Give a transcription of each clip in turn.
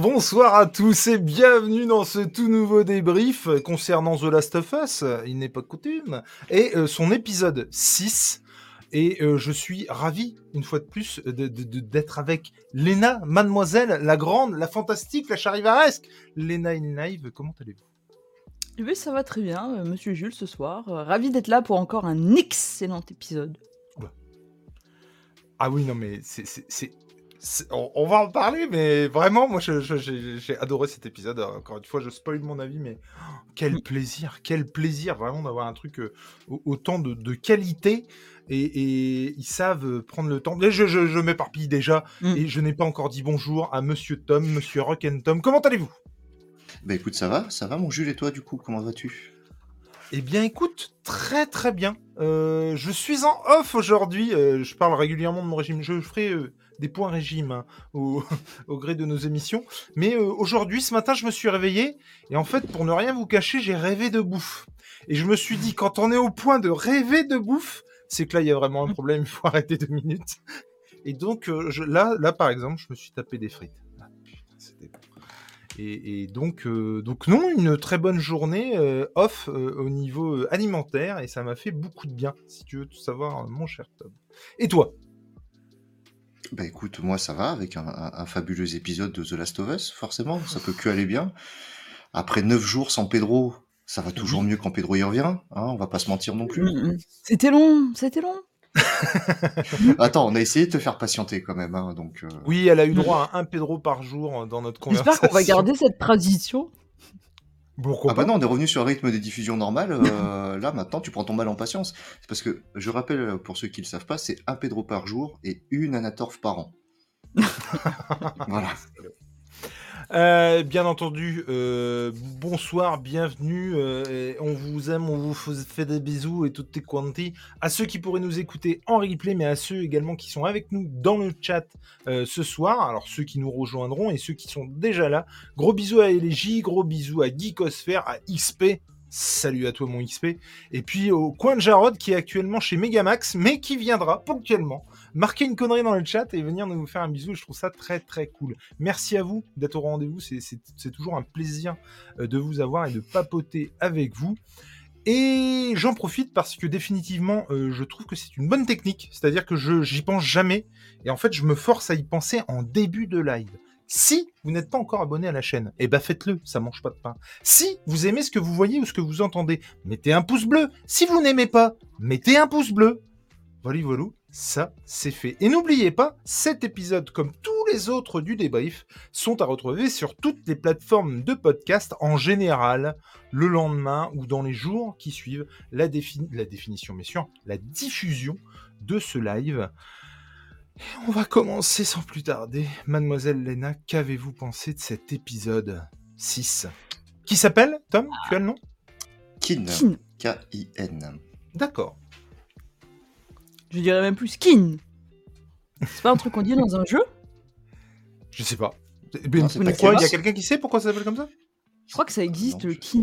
Bonsoir à tous et bienvenue dans ce tout nouveau débrief concernant The Last of Us, il n'est pas coutume, et euh, son épisode 6. Et euh, je suis ravi, une fois de plus, d'être avec Léna, mademoiselle, la grande, la fantastique, la charivaresque. Léna in live, comment allez-vous? Oui, eh ça va très bien, euh, monsieur Jules, ce soir. ravi d'être là pour encore un excellent épisode. Ah oui, non, mais c'est on, va en parler, mais vraiment, moi, j'ai adoré cet épisode. Encore une fois, je spoil mon avis, mais oh, quel plaisir, quel plaisir, vraiment, d'avoir un truc euh, autant de, qualité. Et, ils savent prendre le temps. Je, je, m'éparpille déjà, mm. et je n'ai pas encore dit bonjour à Monsieur Tom, Monsieur Rock and Tom. Comment allez-vous? Bah écoute, ça va, ça va, mon Jules, et toi, du coup, comment vas-tu? Eh bien, écoute, très très bien. Euh, je suis en off aujourd'hui. Euh, je parle régulièrement de mon régime. Je ferai des points régime hein, au, gré de nos émissions. Mais euh, aujourd'hui, ce matin, je me suis réveillé et en fait, pour ne rien vous cacher, j'ai rêvé de bouffe. Et je me suis dit, quand on est au point de rêver de bouffe, c'est que là, il y a vraiment un problème, il faut arrêter deux minutes. Et donc, euh, là, là, par exemple, je me suis tapé des frites. Ah, et, donc, euh, donc non, une très bonne journée off au niveau alimentaire et ça m'a fait beaucoup de bien, si tu veux tout savoir, mon cher Tom. Et toi? Bah écoute, moi ça va avec un, fabuleux épisode de The Last of Us, forcément, ça peut que aller bien. Après neuf jours sans Pedro, ça va toujours mieux quand Pedro y revient, hein, on va pas se mentir non plus. Mm, mm. C'était long, c'était long. Attends, on a essayé de te faire patienter quand même, hein, donc. Euh. Oui, elle a eu droit à un Pedro par jour dans notre conversation. J'espère qu'on va garder cette tradition ah bah non, on est revenu sur le rythme des diffusions normales. Euh, là, maintenant, tu prends ton mal en patience. Parce que, je rappelle, pour ceux qui ne le savent pas, c'est un Pedro par jour et une Anatorf par an. voilà. Euh, bien entendu, euh, bonsoir, bienvenue. Euh, on vous aime, on vous fait des bisous et toutes tes quanti. À ceux qui pourraient nous écouter en replay, mais à ceux également qui sont avec nous dans le chat ce soir. Alors ceux qui nous rejoindront et ceux qui sont déjà là. Gros bisous à Elegy, gros bisous à Geekosphère, à XP. Salut à toi mon XP. Et puis au coin de Jarod qui est actuellement chez Megamax, mais qui viendra ponctuellement marquer une connerie dans le chat et venir nous faire un bisou. Je trouve ça très très cool. Merci à vous d'être au rendez-vous. C'est toujours un plaisir euh, de vous avoir et de papoter avec vous. Et j'en profite parce que définitivement, euh, je trouve que c'est une bonne technique. C'est-à-dire que je j'y pense jamais. Et en fait, je me force à y penser en début de live. Si vous n'êtes pas encore abonné à la chaîne, eh ben faites-le, ça mange pas de pain. Si vous aimez ce que vous voyez ou ce que vous entendez, mettez un pouce bleu. Si vous n'aimez pas, mettez un pouce bleu. Voilà, voilà ça, c'est fait. Et n'oubliez pas, cet épisode, comme tous les autres du débrief, sont à retrouver sur toutes les plateformes de podcast en général, le lendemain ou dans les jours qui suivent la, la définition, mais sûr, la diffusion de ce live. on va commencer sans plus tarder. Mademoiselle Lena, qu'avez-vous pensé de cet épisode 6 Qui s'appelle, Tom? Tu as le nom? Kin. K-I-N. D'accord. Je dirais même plus skin. C'est pas un truc qu'on dit dans un jeu Je sais pas. pourquoi Il y a quelqu'un qui sait pourquoi ça s'appelle comme ça Je crois que ça existe, le kin.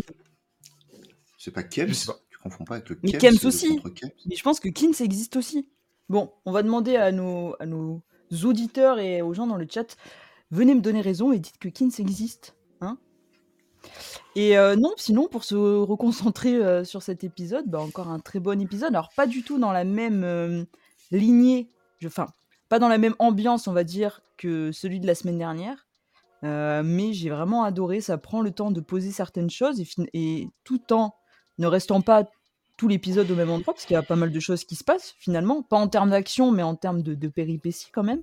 C'est pas Kems Je sais pas. Tu confonds pas avec le Mais Kems, aussi. Mais je pense que kin, ça existe aussi. Bon, on va demander à nos, à nos auditeurs et aux gens dans le chat, venez me donner raison et dites que kin, ça existe. Hein et euh, non, sinon, pour se reconcentrer euh, sur cet épisode, bah, encore un très bon épisode. Alors, pas du tout dans la même euh, lignée, enfin, pas dans la même ambiance, on va dire, que celui de la semaine dernière. mais j'ai vraiment adoré. Ça prend le temps de poser certaines choses et, tout en ne restant pas tout l'épisode au même endroit, parce qu'il y a pas mal de choses qui se passent finalement, pas en termes d'action, mais en termes de, péripéties quand même.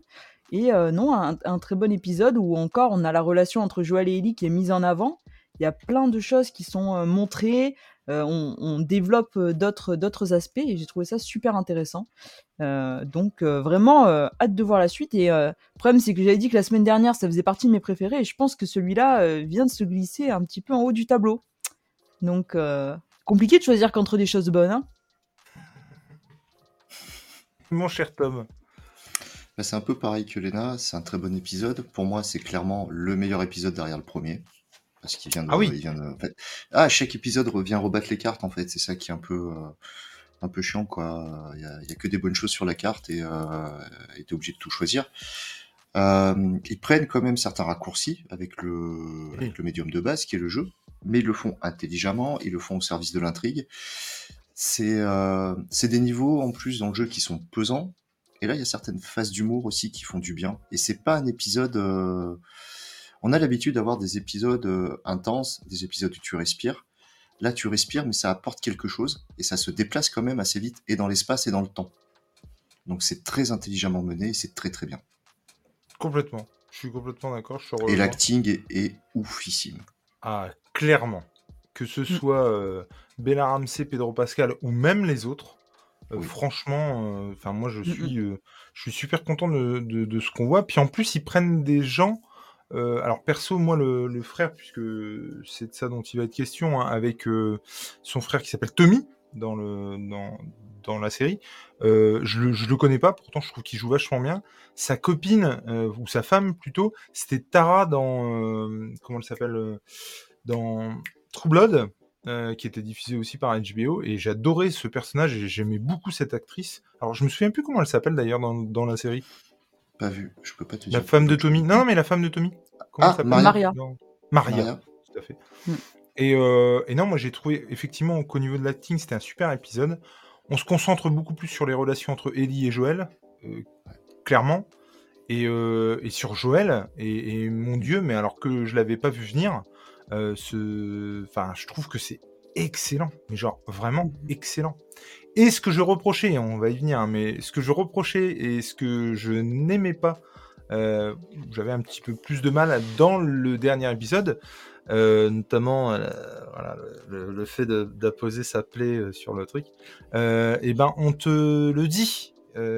Et non, un, un, très bon épisode où encore on a la relation entre Joël et Ellie qui est mise en avant il y a plein de choses qui sont euh, montrées. Euh, on, développe d'autres d'autres aspects et j'ai trouvé ça super intéressant. donc vraiment hâte de voir la suite. Et le problème c'est que j'avais dit que la semaine dernière ça faisait partie de mes préférés et je pense que celui-là vient de se glisser un petit peu en haut du tableau. Donc compliqué de choisir qu'entre des choses bonnes. Hein. Mon cher Tom. Bah, c'est un peu pareil que Lena, c'est un très bon épisode. Pour moi, c'est clairement le meilleur épisode derrière le premier. Parce qu'il vient de, ah oui. il vient de, en fait, ah, chaque épisode revient rebattre les cartes en fait. C'est ça qui est un peu, euh, un peu chiant quoi. Il y, a, il y, a, que des bonnes choses sur la carte et euh, t'es obligé de tout choisir. Euh, ils prennent quand même certains raccourcis avec le, avec le médium de base qui est le jeu, mais ils le font intelligemment, ils le font au service de l'intrigue. C'est euh, c'est des niveaux en plus dans le jeu qui sont pesants, et là il y a certaines phases d'humour aussi qui font du bien. Et c'est pas un épisode. Euh, on a l'habitude d'avoir des épisodes euh, intenses, des épisodes où tu respires. Là tu respires, mais ça apporte quelque chose et ça se déplace quand même assez vite et dans l'espace et dans le temps. Donc c'est très intelligemment mené, c'est très très bien. Complètement. Je suis complètement d'accord. Et l'acting est, oufissime. Ah, clairement. Que ce mm. soit euh, Bella Ramsey, Pedro Pascal ou même les autres, euh, franchement, euh, enfin moi je mm, mm. suis, je suis super content de, ce qu'on voit. Puis en plus, ils prennent des gens. Alors perso, moi le, frère, puisque c'est de ça dont il va être question, hein, avec son frère qui s'appelle Tommy dans le dans, dans la série. Euh, je, le, le connais pas, pourtant je trouve qu'il joue vachement bien. Sa copine, euh, ou sa femme plutôt, c'était Tara dans. Euh, comment elle s'appelle Dans True Blood, qui était diffusé aussi par HBO. Et j'adorais ce personnage et j'aimais beaucoup cette actrice. Alors je me souviens plus comment elle s'appelle d'ailleurs dans, la série. Pas vu, je peux pas te dire. La femme de Tommy. Non, mais la femme de Tommy. Comment ah, Maria. Maria. Tout à fait. Mm. Et, et, non, moi j'ai trouvé effectivement qu'au niveau de l'acting, c'était un super épisode. On se concentre beaucoup plus sur les relations entre Ellie et Joël, euh, clairement. Euh, et, sur Joël, et, mon Dieu, mais alors que je l'avais pas vu venir, euh, ce... enfin, je trouve que c'est excellent, mais genre vraiment excellent. Et ce que je reprochais, on va y venir, hein, mais ce que je reprochais et ce que je n'aimais pas, j'avais un petit peu plus de mal dans le dernier épisode, euh, notamment euh, le, fait d'apposer sa plaie euh, sur le truc, et ben on te le dit.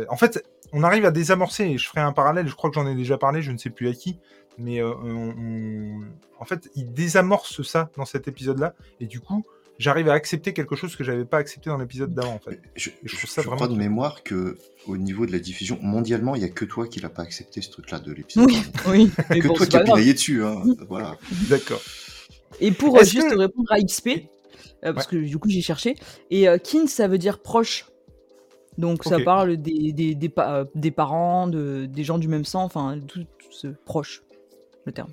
en fait, on arrive à désamorcer, et je ferai un parallèle, je crois que j'en ai déjà parlé, je ne sais plus à qui, mais en fait, il désamorce ça dans cet épisode-là, et du coup, j'arrive à accepter quelque chose que j'avais pas accepté dans l'épisode d'avant en fait. Je, crois de mémoire que au niveau de la diffusion mondialement, il y a que toi qui l'a pas accepté ce truc-là de l'épisode. Oui, oui. que toi qui as pinaillé dessus, hein. voilà. D'accord. Et pour euh, juste répondre à XP, euh, parce que du coup j'ai cherché, et euh, kin ça veut dire proche. Donc ça parle des, des, des, des parents, de, des gens du même sang, enfin tout, ce proche le terme.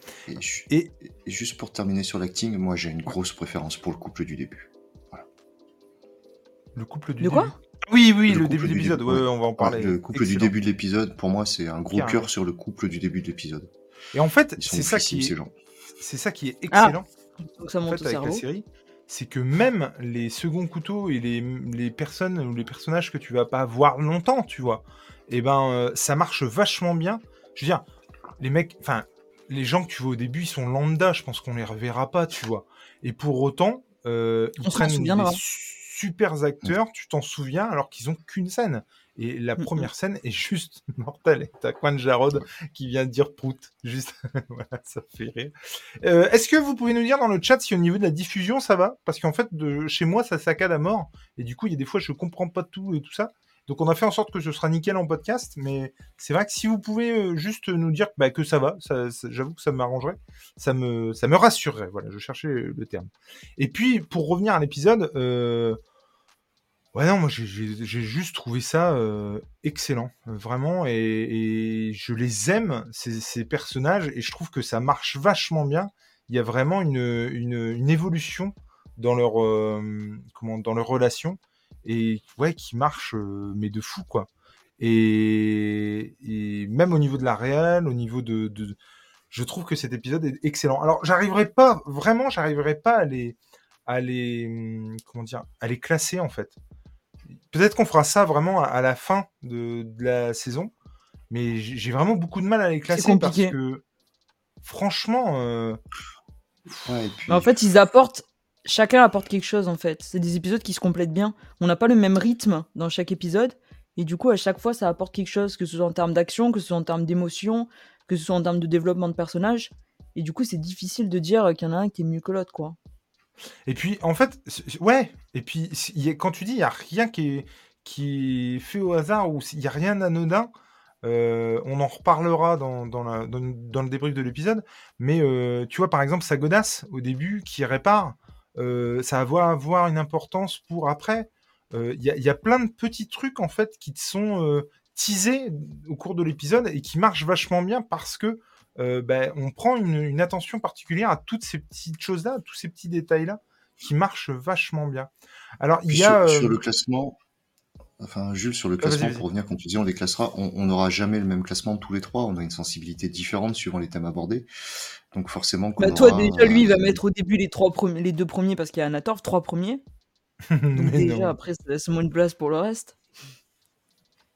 Et, juste pour terminer sur l'acting, moi j'ai une grosse préférence pour le couple du début. Le couple du de quoi Oui, oui, le, début de l'épisode, ouais, on va en parler. le couple du début de l'épisode, pour moi, c'est un gros cœur sur le couple du début de l'épisode. Et en fait, c'est ça qui est... C'est ça qui est excellent. Donc ça monte avec la série, c'est que même les seconds couteaux et les, les, personnes ou les personnages que tu vas pas voir longtemps, tu vois, et eh ben euh, ça marche vachement bien. Je veux dire, les mecs, enfin, les gens que tu vois au début, ils sont lambda, je pense qu'on les reverra pas, tu vois. Et pour autant, euh, ils prennent des super acteurs, tu t'en souviens, alors qu'ils ont qu'une scène. Et la mm, première scène est juste mortelle. T'as Quan Jarod qui vient de dire prout. Juste, voilà, ça fait rire. Euh, est-ce que vous pouvez nous dire dans le chat si au niveau de la diffusion ça va? Parce qu'en fait, de, chez moi, ça saccade à mort. Et du coup, il y a des fois, je comprends pas tout et tout ça. Donc on a fait en sorte que ce sera nickel en podcast, mais c'est vrai que si vous pouvez euh, juste nous dire bah, que ça va, j'avoue que ça m'arrangerait, ça me, ça rassurerait. Voilà, je cherchais le terme. Et puis pour revenir à l'épisode, euh, moi j'ai juste trouvé ça euh, excellent, vraiment, et, je les aime ces, personnages et je trouve que ça marche vachement bien. Il y a vraiment une, une, évolution dans leur comment dans leur relation et ouais, qui marche, euh, mais de fou, quoi. Et, même au niveau de la réelle, au niveau de, je trouve que cet épisode est excellent. Alors, j'arriverai pas, vraiment, j'arriverai pas à les, à les, hum, comment dire, à les classer, en fait. Peut-être qu'on fera ça vraiment à, la fin de, la saison, mais j'ai vraiment beaucoup de mal à les classer parce que, franchement, euh, En fait, ils apportent chacun apporte quelque chose en fait. C'est des épisodes qui se complètent bien. On n'a pas le même rythme dans chaque épisode. Et du coup, à chaque fois, ça apporte quelque chose, que ce soit en termes d'action, que ce soit en termes d'émotion, que ce soit en termes de développement de personnages. Et du coup, c'est difficile de dire qu'il y en a un qui est mieux que l'autre, quoi. Et puis, en fait, ouais. Et puis, quand tu dis il n'y a rien qui est, qui fait au hasard ou il n'y a rien d'anodin, euh, on en reparlera dans, dans, le débrief de l'épisode. Mais euh, tu vois, par exemple, sa godasse au début qui répare, ça va avoir une importance pour après. Il euh, y, a plein de petits trucs en fait qui te sont euh, teasé au cours de l'épisode et qui marche vachement bien parce que ben, on prend une, attention particulière à toutes ces petites choses-là, tous ces petits détails-là qui marchent vachement bien. Alors, il y a. Sur, le classement, enfin, Jules, sur le ah, classement, pour revenir, quand tu disais on les classera, on n'aura jamais le même classement de tous les trois. On a une sensibilité différente suivant les thèmes abordés. Donc, forcément. Bah, toi, déjà, lui, il va mettre au début les, trois premiers, les deux premiers parce qu'il y a Anator, trois premiers. Donc, déjà, après, ça laisse moins de place pour le reste.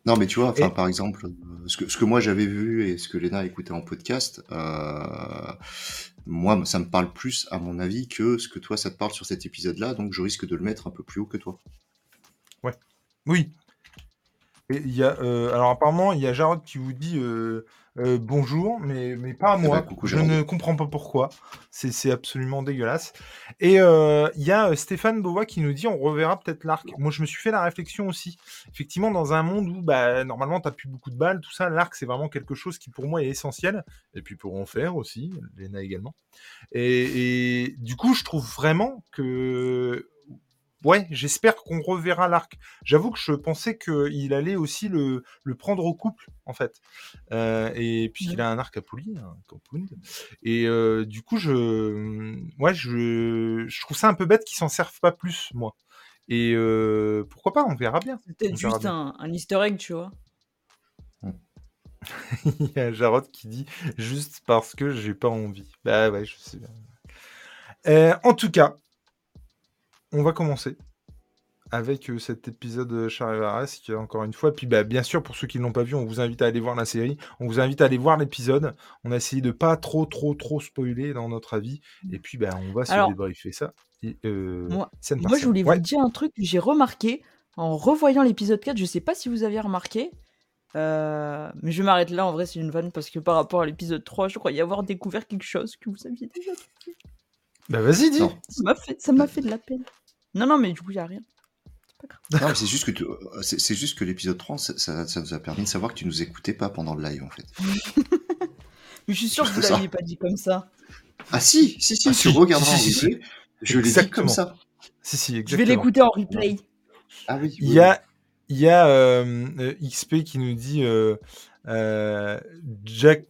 Non, mais tu vois, par exemple, euh, ce que, ce que moi j'avais vu et ce que Léna écoutait en podcast, euh, moi, ça me parle plus, à mon avis, que ce que toi, ça te parle sur cet épisode-là, donc je risque de le mettre un peu plus haut que toi. Ouais. Oui. Et il y a, euh, alors apparemment, il y a Jarod qui vous dit euh, bonjour, mais, mais pas à moi. Je ne comprends pas pourquoi. C'est absolument dégueulasse. Et euh, il y a euh, Stéphane Beauvois qui nous dit on reverra peut-être l'arc. Moi, je me suis fait la réflexion aussi. Effectivement, dans un monde où bah, normalement, tu n'as plus beaucoup de balles, tout ça, l'arc, c'est vraiment quelque chose qui pour moi est essentiel. Et puis pour en faire aussi, Lena également. Et, et du coup, je trouve vraiment que ouais, j'espère qu'on reverra l'arc. J'avoue que je pensais qu'il allait aussi le, prendre au couple, en fait. Euh, et puisqu'il a un arc à poly, un Et euh, du coup, je, ouais, je, je trouve ça un peu bête qu'ils s'en servent pas plus, moi. Et euh, pourquoi pas, on verra bien. Peut-être juste un, un, easter egg, tu vois. Il y a Jarod qui dit juste parce que j'ai pas envie. Bah ouais, je sais. en tout cas, on va commencer avec euh, cet épisode de Charivares, encore une fois. Puis bah, bien sûr, pour ceux qui ne l'ont pas vu, on vous invite à aller voir la série. On vous invite à aller voir l'épisode. On a essayé de pas trop, trop, trop spoiler dans notre avis. Et puis, bah, on va se débriefer ça. Euh, moi, je voulais vous dire un truc que j'ai remarqué en revoyant l'épisode 4. Je ne sais pas si vous aviez remarqué. Euh, mais je vais m'arrêter là, en vrai c'est une vanne parce que par rapport à l'épisode 3, je crois y avoir découvert quelque chose que vous aviez déjà Bah vas-y, dis. Ça m'a fait, de la peine. Non, non, mais du coup, il n'y a rien. C'est pas c'est juste que, euh, c'est, juste que l'épisode 3, ça, ça, nous a permis de savoir que tu nous écoutais pas pendant le live, en fait. mais je suis sûr que vous l'aviez pas dit comme ça. Ah si, si, si, ah, tu regarderas en replay. Je l'ai dit comme ça. Si, si, exactement. Je vais l'écouter en replay. Ah oui. Il y a, il y a euh, euh, XP qui nous dit Jack,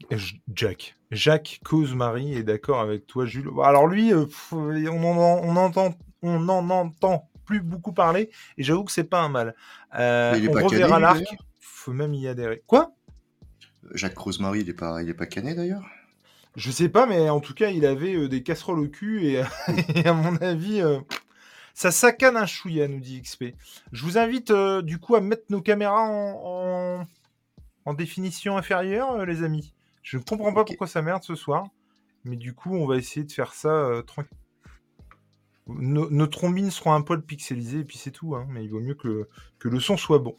Jack, Jacques Cause Marie est d'accord avec toi, Jules. Alors lui, on on entend on n'en entend plus beaucoup parler, et j'avoue que c'est pas un mal. Euh, on reverra l'arc, faut même y adhérer. Quoi? Jacques Rosemary, il est pas, il est pas cané d'ailleurs? Je sais pas, mais en tout cas, il avait euh, des casseroles au cul, et, à mon avis, euh, ça sacane un chouïa, nous dit XP. Je vous invite du coup à mettre nos caméras en, en, définition inférieure, les amis? Je ne comprends pas pourquoi ça merde ce soir, mais du coup, on va essayer de faire ça tranquille nos, trombines seront un poil pixelisées et puis c'est tout, hein, mais il vaut mieux que, que le son soit bon.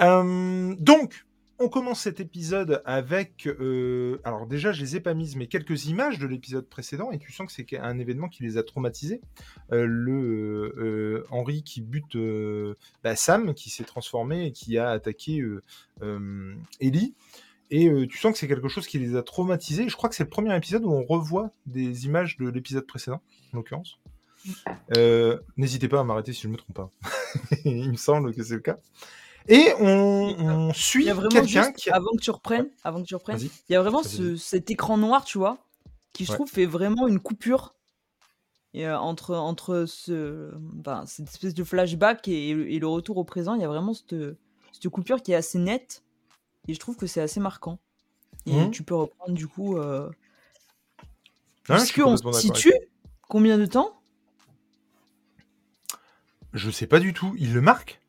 Euh, donc, on commence cet épisode avec. Euh, alors, déjà, je les ai pas mises, mais quelques images de l'épisode précédent, et tu sens que c'est un événement qui les a traumatisés. Euh, le Henri qui bute bah, Sam, qui s'est transformé et qui a attaqué Ellie. Et tu sens que c'est quelque chose qui les a traumatisés. Je crois que c'est le premier épisode où on revoit des images de l'épisode précédent, en l'occurrence. Euh, n'hésitez pas à m'arrêter si je ne me trompe pas. Il me semble que c'est le cas. Et on, suit quelqu'un qui. Avant que tu reprennes, avant que tu reprennes, il y a vraiment cet écran noir, tu vois, qui je trouve fait vraiment une coupure et, euh, entre, entre ce, cette espèce de flashback et, le retour au présent. Il y a vraiment cette, cette, coupure qui est assez nette et je trouve que c'est assez marquant. Et mmh. tu peux reprendre du coup. Euh... Puisque on se situe, combien de temps? Je sais pas du tout. Il le marque?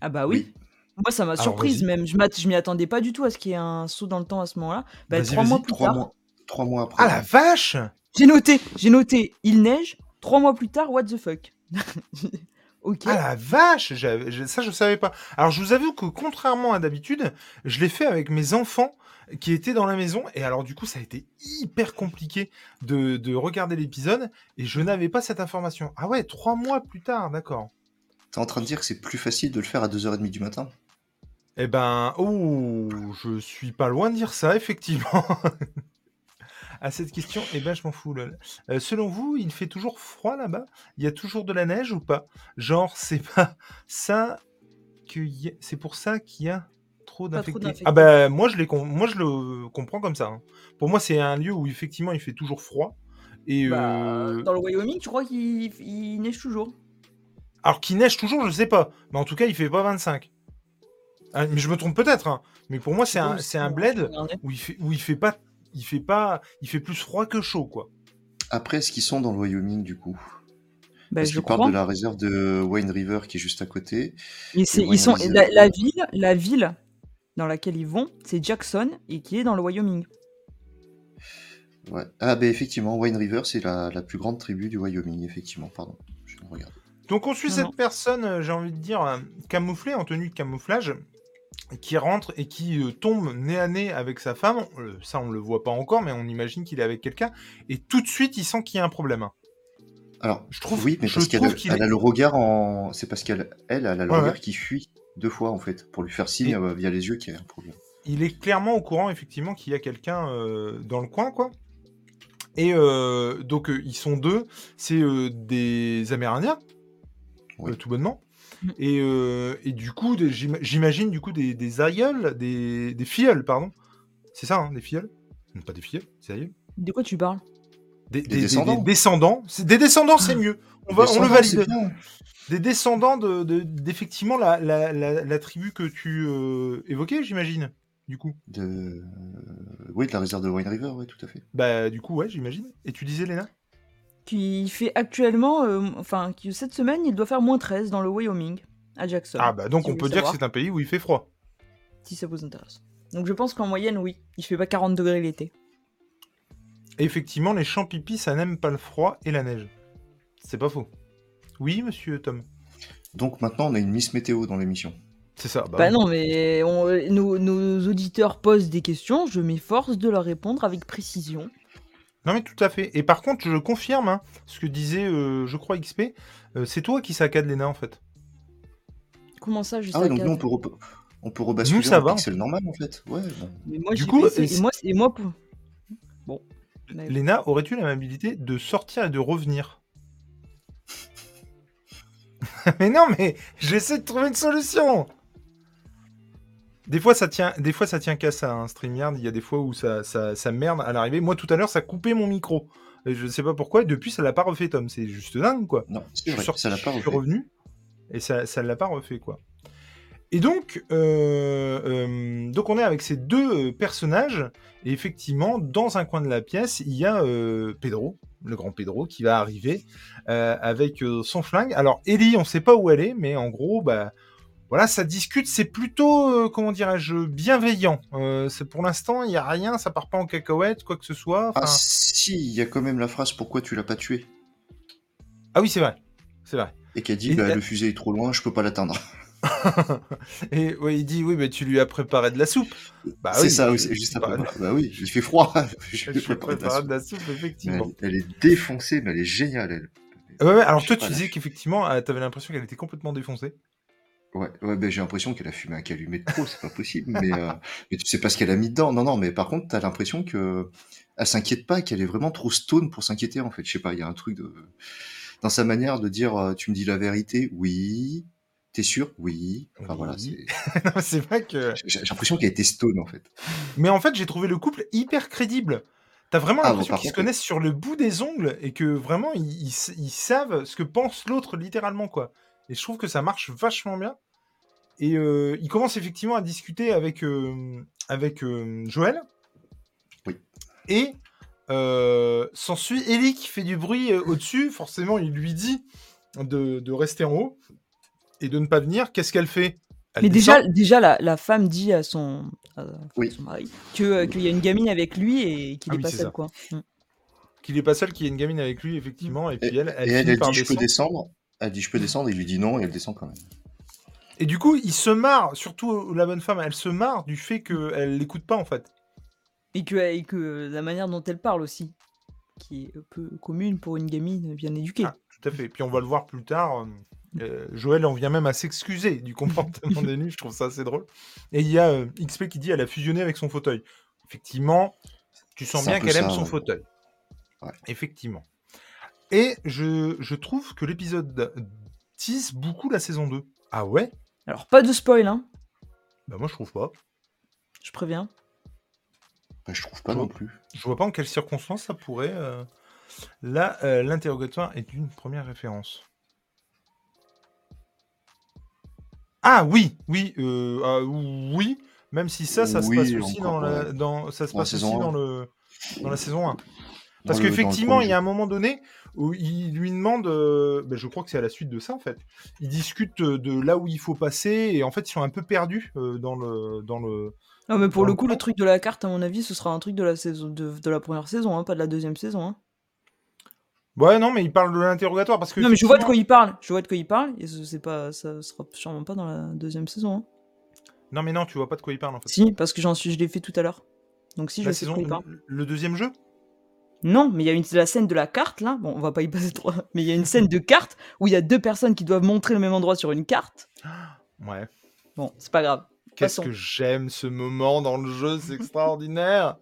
Ah bah oui. Moi, ça m'a surprise même. Je m'y attendais pas du tout à ce qu'il y ait un saut dans le temps à ce moment-là. Bah, trois mois plus tard. Mois, trois mois après. Ah la vache J'ai noté, j'ai noté, il neige. Trois mois plus tard, what the fuck? Ah la vache Ça, je savais pas. Alors, je vous avoue que contrairement à d'habitude, je l'ai fait avec mes enfants qui étaient dans la maison. Et alors, du coup, ça a été hyper compliqué de, de regarder l'épisode. Et je n'avais pas cette information. Ah ouais, trois mois plus tard, d'accord. T'es en train de dire que c'est plus facile de le faire à 2h30 du matin? Eh ben, oh, je suis pas loin de dire ça, effectivement. à cette question, eh ben, je m'en fous. Euh, selon vous, il fait toujours froid là-bas? Il y a toujours de la neige ou pas? Genre, c'est pas ça que c'est pour ça qu'il y a trop d'infectés. Ah bah moi je, les moi je le comprends comme ça. Hein. Pour moi c'est un lieu où effectivement il fait toujours froid. Et bah, euh, Dans le Wyoming tu crois qu'il neige toujours? Alors qu'il neige toujours je sais pas. Mais en tout cas il fait pas 25. Ah, mais je me trompe peut-être. Hein. Mais pour moi c'est un, un bled où il, fait, où il fait pas... Il fait pas... Il fait plus froid que chaud quoi. Après est-ce qu'ils sont dans le Wyoming du coup bah, Parce qu'ils parlent de la réserve de Wayne River qui est juste à côté. ils sont, la, ville, la ville dans laquelle ils vont, c'est Jackson et qui est dans le Wyoming. Ouais. Ah, ben effectivement, Wayne River, c'est la, plus grande tribu du Wyoming, effectivement. Pardon, je regarde. Donc on suit cette personne, euh, j'ai envie de dire, euh, camouflée, en tenue de camouflage, qui rentre et qui euh, tombe nez à nez avec sa femme. ça, on le voit pas encore, mais on imagine qu'il est avec quelqu'un. Et tout de suite, il sent qu'il y a un problème. Alors, je trouve, oui, mais parce qu'elle a, le regard en. C'est parce qu'elle elle, a le regard qui fuit deux fois, en fait, pour lui faire signe euh, via les yeux qu'il y a un problème. Il est clairement au courant, effectivement, qu'il y a quelqu'un euh, dans le coin, quoi. Et euh, donc, ils sont deux. C'est des Amérindiens, tout bonnement. Mm. Et, du coup, j'imagine, du coup, des, des aïeuls, des, des filleuls, pardon. C'est ça, hein, des filleuls? Pas des filleuls, c'est aïeuls. De quoi tu parles? Des, descendants. Des, descendants. Des descendants, c'est mieux. On, va, on le valide. Des descendants de, d'effectivement la, la, la, tribu que tu euh, évoquais, j'imagine, du coup. De... Oui, de la réserve de Wine River, oui, tout à fait. Bah, du coup, ouais, j'imagine. Et tu disais, Léna? Qui fait actuellement, euh, enfin, cette semaine, il doit faire moins 13 dans le Wyoming, à Jackson. Ah, bah, donc on peut dire que c'est un pays où il fait froid. Si ça vous intéresse. Donc je pense qu'en moyenne, oui, il fait pas 40 degrés l'été effectivement, les champs pipis, ça n'aime pas le froid et la neige. C'est pas faux. Oui, monsieur Tom. Donc maintenant, on a une Miss Météo dans l'émission. C'est ça. Bah, bah non, mais nos, auditeurs posent des questions, je m'efforce de leur répondre avec précision. Non, mais tout à fait. Et par contre, je confirme hein, ce que disait, euh, je crois, XP. Euh, c'est toi qui saccade Léna, en fait. Comment ça, je ah donc nous, on peut, on peut rebasculer ça va. pixel normal, en fait. Ouais. Mais moi, du coup, et moi, et moi, bon. Léna, aurais-tu l'amabilité de sortir et de revenir Mais non, mais j'essaie de trouver une solution des fois, ça tient, des fois, ça tient qu'à ça, un hein, StreamYard. Il y a des fois où ça, ça, merde à l'arrivée. Moi, tout à l'heure, ça coupait mon micro. Et je ne sais pas pourquoi. Et depuis, ça l'a pas refait, Tom. C'est juste dingue, quoi. Non, c'est vrai, ça l'a pas refait. Je suis revenu et ça, ça l'a pas refait, quoi. Et donc, euh, euh, donc on est avec ces deux euh, personnages, et effectivement, dans un coin de la pièce, il y a Pedro, le grand Pedro, qui va arriver avec son flingue. Alors, Ellie, on ne sait pas où elle est, mais en gros, bah, voilà, ça discute, c'est plutôt, comment dirais-je, bienveillant. c'est pour l'instant, il n'y a rien, ça part pas en cacahuète, quoi que ce soit. Ah si, il y a quand même la phrase « Pourquoi tu l'as pas tué ?» Ah oui, c'est vrai, c'est vrai. Et qui a dit bah, Le fusil est trop loin, je peux pas l'atteindre ». et ouais, il dit oui, mais tu lui as préparé de la soupe. Bah c'est ça, c'est juste après. Bah oui, il fait froid. je lui ai préparé de la soupe, effectivement. Elle, est défoncée, mais elle est géniale, elle. Ouais, ouais alors toi, tu disais qu'effectivement, euh, tu avais l'impression qu'elle était complètement défoncée. Ouais, ouais ben, j'ai l'impression qu'elle a fumé un calumet de trop, c'est pas possible. mais, euh, mais tu sais pas ce qu'elle a mis dedans. Non, non, mais par contre, t'as l'impression que elle s'inquiète pas, qu'elle est vraiment trop stone pour s'inquiéter, en fait. Je sais pas, il y a un truc de dans sa manière de dire euh, tu me dis la vérité, oui, T'es sûr? Oui. Enfin voilà, c'est. vrai que. J'ai l'impression qu'elle était stone en fait. Mais en fait, j'ai trouvé le couple hyper crédible. T'as vraiment ah, l'impression qu'ils se connaissent sur le bout des ongles et que vraiment ils, savent ce que pense l'autre littéralement quoi. Et je trouve que ça marche vachement bien. Et euh, ils commencent effectivement à discuter avec euh, avec euh, Joël. Oui. Et s'ensuit Ellie qui fait du bruit au-dessus. Forcément, il lui dit de, de rester en haut et de ne pas venir, qu'est-ce qu'elle fait? Mais déjà, déjà la, femme dit à son, mari euh, qu'il y a une gamine avec lui et qu'il n'est ah pas seul. Quoi. Mm. Qu'il n'est pas seul, qu'il y a une gamine avec lui, effectivement. Et, puis elle, elle, et elle, dit Je peux descendre? Elle dit Je peux descendre. Il lui dit non et elle descend quand même. Et du coup, il se marre, surtout la bonne femme, elle se marre du fait qu'elle l'écoute pas en fait. Et que, et que la manière dont elle parle aussi, qui est peu commune pour une gamine bien éduquée. Ah, tout à fait. Et puis on va le voir plus tard. Euh, euh, Joël en vient même à s'excuser du comportement des je trouve ça assez drôle. Et il y a euh, XP qui dit elle a fusionné avec son fauteuil. Effectivement, tu sens bien qu'elle aime son fauteuil. Effectivement. Et je, je trouve que l'épisode tease beaucoup la saison 2. Ah ouais? Alors, pas de spoil, hein Bah moi je trouve pas. Je préviens. Bah, je trouve pas non plus. Je vois pas en quelles circonstances ça pourrait. Euh, là, euh, l'interrogatoire est une première référence. Ah oui, oui, euh, ah, oui, même si ça, ça se passe aussi dans la, dans, ça se passe aussi dans le, dans la saison 1. Parce qu'effectivement, il y a un moment donné où il lui demande, ben, je crois que c'est à la suite de ça en fait, ils discutent de là où il faut passer et en fait ils sont un peu perdus dans le, dans le, non, mais pour le coup, le truc de la carte, à mon avis, ce sera un truc de la, saison, de, la première saison, hein, pas de la deuxième saison. Hein. Ouais, non, mais il parle de l'interrogatoire parce que. Non, mais je vois de quoi il parle. Je vois de quoi il parle. Et c'est pas, ça sera sûrement pas dans la deuxième saison. Hein. Non, mais non, tu vois pas de quoi il parle en fait. Si, parce que j'en suis, je l'ai fait tout à l'heure. Donc si, je sais de quoi il parle. Le deuxième jeu? Non, mais il y a une, la scène de la carte là. Bon, on va pas y passer trop. Mais il y a une scène de carte où il y a deux personnes qui doivent montrer le même endroit sur une carte. Ouais. Bon, c'est pas grave. Qu'est-ce que j'aime ce moment dans le jeu, c'est extraordinaire.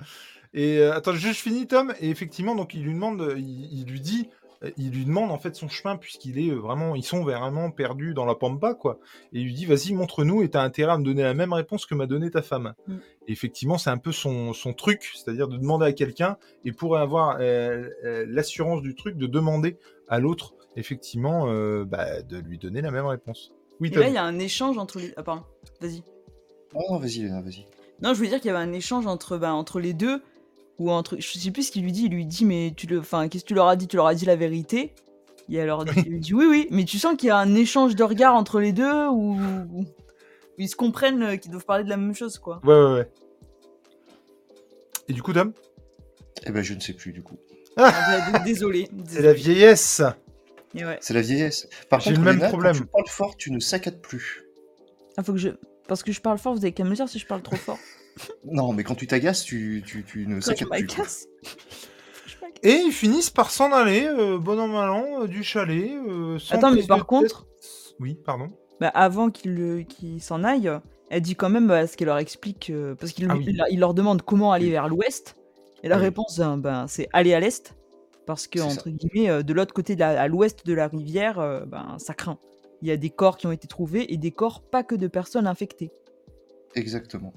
Et euh, attends, je finis Tom. Et effectivement, donc il lui demande, il, lui dit, il lui demande en fait son chemin puisqu'il est vraiment, ils sont vraiment perdus dans la pampa quoi. Et il lui dit, vas-y, montre-nous. Et t'as intérêt à me donner la même réponse que m'a donné ta femme. Mm. Et effectivement, c'est un peu son, son truc, c'est-à-dire de demander à quelqu'un et pour avoir l'assurance du truc, de demander à l'autre effectivement bah, de lui donner la même réponse. Oui, et là, il y a un échange entre les. Ah, pardon, vas-y. Oh, vas-y, vas-y. Non, je voulais dire qu'il y avait un échange entre, bah, entre les deux, ou entre, je sais plus ce qu'il lui dit. Il lui dit, mais tu le, enfin, qu'est-ce que tu leur as dit? Tu leur as dit la vérité? Et alors, il lui dit, oui, oui. Mais tu sens qu'il y a un échange de regards entre les deux, ou ils se comprennent euh, qu'ils doivent parler de la même chose, quoi. Ouais, ouais, ouais. Et du coup, Dom? Eh ben, je ne sais plus du coup. Ah, désolé. C'est la vieillesse. Ouais. C'est la vieillesse. Par contre, le même problème. Quand tu parles fort, tu ne saccades plus. Ah, faut que je. Parce que je parle fort, vous avez qu'à me dire si je parle trop fort. non, mais quand tu t'agaces, tu, tu, tu, ne sais pas. Et ils finissent par s'en aller, euh, bon an mal an, euh, du chalet. Euh, Attends, mais par contre. Oui, pardon. Bah, avant qu'ils qu s'en aillent, elle dit quand même bah, ce qu'elle leur explique. parce qu'il ah il leur demande comment aller vers l'ouest. Et la ah réponse, hein, ben, c'est aller à l'est. Parce que, entre guillemets, de l'autre côté, de à l'ouest de la rivière, ben, ça craint il y a des corps qui ont été trouvés et des corps pas que de personnes infectées. Exactement.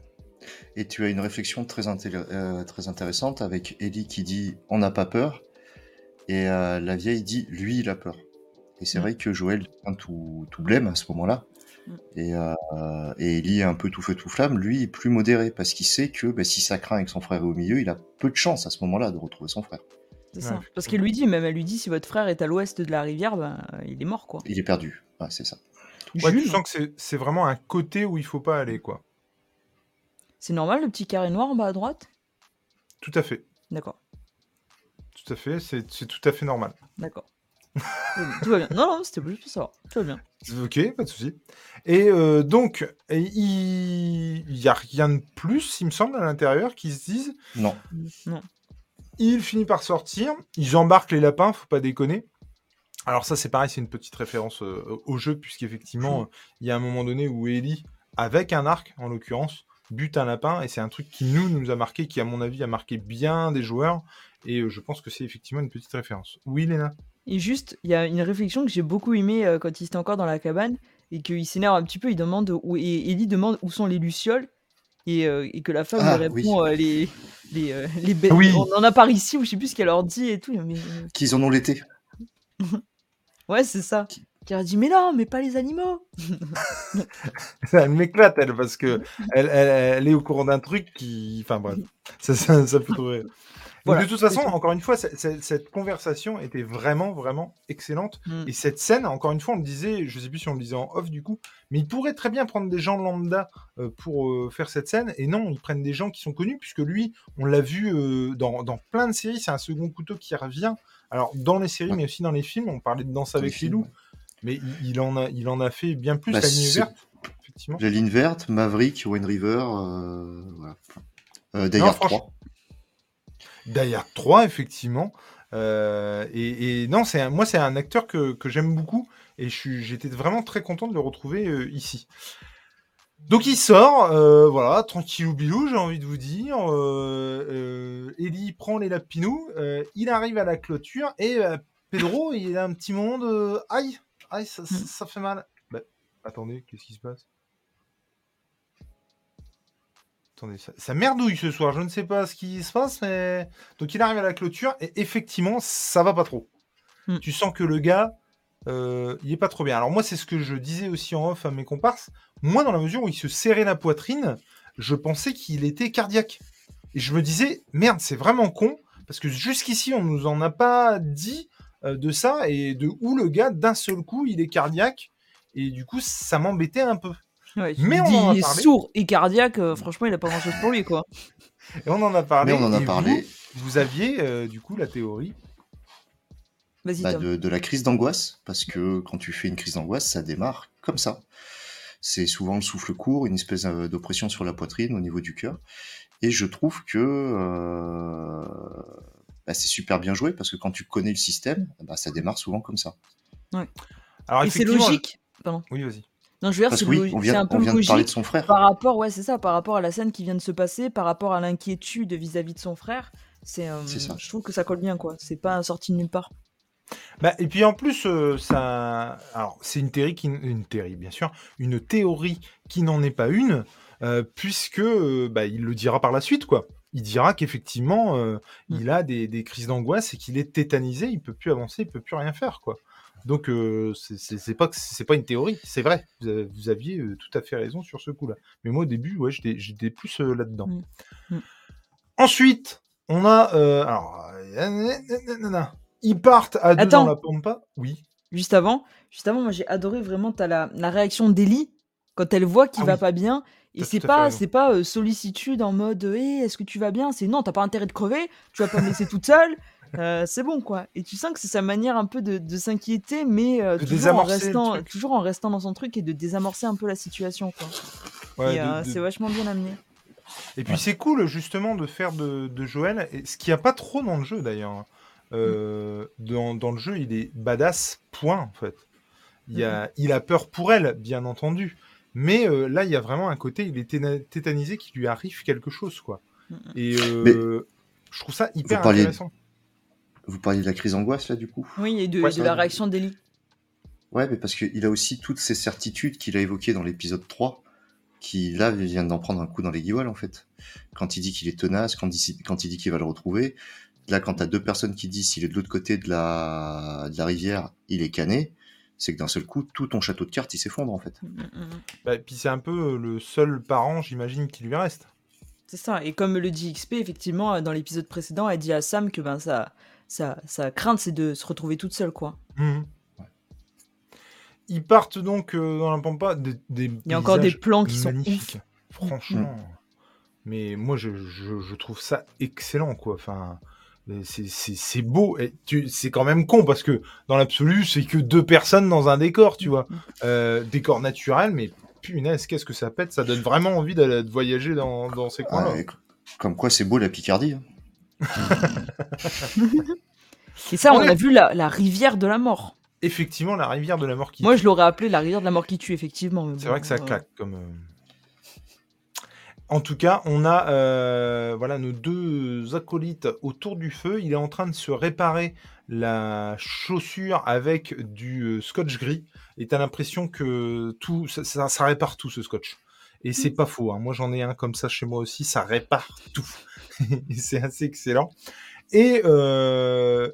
Et tu as une réflexion très, euh, très intéressante avec Ellie qui dit on n'a pas peur et euh, la vieille dit lui il a peur. Et c'est mm. vrai que Joël est tout, tout blême à ce moment-là. Mm. Et, euh, et Ellie est un peu tout feu tout flamme, lui est plus modéré parce qu'il sait que bah, si ça craint et que son frère est au milieu, il a peu de chance à ce moment-là de retrouver son frère. C'est ça. Parce qu'elle lui dit, même elle lui dit, si votre frère est à l'ouest de la rivière, ben, il est mort quoi. Il est perdu c'est ça. Ouais, tu sens que c'est vraiment un côté où il faut pas aller, quoi. C'est normal le petit carré noir en bas à droite? Tout à fait. D'accord. Tout à fait, c'est tout à fait normal. D'accord. tout va bien. Non, non, c'était juste pour ça. Tout va bien. Ok, pas de souci. Et euh, donc, il n'y a rien de plus, il me semble, à l'intérieur qui se disent? Non. Non. Il finit par sortir. Ils embarquent les lapins, faut pas déconner. Alors ça c'est pareil, c'est une petite référence euh, au jeu, puisqu'effectivement, il y a un moment donné où Ellie, avec un arc en l'occurrence, bute un lapin, et c'est un truc qui nous, nous a marqué, qui à mon avis a marqué bien des joueurs, et euh, je pense que c'est effectivement une petite référence. Oui Léna? Et juste, il y a une réflexion que j'ai beaucoup aimée euh, quand il était encore dans la cabane, et qu'il s'énerve un petit peu, il demande, où, et Ellie demande où sont les lucioles, et, que la femme lui ah, répond les, les, les bêtes. Oui. On en a par ici, ou je sais plus ce qu'elle leur dit et tout. Mais... Qu'ils en ont l'été. Ouais, c'est ça. Qui a dit mais non, mais pas les animaux. elle m'éclate elle parce que elle, elle, est au courant d'un truc qui, enfin bref, ça, ça, ça peut trouver. de toute façon, encore une fois, cette conversation était vraiment, vraiment excellente. Mm. Et cette scène, encore une fois, on le disait, je sais plus si on le disait en off du coup, mais ils pourraient très bien prendre des gens lambda euh, pour euh, faire cette scène. Et non, ils prennent des gens qui sont connus, puisque lui, on l'a vu euh, dans, dans, plein de séries, c'est un second couteau qui revient. Alors, dans les séries, mais aussi dans les films, on parlait de Danse avec les, loups, mais il, en a, il en a fait bien plus, bah, la ligne verte, effectivement. La ligne verte, Maverick, Wayne River, euh, voilà. Euh, 3. Dayard 3, effectivement. Euh, et, non, c'est moi, c'est un acteur que, que j'aime beaucoup, et j'étais vraiment très content de le retrouver euh, ici. Donc il sort, euh, voilà, tranquillou bilou, j'ai envie de vous dire. Euh, Ellie prend les lapinous, il arrive à la clôture et Pedro, il a un petit monde. aïe, aïe, ça, ça, fait mal. Bah, attendez, qu'est-ce qui se passe? Attendez, ça, merdouille ce soir. Je ne sais pas ce qui se passe, mais donc il arrive à la clôture et effectivement, ça va pas trop. Hmm. Tu sens que le gars, euh, il est pas trop bien. Alors moi, c'est ce que je disais aussi en off à mes comparses. Moi, dans la mesure où il se serrait la poitrine, je pensais qu'il était cardiaque. Et je me disais, merde, c'est vraiment con, parce que jusqu'ici, on nous en a pas dit de ça, et de où le gars, d'un seul coup, il est cardiaque. Et du coup, ça m'embêtait un peu. mais on est sourd et cardiaque, euh, franchement, il a pas grand chose pour lui, quoi. et on en a parlé. on en a parlé. Vous, aviez, du coup, la théorie bah, de, la crise d'angoisse, parce que quand tu fais une crise d'angoisse, ça démarre comme ça. C'est souvent le souffle court, une espèce euh, d'oppression sur la poitrine au niveau du cœur. Et je trouve que euh, bah, c'est super bien joué, parce que quand tu connais le système, bah, ça démarre souvent comme ça. Ouais. Alors, Et c'est logique. Pardon. Oui, vas-y. Non, je veux dire, c'est on vient, un peu on vient de parler de son frère. Par rapport, ouais, c'est ça, par rapport à la scène qui vient de se passer, par rapport à l'inquiétude vis-à-vis de son frère. C'est, euh, je trouve que ça colle bien, quoi. C'est pas sorti de nulle part. Bah, et puis en plus, euh, ça, alors c'est une théorie qui, une théorie bien sûr, une théorie qui n'en est pas une, euh, puisque euh, bah, il le dira par la suite quoi. Il dira qu'effectivement, mmh. il a des, crises d'angoisse et qu'il est tétanisé, il peut plus avancer, il peut plus rien faire quoi. Donc c'est pas pas une théorie, c'est vrai. Vous, aviez tout à fait raison sur ce coup-là. Mais moi au début, ouais, j'étais plus là-dedans. Mmh. Mmh. Ensuite, on a alors ils partent à deux dans la pampa. Oui. Juste avant, juste avant, moi j'ai adoré vraiment as la, la réaction d'Ellie quand elle voit qu'il ah va pas bien. Et c'est pas, c'est pas euh, sollicitude en mode hey, est-ce que tu vas bien? C'est non, t'as pas intérêt de crever, tu vas pas me laisser toute seule. Euh, c'est bon quoi. Et tu sens que c'est sa manière un peu de, de s'inquiéter, mais euh, toujours, en restant, toujours en restant dans son truc et de désamorcer un peu la situation quoi. et c'est vachement bien amené. Et puis c'est cool justement de faire de, de Joël, et ce qu'il n'y a pas trop dans le jeu d'ailleurs. Euh, dans, dans, le jeu, il est badass, point, en fait. Il, a, il a peur pour elle, bien entendu. Mais euh, là, il y a vraiment un côté, il est tétanisé qu'il lui arrive quelque chose, quoi. Et euh, je trouve ça hyper intéressant. Vous parliez de la crise d'angoisse, là, du coup? Oui, et de, de la réaction d'Ellie. Ouais, mais parce qu'il a aussi toutes ces certitudes qu'il a évoquées dans l'épisode 3, qui, là, vient d'en prendre un coup dans les guiolles, en fait. Quand il dit qu'il est tenace, quand quand il dit qu'il va le retrouver, Là, quand tu as deux personnes qui disent s'il est de l'autre côté de la, de la rivière, il est cané, c'est que d'un seul coup, tout ton château de cartes, il s'effondre en fait. Mm, mm, mm. Bah, puis c'est un peu le seul parent, j'imagine, qui lui reste. C'est ça. Et comme le dit XP, effectivement, dans l'épisode précédent, elle dit à Sam que ben, ça, ça, sa crainte, c'est de se retrouver toute seule, quoi. Ils partent donc euh, dans la pampa. Des, Il y a encore des plans qui sont ouf. Franchement. Mais moi, je, je, je, trouve ça excellent, quoi. Enfin, c'est beau. C'est quand même con parce que dans l'absolu, c'est que deux personnes dans un décor, tu vois. Euh, décor naturel, mais punaise, qu'est-ce que ça pète? Ça donne vraiment envie de, voyager dans, dans ces coins-là. comme quoi, c'est beau la Picardie. Hein. Et ça, on, a vu la, la, rivière de la mort. Effectivement, la rivière de la mort qui Moi, je l'aurais appelé la rivière de la mort qui tue, effectivement. C'est vrai que ça euh, claque comme. En tout cas, on a euh, voilà nos deux acolytes autour du feu. Il est en train de se réparer la chaussure avec du euh, scotch gris. Et tu as l'impression que tout ça, répare tout ce scotch. Et c'est pas faux. Hein. Moi, j'en ai un comme ça chez moi aussi. Ça répare tout. c'est assez excellent. Et euh,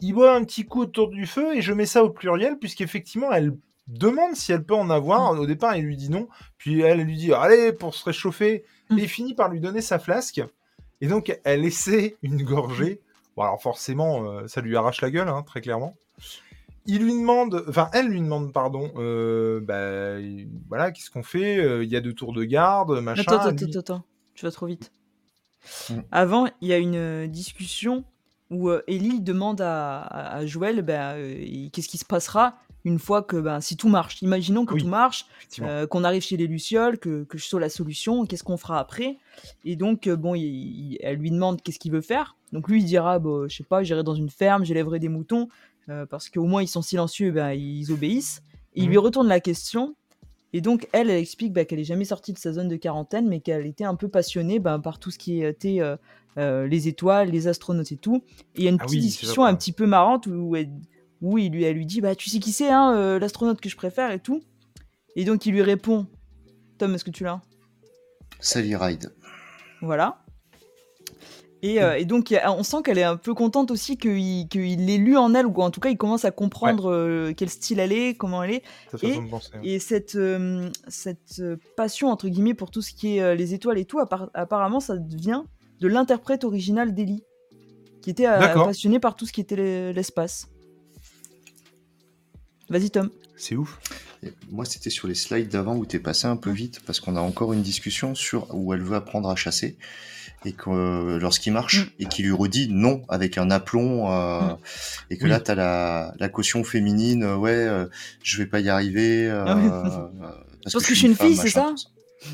il boit un petit coup autour du feu et je mets ça au pluriel puisqu'effectivement, elle demande si elle peut en avoir. Mm. Au départ, il lui dit non. Puis elle lui dit allez pour se réchauffer. Mm. Et il finit par lui donner sa flasque. Et donc elle essaie une gorgée. Bon alors forcément, euh, ça lui arrache la gueule, hein, très clairement. Il lui demande, enfin elle lui demande, pardon, euh, bah, voilà, qu'est-ce qu'on fait? Euh, Il y a deux tours de garde, machin. Attends, attends, attends, attends, tu vas trop vite. Mm. Avant, il y a une discussion où Ellie demande à, à Joël bah, qu'est-ce qui se passera? Une fois que ben, si tout marche, imaginons que tout marche, euh, qu'on arrive chez les Lucioles, que, que je sois la solution, qu'est-ce qu'on fera après? Et donc, euh, bon, elle lui demande qu'est-ce qu'il veut faire. Donc lui, il dira, bon, je sais pas, j'irai dans une ferme, j'élèverai des moutons, euh, parce qu'au moins ils sont silencieux, ben, ils obéissent. Et il mmh lui retourne la question. Et donc, elle, elle explique ben, qu'elle est jamais sortie de sa zone de quarantaine, mais qu'elle était un peu passionnée ben, par tout ce qui était les étoiles, les astronautes et tout. Et il y a une ah petite discussion un petit peu marrante où elle, oui, lui, elle lui dit bah tu sais qui c'est hein, euh, l'astronaute que je préfère et tout. Et donc il lui répond Tom, est-ce que tu l'as? Sally Ride. Voilà. Et, euh, donc, on sent qu'elle est un peu contente aussi qu'il l'ait lu en elle, ou en tout cas, il commence à comprendre euh, quel style elle est, comment elle est. et, et cette, euh, cette passion, entre guillemets, pour tout ce qui est les étoiles et tout, apparemment, ça vient de l'interprète original d'Ellie, qui était passionné par tout ce qui était l'espace. Vas-y, Tom. C'est ouf. moi, c'était sur les slides d'avant où tu es passé un peu vite parce qu'on a encore une discussion sur où elle veut apprendre à chasser et que euh, lorsqu'il marche mm. et qu'il lui redit non avec un aplomb euh, mm. et que là tu as la, la, caution féminine euh, ouais je vais pas y arriver ah parce, que, je suis une, fille c'est ça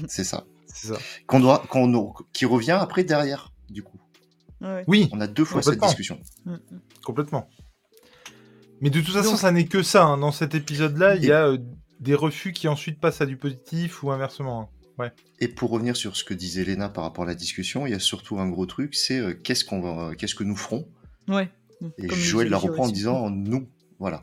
c'est ça. C'est ça. Qu'on doit qu'on qui revient après derrière du coup. Oui on a deux fois cette discussion. Mm, complètement mais de toute façon, ça n'est que ça. Hein. Dans cet épisode-là, il y a des refus qui ensuite passent à du positif ou inversement. Hein. Et pour revenir sur ce que disait Léna par rapport à la discussion, il y a surtout un gros truc, c'est euh, qu'est-ce qu'on va, qu'est-ce que nous ferons? Ouais. Et Joël la reprend en disant nous, voilà.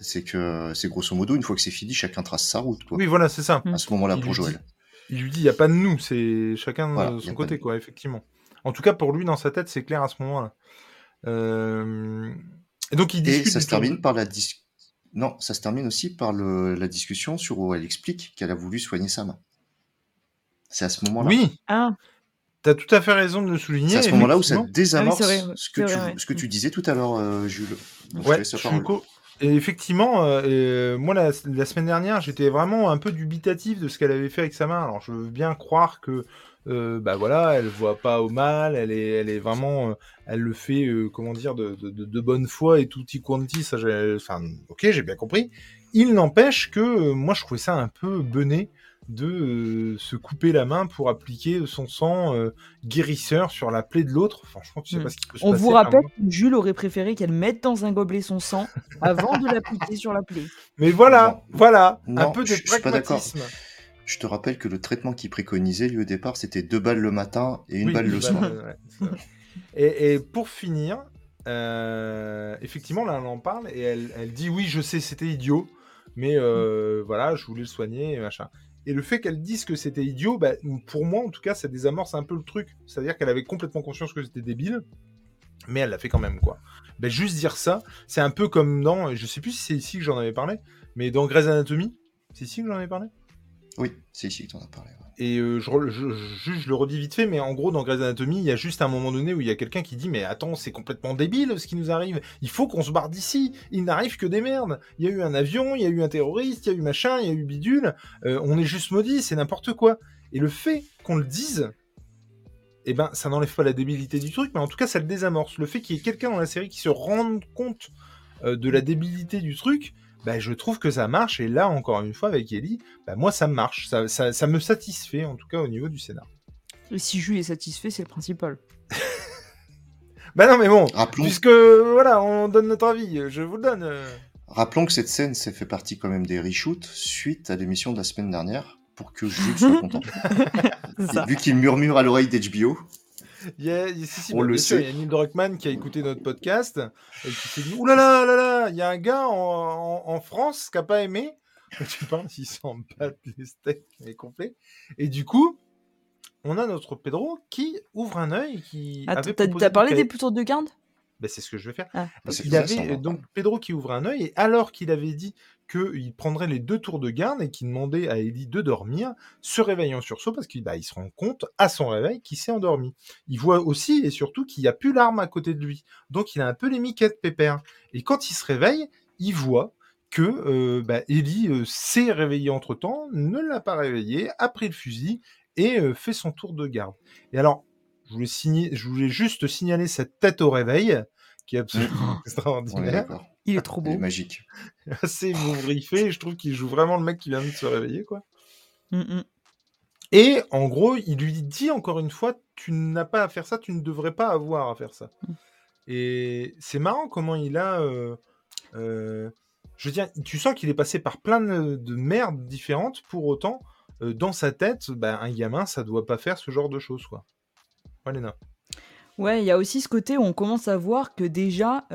C'est que c'est grosso modo une fois que c'est fini, chacun trace sa route. Oui, voilà, c'est ça. À ce moment-là pour Joël. il lui dit il n'y a pas de nous, c'est chacun de son côté, quoi, effectivement. En tout cas, pour lui, dans sa tête, c'est clair à ce moment-là. Euh, et donc il Et ça se termine par la discussion. Non, ça se termine aussi par le, la discussion sur où elle explique qu'elle a voulu soigner sa main. C'est à ce moment-là. Oui. Ah. Tu as tout à fait raison de le souligner. C'est à ce moment-là où ça désamorce ah ce, que tu, ce que tu disais tout à l'heure, euh, Jules. ouais, et effectivement, euh, euh, moi la, semaine dernière, j'étais vraiment un peu dubitatif de ce qu'elle avait fait avec sa main. Alors je veux bien croire que, bah voilà, elle voit pas au mal, elle est, elle est vraiment, elle le fait, comment dire, de, de, bonne foi et tutti quanti. Ça, enfin, ok, j'ai bien compris. Il n'empêche que moi je trouvais ça un peu bené de euh, se couper la main pour appliquer son sang euh, guérisseur sur la plaie de l'autre. Franchement, tu sais hmm. pas ce qui peut se On vous rappelle que Jules aurait préféré qu'elle mette dans un gobelet son sang avant de l'appliquer sur la plaie. Mais voilà, voilà, un peu de pragmatisme. Je te rappelle que le traitement qu'il préconisait, lui, au départ, c'était deux balles le matin et une balle le soir. et, pour finir, euh, effectivement, là, elle en parle et elle, elle dit oui, je sais, c'était idiot, mais hmm. voilà, je voulais le soigner, machin. Et le fait qu'elle dise que c'était idiot, bah, pour moi, en tout cas, ça désamorce un peu le truc. C'est-à-dire qu'elle avait complètement conscience que c'était débile, mais elle l'a fait quand même, quoi. Bah, juste dire ça, c'est un peu comme dans, je sais plus si c'est ici que j'en avais parlé, mais dans Grey's Anatomy, c'est ici que j'en avais parlé? Oui, c'est ici que t'en as parlé. Et euh, je, je, le redis vite fait, mais en gros, dans Grey's Anatomy, il y a juste un moment donné où il y a quelqu'un qui dit Mais attends, c'est complètement débile ce qui nous arrive. Il faut qu'on se barre d'ici. Il n'arrive que des merdes. Il y a eu un avion, il y a eu un terroriste, il y a eu machin, il y a eu bidule. Euh, on est juste maudit, c'est n'importe quoi. Et le fait qu'on le dise, eh ben, ça n'enlève pas la débilité du truc, mais en tout cas, ça le désamorce. Le fait qu'il y ait quelqu'un dans la série qui se rende compte euh, de la débilité du truc, bah, je trouve que ça marche. Et là, encore une fois, avec Ellie, bah, moi, ça marche. Ça, ça, me satisfait, en tout cas, au niveau du scénar. Et si Jules est satisfait, c'est le principal. bah non, mais bon, puisque voilà, on donne notre avis, je vous le donne. Euh. Rappelons que cette scène s'est fait partie quand même des reshoots suite à l'émission de la semaine dernière pour que Jules soit content. Vu qu'il murmure à l'oreille d'HBO. Il y a, on le sait. Il y a Neil Druckmann qui a écouté notre podcast et qui s'est dit Ouh là là là là, il y a un gars en, en, France qui n'a pas aimé. tu parles, il s'en bat les steaks, mais complet. Et du coup, on a notre Pedro qui ouvre un œil. Qui Attends, t'as parlé des tours de garde ben, c'est ce que je vais faire. Ah. Il avait donc Pedro qui ouvre un œil et alors qu'il avait dit qu'il prendrait les deux tours de garde et qu'il demandait à Ellie de dormir, se réveillant sur sursaut parce qu'il bah, il se rend compte à son réveil qu'il s'est endormi. Il voit aussi et surtout qu'il n'y a plus l'arme à côté de lui. Donc il a un peu les miquettes pépère. Et quand il se réveille, il voit que euh, bah, Ellie euh, s'est réveillée entre temps, ne l'a pas réveillé, a pris le fusil et euh, fait son tour de garde. Et alors, je voulais, je voulais juste signaler cette tête au réveil qui est absolument extraordinaire. Il est trop beau. Il est magique. Assez mourriffé. Je trouve qu'il joue vraiment le mec qui vient de se réveiller, quoi. Mm, mm. Et en gros, il lui dit encore une fois, tu n'as pas à faire ça, tu ne devrais pas avoir à faire ça. Mm. Et c'est marrant comment il a. Euh, euh, je veux dire, tu sens qu'il est passé par plein de, merdes différentes. Pour autant, euh, dans sa tête, bah, un gamin, ça doit pas faire ce genre de choses, quoi. Ouais, il y a aussi ce côté où on commence à voir que déjà,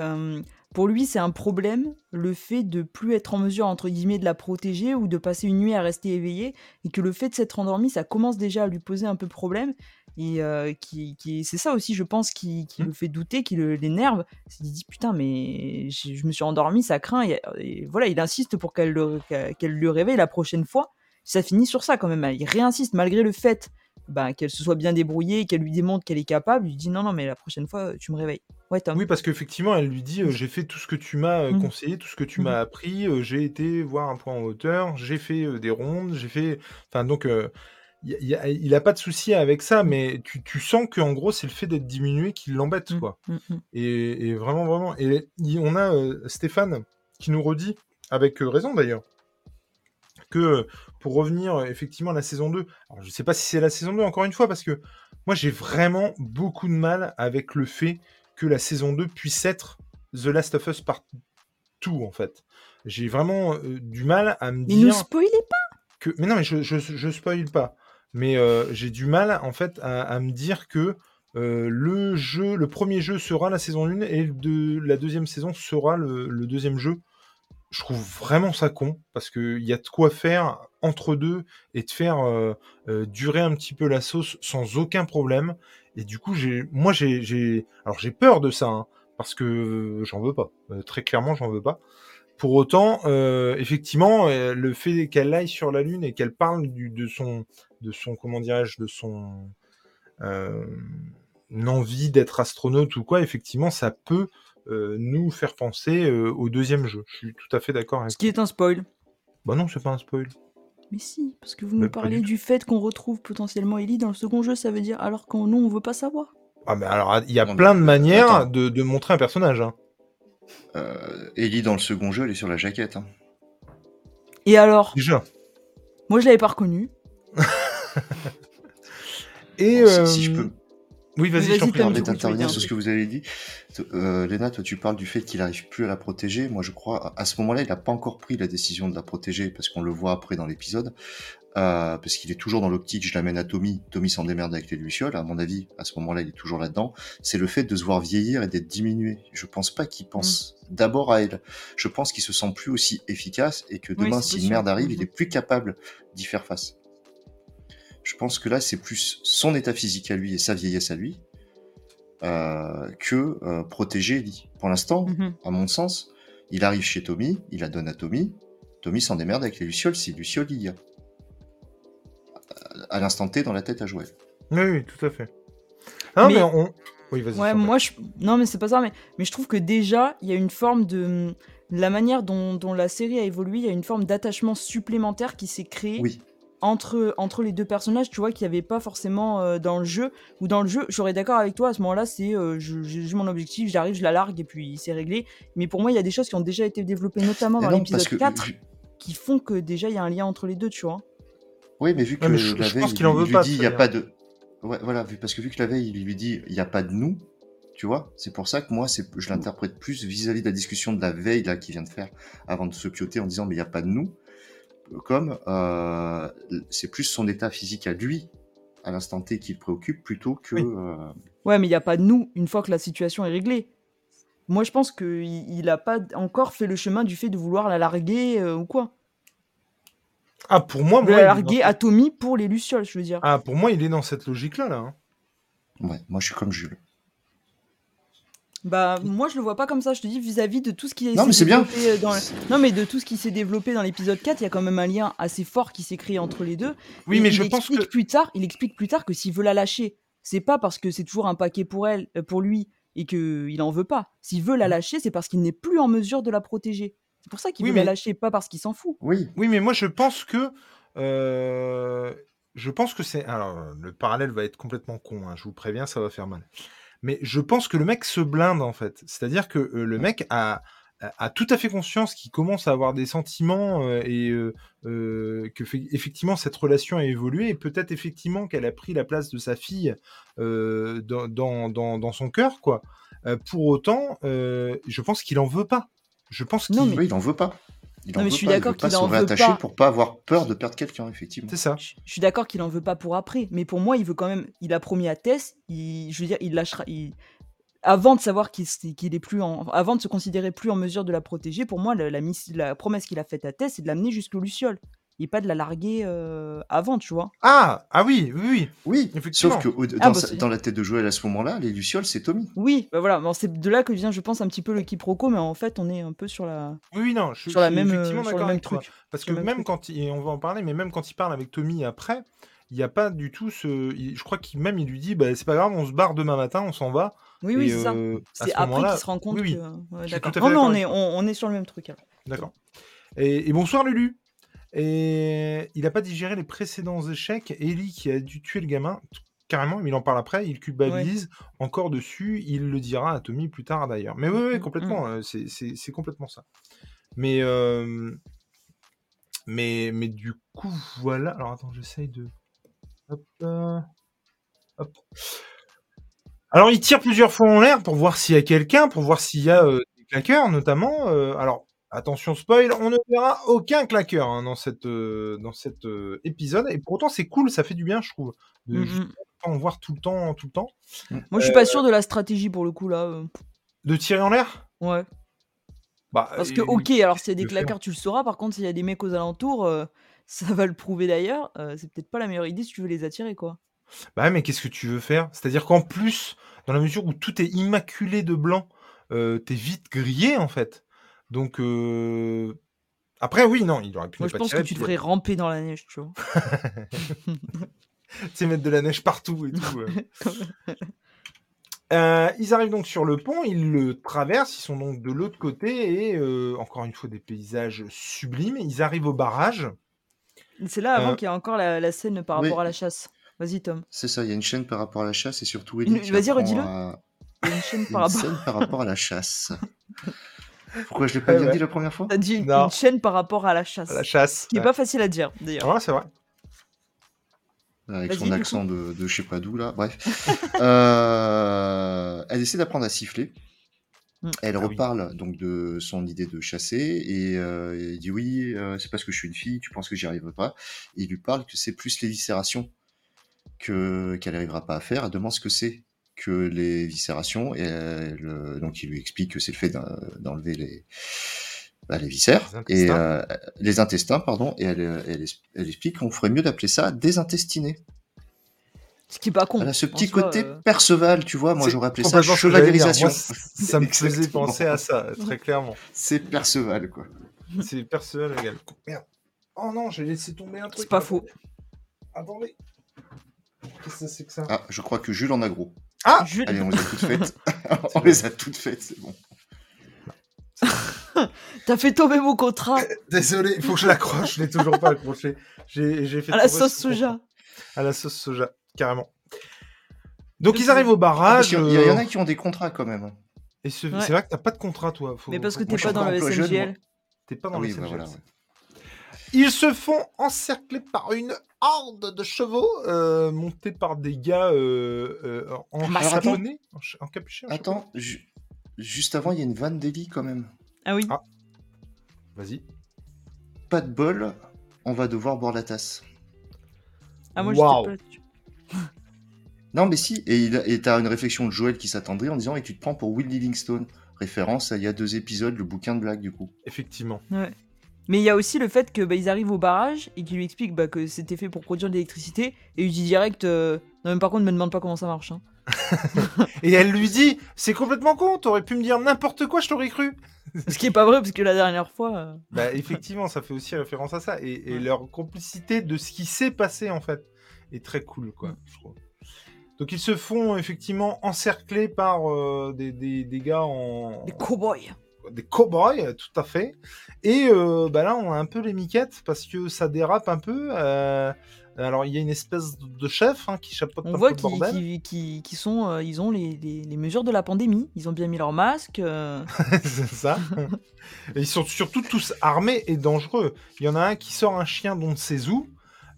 pour lui, c'est un problème, le fait de plus être en mesure, entre guillemets, de la protéger ou de passer une nuit à rester éveillé, et que le fait de s'être endormi, ça commence déjà à lui poser un peu problème. et qui, qui c'est ça aussi, je pense, qui, qui Mmh. le fait douter, qui l'énerve. Il dit putain, mais je me suis endormi, ça craint. Et, voilà, il insiste pour qu'elle le, qu'elle le réveille la prochaine fois. Ça finit sur ça quand même. Il réinsiste malgré le fait bah, qu'elle se soit bien débrouillée, qu'elle lui démontre qu'elle est capable. Il lui dit non, non, mais la prochaine fois, tu me réveilles. Ouais, Tom. Oui, parce qu'effectivement, elle lui dit j'ai fait tout ce que tu m'as Mmh. conseillé, tout ce que tu Mmh. m'as appris. j'ai été voir un point en hauteur, j'ai fait des rondes, j'ai fait. Enfin, donc il n'a pas de souci avec ça, mais tu, tu sens qu'en gros, c'est le fait d'être diminué qui l'embête, Mmh, quoi. mmh, mmh. Et, et vraiment, vraiment. Et on a euh, Stéphane qui nous redit, avec euh, raison d'ailleurs, que euh, pour revenir euh, effectivement à la saison 2, alors je sais pas si c'est la saison 2 encore une fois, parce que moi j'ai vraiment beaucoup de mal avec le fait que la saison 2 puisse être The Last of Us Part 2 en fait. J'ai vraiment euh, du mal à me Mais dire. ne spoilez pas que... Mais non, mais je, je, je spoil pas. Mais euh, j'ai du mal en fait à, à me dire que euh, le jeu, le premier jeu sera la saison 1 et de, la deuxième saison sera le, le, deuxième jeu. Je trouve vraiment ça con parce qu'il y a de quoi faire entre deux et de faire euh, euh, durer un petit peu la sauce sans aucun problème. Et du coup, j'ai, moi, j'ai, alors j'ai peur de ça hein, parce que j'en veux pas. Euh, très clairement, j'en veux pas. Pour autant, euh, effectivement, euh, le fait qu'elle aille sur la Lune et qu'elle parle de son, de son, comment dirais-je, de son euh, envie d'être astronaute ou quoi, effectivement, ça peut euh, nous faire penser euh, au deuxième jeu. Je suis tout à fait d'accord avec Ce qui est un spoil. Bah non, c'est pas un spoil. Mais si, parce que vous nous parlez du, du fait qu'on retrouve potentiellement Ellie dans le second jeu, ça veut dire alors qu'on nous on veut pas savoir. Ah mais alors il y a non, plein de manières de, de, montrer un personnage. Hein. Euh, Ellie dans le second jeu, elle est sur la jaquette. Hein. Et alors Déjà. Moi je l'avais pas reconnu. Et bon, euh... si, si, je peux. Oui, vas-y, je permettre d'intervenir sur ce que vous avez dit. Euh, Léna, toi, tu parles du fait qu'il n'arrive plus à la protéger. Moi, je crois, à ce moment-là, il n'a pas encore pris la décision de la protéger, parce qu'on le voit après dans l'épisode. Euh, parce qu'il est toujours dans l'optique, je l'amène à Tommy, Tommy s'en démerde avec les Lucioles, à mon avis, à ce moment-là, il est toujours là-dedans. C'est le fait de se voir vieillir et d'être diminué. Je pense pas qu'il pense mmh. d'abord à elle. Je pense qu'il se sent plus aussi efficace et que demain, oui, si une merde arrive, mmh. il est plus capable d'y faire face. Je pense que là, c'est plus son état physique à lui et sa vieillesse à lui euh, que euh, protéger Ellie. Pour l'instant, mmh. à mon sens, il arrive chez Tommy, il la donne à Tommy, Tommy s'en démerde avec les Lucioles si Lucioles il y a. À l'instant T, dans la tête à jouer. Oui, oui, tout à fait. Non, mais, mais on... Oui, vas-y. Ouais, moi, je... Non, mais c'est pas ça, mais... mais je trouve que déjà, il y a une forme de... La manière dont, dont la série a évolué, il y a une forme d'attachement supplémentaire qui s'est créée. Oui entre, entre les deux personnages, tu vois, qu'il n'y avait pas forcément euh, dans le jeu. Ou dans le jeu, j'aurais d'accord avec toi, à ce moment-là, c'est euh, j'ai mon objectif, j'arrive, je la largue et puis c'est réglé. Mais pour moi, il y a des choses qui ont déjà été développées, notamment dans l'épisode 4, que... qui font que déjà il y a un lien entre les deux, tu vois. Oui, mais vu que ouais, mais je, la je veille, pense qu'il il, en veut lui pas, dit, il n'y a pas de... Ouais, voilà, parce que vu que la veille, il lui dit, il n'y a pas de nous, tu vois, c'est pour ça que moi, je l'interprète plus vis-à-vis -vis de la discussion de la veille, là, qu'il vient de faire, avant de se pioter en disant, mais il n'y a pas de nous comme euh, c'est plus son état physique à lui à l'instant T qui le préoccupe plutôt que. Oui. Euh... Ouais, mais il n'y a pas de nous une fois que la situation est réglée. Moi, je pense qu'il n'a pas encore fait le chemin du fait de vouloir la larguer euh, ou quoi. Ah, pour moi, de moi la larguer à Tommy pour les Lucioles, je veux dire. Ah, pour moi, il est dans cette logique-là, là. Hein. Ouais, moi, je suis comme Jules. Bah moi je le vois pas comme ça, je te dis vis-à-vis -vis de tout ce qui non, mais c'est bien. dans le... Non mais de tout ce qui s'est développé dans l'épisode 4, il y a quand même un lien assez fort qui s'est créé entre les deux. Oui, Et mais il je explique pense que plus tard, il explique plus tard que s'il veut la lâcher, c'est pas parce que c'est toujours un paquet pour elle euh, pour lui et que il en veut pas. S'il veut la lâcher, c'est parce qu'il n'est plus en mesure de la protéger. C'est pour ça qu'il Oui, veut mais- la lâcher, pas parce qu'il s'en fout. Oui. Oui, mais moi je pense que. euh, je pense que c'est. Alors, le parallèle va être complètement con, hein, je vous préviens, ça va faire mal. Mais je pense que le mec se blinde en fait. C'est-à-dire que euh, le mec a, a, a tout à fait conscience qu'il commence à avoir des sentiments euh, et euh, que fait- effectivement cette relation a évolué et peut-être effectivement qu'elle a pris la place de sa fille euh, dans, dans, dans, dans son cœur, quoi. Euh, pour autant, euh, je pense qu'il en veut pas. Je pense qu'il. Non, mais- Oui, il en veut pas. Il Non, mais je suis pas, il d'accord veut pas qu'il se en veut réattacher pas. pour pas avoir peur de perdre quelqu'un, effectivement. C'est ça. Je je suis d'accord qu'il en veut pas pour après, mais pour moi, il veut quand même. Il a promis à Tess, il, je veux dire, il lâchera. il- avant de savoir qu'il est plus en, avant de se considérer plus en mesure de la protéger, pour moi, la, la promesse qu'il a faite à Tess, c'est de l'amener jusqu'au Luciole. Il pas de la larguer avant, tu vois. Ah, ah oui, oui, oui. Sauf que ah, bah, dans, la tête de Joël à ce moment-là, les Lucioles, c'est Tommy. Oui, bah voilà, c'est de là que vient, je pense, un petit peu le quiproquo, mais en fait, on est un peu sur la. Oui, non, je, sur la même, effectivement sur le même truc. Parce que même quand il, on va en parler, mais même quand il parle avec Tommy après, il n'y a pas du tout ce. je crois qu'il même il lui dit, bah, c'est pas grave, on se barre demain matin, on s'en va. Oui, oui, c'est ça. C'est après qu'il se rend compte oui, que. d'accord. Non, on est, on, est sur le même truc. D'accord. et bonsoir Lulu. Et il n'a pas digéré les précédents échecs. Ellie qui a dû tuer le gamin, carrément, il en parle après, il culpabilise encore dessus, il le dira à Tommy plus tard d'ailleurs. Mais oui, oui, mmh, mmh, complètement, mmh. Euh, c'est complètement ça. Mais, mais, mais du coup, voilà. Alors attends, j'essaye de. Hop, euh, hop. Alors il tire plusieurs fois en l'air pour voir s'il y a quelqu'un, pour voir s'il y a euh, des claqueurs notamment. alors Attention spoil, on ne verra aucun claqueur hein, dans cette euh, dans cet euh, épisode et pourtant c'est cool, ça fait du bien je trouve de mmh en voir tout le temps tout le temps. Mmh. Moi je suis pas euh, sûr de la stratégie pour le coup là. De tirer en l'air? Ouais. Bah, Parce que ok, alors s'il y a des claqueurs tu le sauras, par contre s'il y a des mecs aux alentours, ça va le prouver d'ailleurs, c'est peut-être pas la meilleure idée si tu veux les attirer quoi. Bah mais qu'est-ce que tu veux faire? C'est-à-dire qu'en plus, dans la mesure où tout est immaculé de blanc, t'es vite grillé en fait. Donc, après, oui, non, il aurait pu Moi, je pense que tu devrais ramper dans la neige, tu vois. tu sais, mettre de la neige partout et tout. Euh, ils arrivent donc sur le pont, ils le traversent, ils sont donc de l'autre côté et encore une fois des paysages sublimes. Ils arrivent au barrage. C'est là avant euh, qu'il y a encore la, scène par rapport à la chasse. Vas-y Tom. C'est ça, il y a une chaîne par rapport à la chasse et surtout Vas-y, redis-le. Il y a une chaîne par rapport à la chasse. Pourquoi je l'ai pas bien dit la première fois T'as dit une, chaîne par rapport à la chasse. la chasse. Ce qui est pas facile à dire, d'ailleurs. Ouais, c'est vrai. Avec son accent de, de je sais pas d'où, là. Bref. Euh, elle essaie d'apprendre à siffler. Mm. Elle ah reparle donc de son idée de chasser et euh, elle dit oui, euh, c'est parce que je suis une fille, tu penses que j'y arriverai pas? il lui parle que c'est plus l'éviscération que qu'elle n'arrivera pas à faire. Elle demande ce que c'est que les viscérations. Et donc, il lui explique que c'est le fait d'enlever les, bah, les viscères et euh, les intestins, pardon. Et elle, elle, explique qu'on ferait mieux d'appeler ça désintestiné. Ce qui est pas con. Elle a ce petit côté euh, Perceval, tu vois. Moi, j'aurais appelé ça chevalerisation. ça me faisait penser à ça, très clairement. C'est Perceval, quoi. C'est Perceval égal. Merde. Oh non, j'ai laissé tomber un truc. C'est pas faux. Attendez. Qu'est-ce que c'est que ça? Ah, je crois que Jules en a gros. Ah Allez, on les a toutes faites. on les a toutes faites, c'est bon. T'as fait tomber mon contrat. Euh, désolé, il faut que je l'accroche, je l'ai toujours pas accroché. J'ai fait à la sauce soja. À la sauce soja, carrément. Donc ils arrivent au barrage. Il y, en a euh, qui ont des contrats quand même. Et c'est vrai que t'as pas de contrat, toi. Mais parce que t'es pas, dans le SNGL. T'es pas dans le SNGL. Ils se font encercler par une horde de chevaux euh, montés par des gars euh, euh, en chaponné, en, capuchon. Attends, juste avant, il y a une vanne d'Eli quand même. Ah oui. Ah. Vas-y. Pas de bol, on va devoir boire la tasse. Ah moi wow. Non mais si, et t'as une réflexion de Joël qui s'attendrait en disant et tu te prends pour Will Livingstone. Référence à il y a deux épisodes, le bouquin de blague du coup. Effectivement. Ouais. Mais il y a aussi le fait que bah, ils arrivent au barrage et qu'ils lui expliquent bah, que c'était fait pour produire de l'électricité et il dit direct euh, non mais par contre ne me demande pas comment ça marche. Hein. et elle lui dit c'est complètement con, t'aurais pu me dire n'importe quoi, je t'aurais cru. Ce qui est pas vrai parce que la dernière fois. Euh, bah effectivement, ça fait aussi référence à ça et, leur complicité de ce qui s'est passé en fait est très cool quoi. Je trouve. Donc ils se font effectivement encercler par euh, des, des, des, gars en. Des cowboys des cow-boys, tout à fait. Et euh, bah là, on a un peu les miquettes parce que ça dérape un peu. Euh, alors, il y a une espèce de chef hein, qui chapeaute on voit le bordel. Qui, qui, sont, euh, ils ont les, les, mesures de la pandémie. Ils ont bien mis leur masque. C'est ça. ils sont surtout tous armés et dangereux. Il y en a un qui sort un chien dont ne sait où.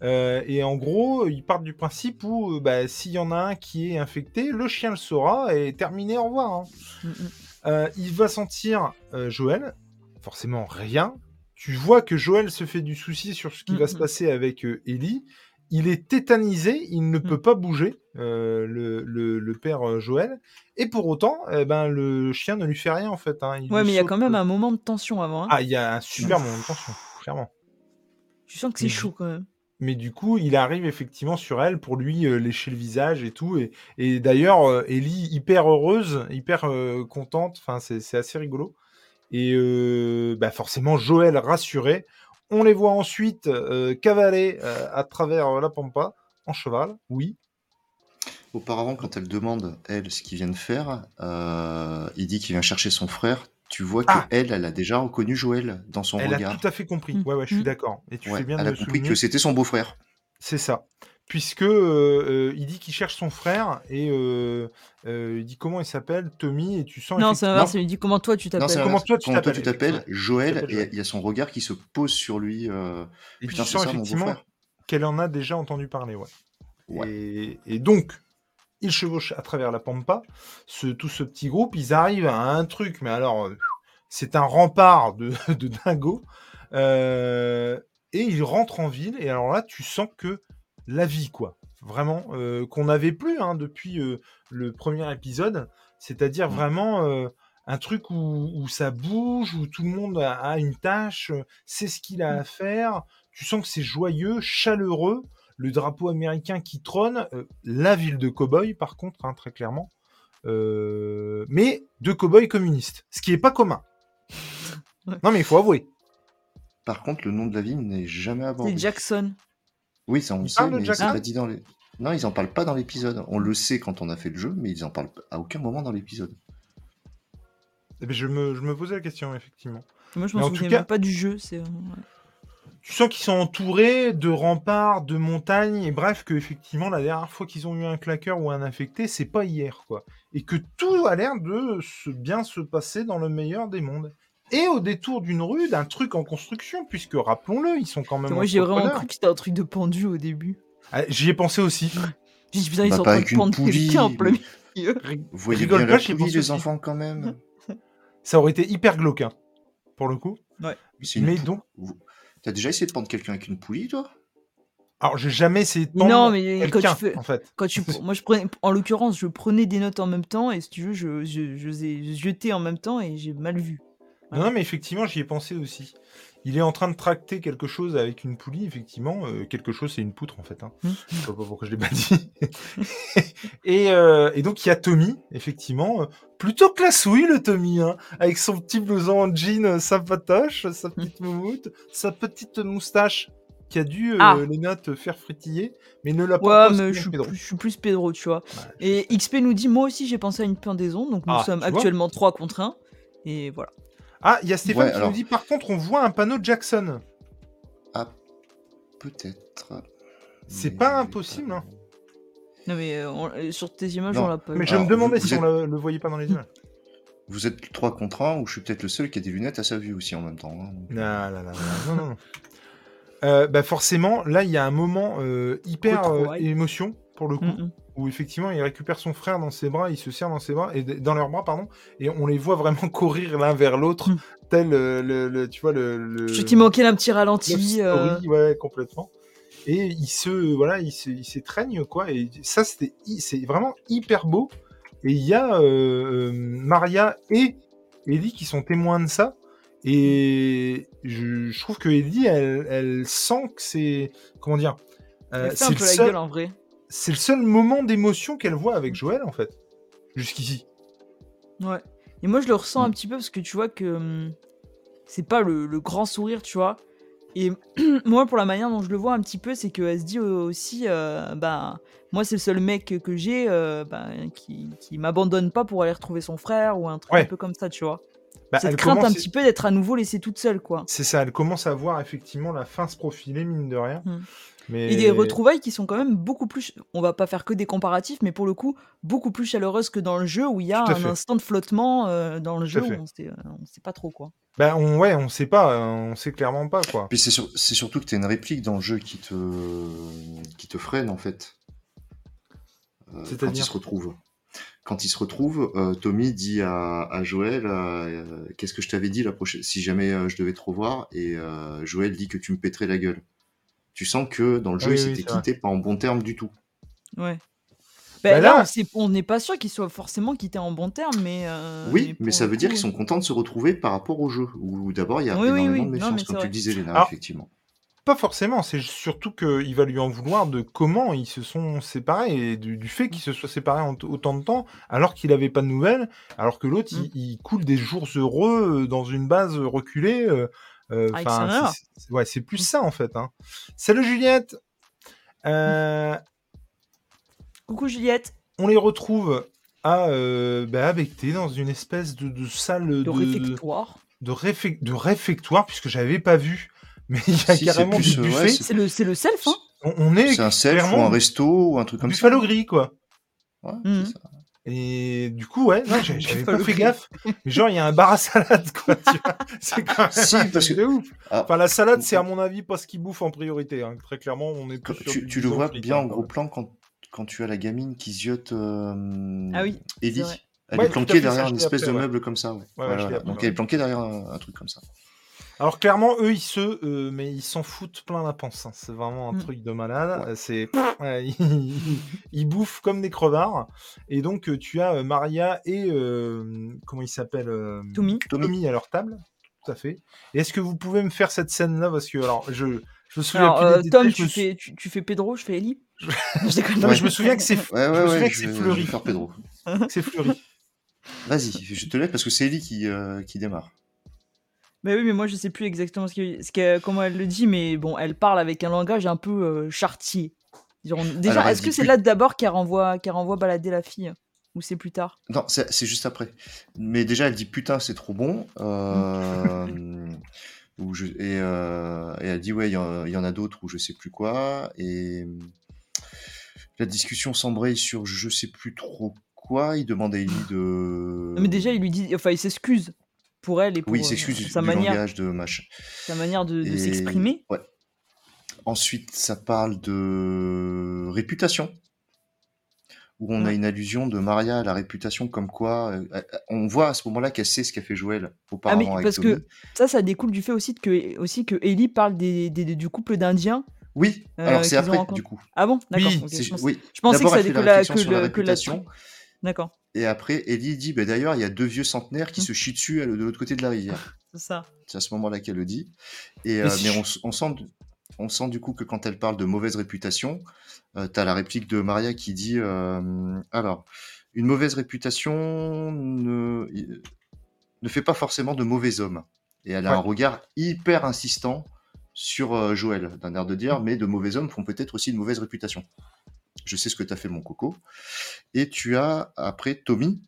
et en gros, ils partent du principe où bah, s'il y en a un qui est infecté, le chien le saura et terminé, au revoir. Hein. Mm, mm. Euh, il va sentir euh, Joël, forcément rien. Tu vois que Joël se fait du souci sur ce qui va se passer avec euh, Ellie. Il est tétanisé, il ne mm. peut pas bouger, le, père Joël. Et pour autant, eh ben, le chien ne lui fait rien en fait. Hein. ouais, mais il y a quand même un moment de tension avant. Hein. Ah, il y a un super moment de tension, clairement. Tu sens que c'est chaud quand même. Mais du coup, il arrive effectivement sur elle pour lui euh, lécher le visage et tout. Et, d'ailleurs, euh, Ellie, hyper heureuse, hyper euh, contente. Enfin, c'est assez rigolo. Et bah forcément, Joël rassuré. On les voit ensuite cavaler à travers la pampa en cheval, oui. Auparavant, quand elle demande, elle, ce qu'il vient de faire, il dit qu'il vient chercher son frère tu vois ah! qu'elle, elle a déjà reconnu Joël dans son Elle a tout à fait compris. Mmh. Ouais, ouais, je suis mmh. d'accord. Et tu fais bien elle a compris que c'était son beau-frère. C'est ça. Puisque euh, il dit qu'il cherche son frère et euh, euh, il dit comment il s'appelle, Tommy, et tu sens. Non, c'est l'inverse. Il dit comment toi tu t'appelles? Comment toi tu t'appelles? Joël, et il y a son regard qui se pose sur lui. et Putain, tu sens effectivement qu'elle en a déjà entendu parler, ouais. Et, et, donc, ils chevauchent à travers la pampa, ce, tout ce petit groupe, ils arrivent à un truc, mais alors, euh, c'est un rempart de, de dingo, euh, et ils rentrent en ville, et alors là, tu sens que la vie, quoi, vraiment, euh, qu'on n'avait plus hein, depuis le premier épisode, c'est-à-dire mmh. vraiment un truc où, ça bouge, où tout le monde a, une tâche, sait ce qu'il a mmh. à faire, tu sens que c'est joyeux, chaleureux, le drapeau américain qui trône, euh, la ville de Cowboy, par contre, hein, très clairement, euh, mais de Cowboy communistes, ce qui n'est pas commun. Non, mais il faut avouer. Par contre, le nom de la ville n'est jamais abordé. C'est Jackson. Oui, ça on le sait, mais pas dit dans les... Non, ils en parlent pas dans l'épisode. On le sait quand on a fait le jeu, mais ils en parlent à aucun moment dans l'épisode. Eh ben, je, me, je me posais la question, effectivement. Moi, je me souviens pas du jeu. C'est tu sens qu'ils sont entourés de remparts, de montagnes, et bref, que effectivement la dernière fois qu'ils ont eu un claqueur ou un infecté, c'est pas hier, quoi. Et que tout a l'air de se bien se passer dans le meilleur des mondes. Et au détour d'une rue, d'un truc en construction, puisque rappelons-le, ils sont quand même. Moi j'ai vraiment cru que c'était un truc de pendu au début. Ah, j'y ai pensé aussi. J'ai dit putain, ils bah, sont en train de pendre quelqu'un en plein milieu. Vous voyez bien la poulie, les enfants, quand même. Ça aurait été hyper glauque, hein, pour le coup. Ouais. Mais donc. T'as déjà essayé de prendre quelqu'un avec une poulie, toi? Alors, j'ai jamais essayé de prendre non, mais quand tu fais, en fait. Quand tu, moi, je prenais, en l'occurrence, je prenais des notes en même temps et si tu veux, je, je, je, je jetais en même temps et j'ai mal vu. Non, mais effectivement, j'y ai pensé aussi. Il est en train de tracter quelque chose avec une poulie, effectivement. Euh, quelque chose, c'est une poutre, en fait. Hein. Mmh. Je sais pas pourquoi je l'ai pas dit. et, euh, et, donc, il y a Tommy, effectivement. Euh, plutôt classouille, le Tommy, hein, avec son petit blouson en jean, sa patoche, sa petite moumoute, sa petite moustache qui a dû ah. les notes faire fritiller, mais ne l'a pas ouais, mais je, suis plus, je suis plus Pedro, tu vois. et XP nous dit, moi aussi j'ai pensé à une pendaison, donc nous ah, sommes actuellement 3 contre 1, et voilà. Ah, il y a Stéphane qui nous dit par contre, on voit un panneau Jackson. Ah, peut-être. C'est pas impossible, hein. Non, mais euh, euh, sur tes images, on l'a pas Mais je me demandais si on le, le voyait pas dans les images. Vous êtes 3 contre 1 ou je suis peut-être le seul qui a des lunettes à sa vue aussi en même temps. Hein, non, non, non, non, non. Euh, bah forcément, là, il y a un moment hyper émotion pour le coup. Mm, où effectivement il récupère son frère dans ses bras, il se serre dans ses bras et dans leurs bras pardon, et on les voit vraiment courir l'un vers l'autre, hmm. tel euh, le, tu vois le. Je t'y manquais un petit ralenti. Euh... ouais, complètement. Et il se voilà, il se, il s'étreigne quoi. Et ça c'était, c'est vraiment hyper beau. Et il y a euh, euh, Maria et Ellie qui sont témoins de ça. Et je, trouve que Ellie, elle, elle sent que c'est comment dire. c'est un peu la gueule en vrai c'est le seul moment d'émotion qu'elle voit avec Joël, en fait. Jusqu'ici. Ouais. Et moi, je le ressens un mm. petit peu parce que tu vois que hum, c'est pas le, grand sourire, tu vois. Et moi, pour la manière dont je le vois un petit peu, c'est qu'elle se dit aussi, euh, bah, moi, c'est le seul mec que j'ai euh, bah, qui, qui m'abandonne pas pour aller retrouver son frère ou un truc un peu comme ça, tu vois. Bah, Cette crainte un petit peu d'être à nouveau laissée toute seule, quoi. C'est ça, elle commence à voir effectivement la fin se profiler, mine de rien. Et des retrouvailles qui sont quand même beaucoup plus. On va pas faire que des comparatifs, mais pour le coup, beaucoup plus chaleureuses que dans le jeu où il y a un instant de flottement euh, dans le jeu où on sait, euh, on sait pas trop quoi. Ben on, ouais, on sait pas, on sait clairement pas quoi. Puis c'est, surtout que tu as une réplique dans le jeu qui te, qui te freine en fait. Euh, quand il se retrouve. Quand il se retrouve, Tommy dit à, à Joël Qu'est-ce que je t'avais dit la prochaine si jamais je devais te revoir Et Joël dit que tu me pèterais la gueule tu sens que dans le jeu, il s'était quitté pas en bon terme du tout. Ouais. Bah, bah là, on n'est pas sûr qu'ils soient forcément quittés en bon terme, mais. Euh, oui, mais, ça veut dire qu'ils sont contents de se retrouver par rapport au jeu. Où d'abord, il y a énormément de méfiance, comme tu le disais, Léna, effectivement. pas forcément, c'est surtout qu'il va lui en vouloir de comment ils se sont séparés et du, fait qu'ils se soient séparés en autant de temps alors qu'il n'avait pas de nouvelles, alors que l'autre mmh. il, coule des jours heureux euh, dans une base reculée. Euh, euh, ouais, c'est plus ça en fait. Hein. Salut Juliette. Coucou Juliette. On les retrouve à bah, avec T dans une espèce de, salle de, réfectoire. De, de réfectoire puisque j'avais pas vu mais il y a carrément du buffet. c'est le, le self, hein on, est. C'est un self ou un resto ou un truc comme Buffalo ça. gris, quoi. Ouais, mmh. ça. Et du coup, ouais, j'avais pas fait gaffe. Mais genre, il y a un bar à salade, quoi. c'est quand même si, parce que... ouf. Ah. Enfin, la salade, c'est à mon avis pas ce qu'ils bouffent en priorité. Hein. Très clairement, on est plus Tu, tu le vois bien en gros plan quand, quand tu as la gamine qui ziote euh, ah oui, Ellie. Elle est planquée derrière une espèce de meuble comme ça. Ouais. Donc elle est planquée derrière un truc comme ça. Alors clairement, eux, ils se, euh, mais ils s'en foutent plein la panse. Hein. C'est vraiment un mmh. truc de malade. C'est, ils, bouffent comme des crevards. Et donc euh, tu as euh, Maria et comment il s'appelle Tommy. Tommy à leur table. Tout à fait. Et est-ce que vous pouvez me faire cette scène-là? Parce que alors je, je me souviens. Alors, Tom, tu, fais, tu, fais Pedro, je fais Ellie. je, je me souviens que c'est, ouais, ouais, ouais, je, fleuri. faire Pedro. c'est fleuri. Vas-y, je te laisse parce que c'est Ellie qui, qui démarre. Mais oui, mais moi je sais plus exactement ce que, ce comment elle le dit, mais bon, elle parle avec un langage un peu euh, chartier. déjà, est-ce que c'est là d'abord qu'elle renvoie, qu'elle renvoie balader la fille ou c'est plus tard? Non, c'est juste après. Mais déjà, elle dit putain, c'est trop bon. Euh, je, euh, et, elle dit ouais, il y, en a d'autres ou je sais plus quoi. Et la discussion s'embraye sur je sais plus trop quoi. Il demande à Ellie de. Mais déjà, il lui dit, enfin, il s'excuse pour elle et pour oui, euh, sa manière, de Sa manière de, s'exprimer. Ouais. Ensuite, ça parle de réputation, où on a une allusion de Maria à la réputation, comme quoi euh, euh, on voit à ce moment-là qu'elle sait ce qu'a fait Joël auparavant. Ah, mais parce que ça, ça découle du fait aussi que, aussi que Ellie parle des, du couple d'Indiens. Oui, alors c'est après, du coup. Ah bon? D'accord. Oui, je, pensais que ça découle la, que, la réputation. D'accord. Et après, Ellie dit bah, d'ailleurs, il y a deux vieux centenaires qui mmh. se chient dessus de l'autre côté de la rivière. C'est ça. C'est à ce moment-là qu'elle le dit. Et, mais, euh, on, sent, on sent du coup que quand elle parle de mauvaise réputation, euh, tu as la réplique de Maria qui dit euh, Alors, une mauvaise réputation ne, ne fait pas forcément de mauvais hommes. Et elle a un regard hyper insistant sur Joël, d'un air de dire, mmh. mais de mauvais hommes font peut-être aussi une mauvaise réputation je sais ce que tu as fait, mon coco. Et tu as après Tommy,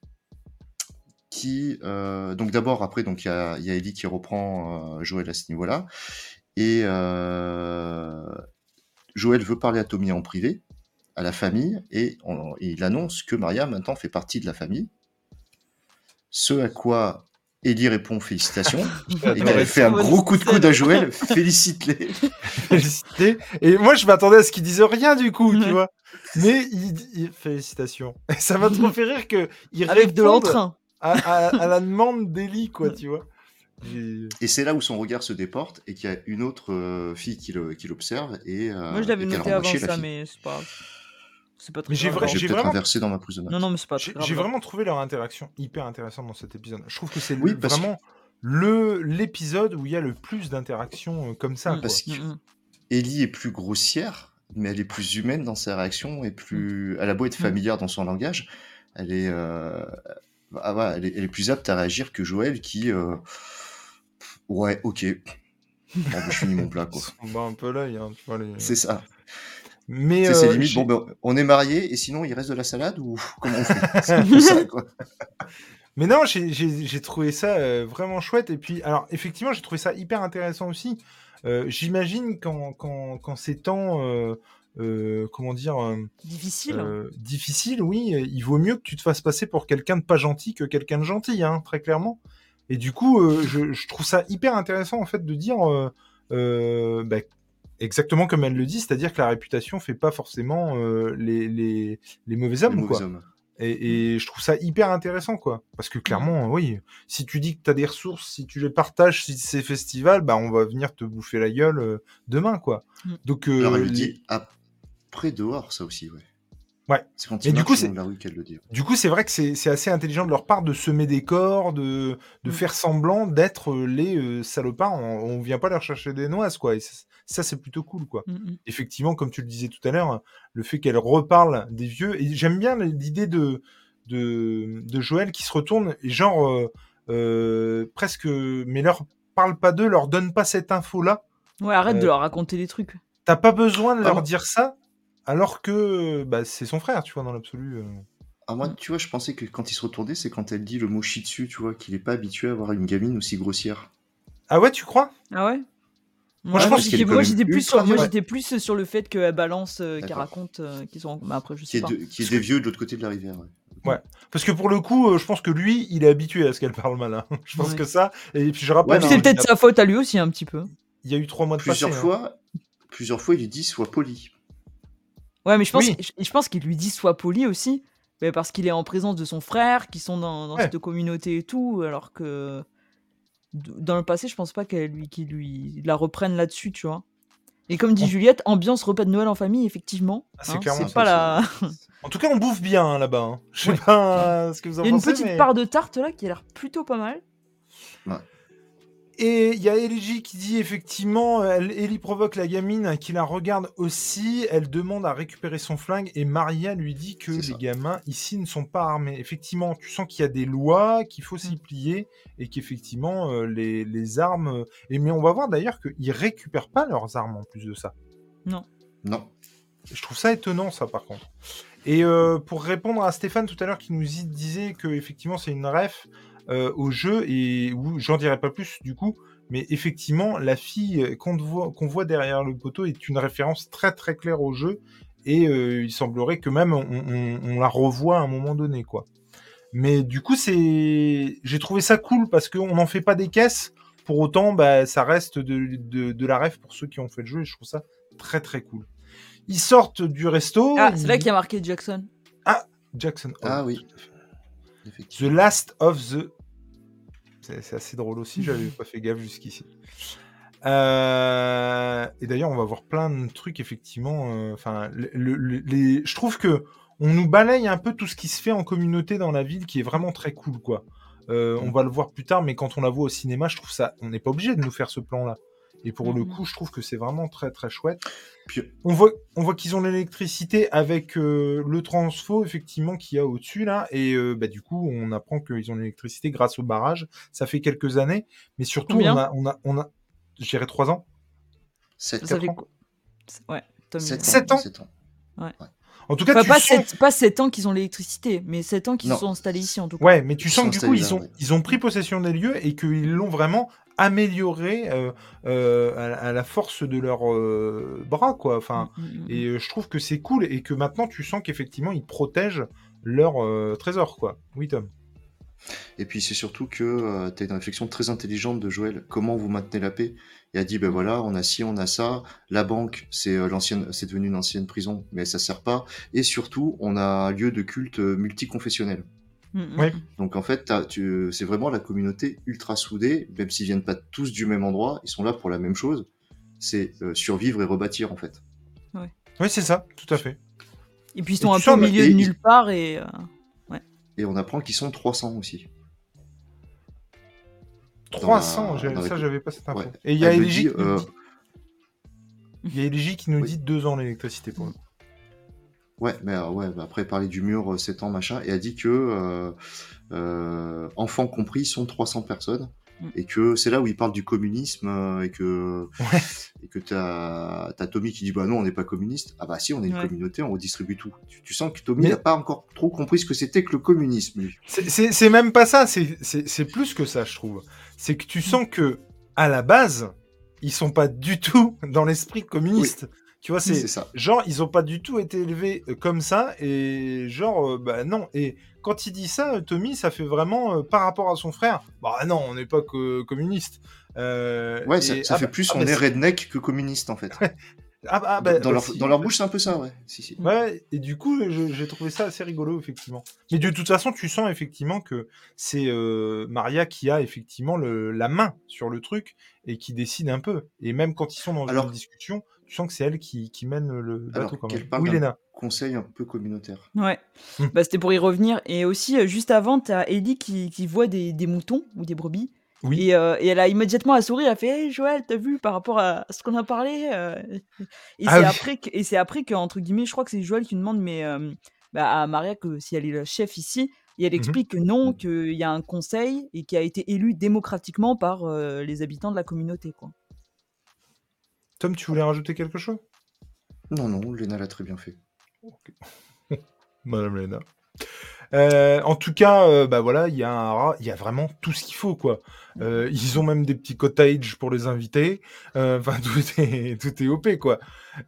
qui. Euh, donc d'abord, après, il y a, y a, Ellie qui reprend euh, Joël à ce niveau-là. Et euh, Joël veut parler à Tommy en privé, à la famille, et, il annonce que Maria maintenant fait partie de la famille. Ce à quoi Ellie répond félicitations. et elle fait un gros coup de coude à Joël. Félicite-les. Félicite-les. Et moi, je m'attendais à ce qu'il dise rien du coup, tu vois. Mais il dit félicitations. ça va trop faire rire que il Avec de l'entrain. À, à, la demande d'Ellie, quoi, tu vois. Et c'est là où son regard se déporte et qu'il y a une autre euh, fille qui l'observe. Et, euh, Moi, je l'avais noté avant ça, mais c'est pas c'est pas très j'ai vraiment inversé dans ma prise de Non, non, mais c'est pas J'ai vraiment trouvé leur interaction hyper intéressante dans cet épisode. Je trouve que c'est vraiment le l'épisode où il y a le plus d'interactions euh, comme ça. Mm. Parce que mm, mm. Ellie est plus grossière, mais elle est plus humaine dans ses réactions et plus. Elle a beau être familière dans son langage, elle est, euh, ah elle est, plus apte à réagir que Joël qui. Euh, ouais, ok. je finis mon plat, quoi. un peu l'œil, hein, C'est ça. Mais c'est euh, limite, bon, ben, on est mariés et sinon il reste de la salade ou comment on fait? Ça, quoi. Mais non, j'ai trouvé ça euh, vraiment chouette. Et puis, alors, effectivement, j'ai trouvé ça hyper intéressant aussi. Euh, j'imagine quand, quand, quand ces temps, comment dire, difficile. difficile, oui, il vaut mieux que tu te fasses passer pour quelqu'un de pas gentil que quelqu'un de gentil, hein, très clairement. Et du coup, je, je, trouve ça hyper intéressant en fait de dire. Bah, exactement comme elle le dit, c'est-à-dire que la réputation fait pas forcément euh, les, les, les, mauvais hommes. quoi. Et, et, je trouve ça hyper intéressant, quoi. Parce que clairement, oui, si tu dis que tu as des ressources, si tu les partages, si c'est festival, bah on va venir te bouffer la gueule euh, demain, quoi. Mm. Donc, euh, Alors, elle lui dit après dehors, ça aussi, ouais. Ouais. C'est quand Mais du coup, c'est la rue qu'elle le dit. du coup, c'est vrai que c'est c'est assez intelligent de leur part de semer des corps, de de Mm. faire semblant d'être, heu, les, heu, salopards. On on vient pas leur chercher des noises, quoi et ça, c'est plutôt cool, quoi. Mmh mh. Effectivement, comme tu le disais tout à l'heure, le fait qu'elle reparle des vieux et j'aime bien l'idée de de de Joël qui se retourne et genre, heu heu, presque, mais leur parle pas d'eux, leur donne pas cette info-là. Ouais, arrête de leur raconter des trucs. Tu pas besoin de Ah leur dire ça, alors que, bah, c'est son frère, tu vois, dans l'absolu, heu. ah moi, tu vois, je pensais que quand il se retournait, c'est quand elle dit le mot shih tzu, tu vois, qu'il est pas habitué à avoir une gamine aussi grossière. Ah ouais, tu crois? Ah ouais? Moi, je Ouais, pense j'étais plus sur moi, ouais. j'étais plus sur le fait qu'elle balance, heu, qu'elle raconte, heu, qu'ils sont mais après je Qui sais est, pas. de- qui est des vieux de l'autre côté de la rivière. ouais. ouais, parce que pour le coup, heu, je pense que lui, il est habitué à ce qu'elle parle mal, hein. Je pense Ouais. que ça et puis je rappelle, c'est peut-être sa faute à lui aussi un petit peu. il y a eu 3 mois de passé, Plusieurs hein. fois, plusieurs fois, il lui dit sois poli. Ouais, mais je pense Oui. je je pense qu'il lui dit: «Sois poli» aussi, mais parce qu'il est en présence de son frère, qui sont dans dans Ouais. cette communauté et tout, alors que d dans le passé, je pense pas qu'elle lui qu'il lui la reprenne là-dessus, tu vois? Et comme dit En Juliette, ambiance repas de Noël en famille, effectivement, Ah, c'est hein, clairement ça. pas la En tout cas, on bouffe bien, hein, là-bas, hein. Je sais Ouais. pas ce que vous en il y a une pensez, petite mais part de tarte là qui a l'air plutôt pas mal. Et il y a Ellie qui dit effectivement, elle, Ellie provoque la gamine qui la regarde aussi. Elle demande à récupérer son flingue et Maria lui dit que les ça. gamins ici ne sont pas armés. Effectivement, tu sens qu'il y a des lois, qu'il faut Mm. s'y plier et qu'effectivement euh, les, les armes. euh, Et mais on va voir d'ailleurs qu'ils récupèrent pas leurs armes en plus de ça. Non. Non. Je trouve ça étonnant, ça, par contre. Et euh, pour répondre à Stéphane tout à l'heure qui nous disait que effectivement c'est une ref euh, au jeu et où j'en dirai pas plus du coup, mais effectivement la fille qu'on voit, qu'on voit derrière le poteau est une référence très très claire au jeu et euh, il semblerait que même on, on- on la revoit à un moment donné quoi. Mais du coup c'est, j'ai trouvé ça cool parce qu'on n'en fait pas des caisses. Pour autant, bah, ça reste de, de, de la ref pour ceux qui ont fait le jeu et je trouve ça très très cool. Ils sortent du resto. Ah, c'est là ils- qu'il y a marqué Jackson. Jackson. Hole, Ah oui. The Last of the. C'est assez drôle aussi, j'avais pas fait gaffe jusqu'ici. Euh, Et d'ailleurs, on va voir plein de trucs, effectivement. euh, Enfin, le- le- le- les... je trouve que on nous balaye un peu tout ce qui se fait en communauté dans la ville, qui est vraiment très cool, quoi. Euh, on va le voir plus tard, mais quand on la voit au cinéma, je trouve ça. On n'est pas obligé de nous faire ce plan-là. Et pour le Mhm. coup, je trouve que c'est vraiment très très chouette. Puis, On voit, on voit qu'ils ont l'électricité avec euh, le transfo, effectivement, qu'il y a au-dessus, là. Et euh, bah, du coup, on apprend qu'ils ont l'électricité grâce au barrage. Ça fait quelques années. Mais surtout, Combien on a, on a, on a, je dirais 3 ans. sept- Ça Quatre fait ans. quoi? C'est- Ouais, Tom, il sept a- Sept ans. sept ans. En tout cas, Enfin, tu pas, sens... 7, pas 7 ans qu'ils ont l'électricité, mais 7 ans qu'ils se sont installés ici en tout cas. Ouais, mais tu Ils sens que du coup, ils ont, ouais. ils ont pris possession des lieux et qu'ils l'ont vraiment amélioré euh, euh, à, la- à la force de leurs euh, bras, quoi. Enfin, Mm, mm, mm. et euh, je trouve que c'est cool et que maintenant, tu sens qu'effectivement, ils protègent leur euh, trésor, quoi. Oui, Tom. Et puis c'est surtout que tu as une réflexion très intelligente de Joël. Comment vous maintenez la paix? Il a dit ben voilà, on a ci, on a ça. La banque, c'est euh, l'ancienne, c'est devenu une ancienne prison, mais ça sert pas. Et surtout, on a un lieu de culte multiconfessionnel. Mm, mm, Ouais. mm. Donc en fait, tu- c'est vraiment la communauté ultra soudée, même s'ils viennent pas tous du même endroit, ils sont là pour la même chose. C'est euh, survivre et rebâtir en fait. Oui, c'est ça, tout à fait. Et puis ils sont un peu au milieu et- de nulle part et. euh, Et on apprend qu'ils sont 300 aussi. 300, la- j'ai- dans la- ça, j'avais pas cette info. Ouais. Et il y a Elle me LG dit, qui nous euh, dit... Il y a LG qui nous Oui. dit deux ans l'électricité pour le coup. Ouais, mais euh, ouais, bah, après parler du mur, euh, 7 ans, machin, et a dit que euh, euh, enfants compris sont 300 personnes. Mm. Et que c'est là où il parle du communisme euh, et que Ouais. et que t'as as Tommy qui dit bah non on n'est pas communiste ah bah si on est une Ouais. communauté on redistribue tout tu, tu sens que Tommy Mais- n'a pas encore trop compris ce que c'était que le communisme lui C'est- C'est c'est même pas ça, c'est- c'est c'est plus que ça, je trouve. C'est que tu sens que, à la base, ils sont pas du tout dans l'esprit communiste. Tu vois, c'est ça genre, ils ont pas du tout été élevés euh, comme ça, et genre, euh, bah non. Et quand il dit ça, euh, Tommy, ça fait vraiment, euh, par rapport à son frère, bah non, on n'est pas co- communiste. Euh, ouais et- ça, ça ah fait bah- plus ah on bah est redneck que communiste en fait ah bah- ah dans, bah- dans leur, si. dans leur bouche c'est un peu ça ouais si si Ouais, et du coup, j'ai trouvé ça assez rigolo, effectivement. Mais de toute façon, tu sens effectivement que c'est euh, Maria qui a effectivement le, la main sur le truc et qui décide un peu. Et même quand ils sont dans Alors- une discussion, tu sens que c'est elle qui, qui mène le bateau Alors, quand qu'elle même. parle Oui, d'un Léna. conseil un peu communautaire. Ouais, mmh. bah, c'était pour y revenir. Et aussi, juste avant, tu as Ellie qui, qui voit des, des, moutons ou des brebis. Oui. Et, et, elle a immédiatement à sourire, elle a fait hey, Joël, t'as vu par rapport à ce qu'on a parlé Et ah c'est après, que, et c'est après que, entre guillemets, je crois que c'est Joël qui demande mais, bah, à Maria que si elle est le chef ici. Et elle mmh explique que non, qu'il y a un conseil et qui a été élu démocratiquement par les habitants de la communauté. Quoi. Tom, tu voulais rajouter quelque chose? Non, non, Léna l'a très bien fait. Madame Léna. Euh, en tout cas, euh, bah voilà, il y a il y a vraiment tout ce qu'il faut quoi. Euh, ils ont même des petits cottages pour les invités. Enfin, tout est tout est op quoi.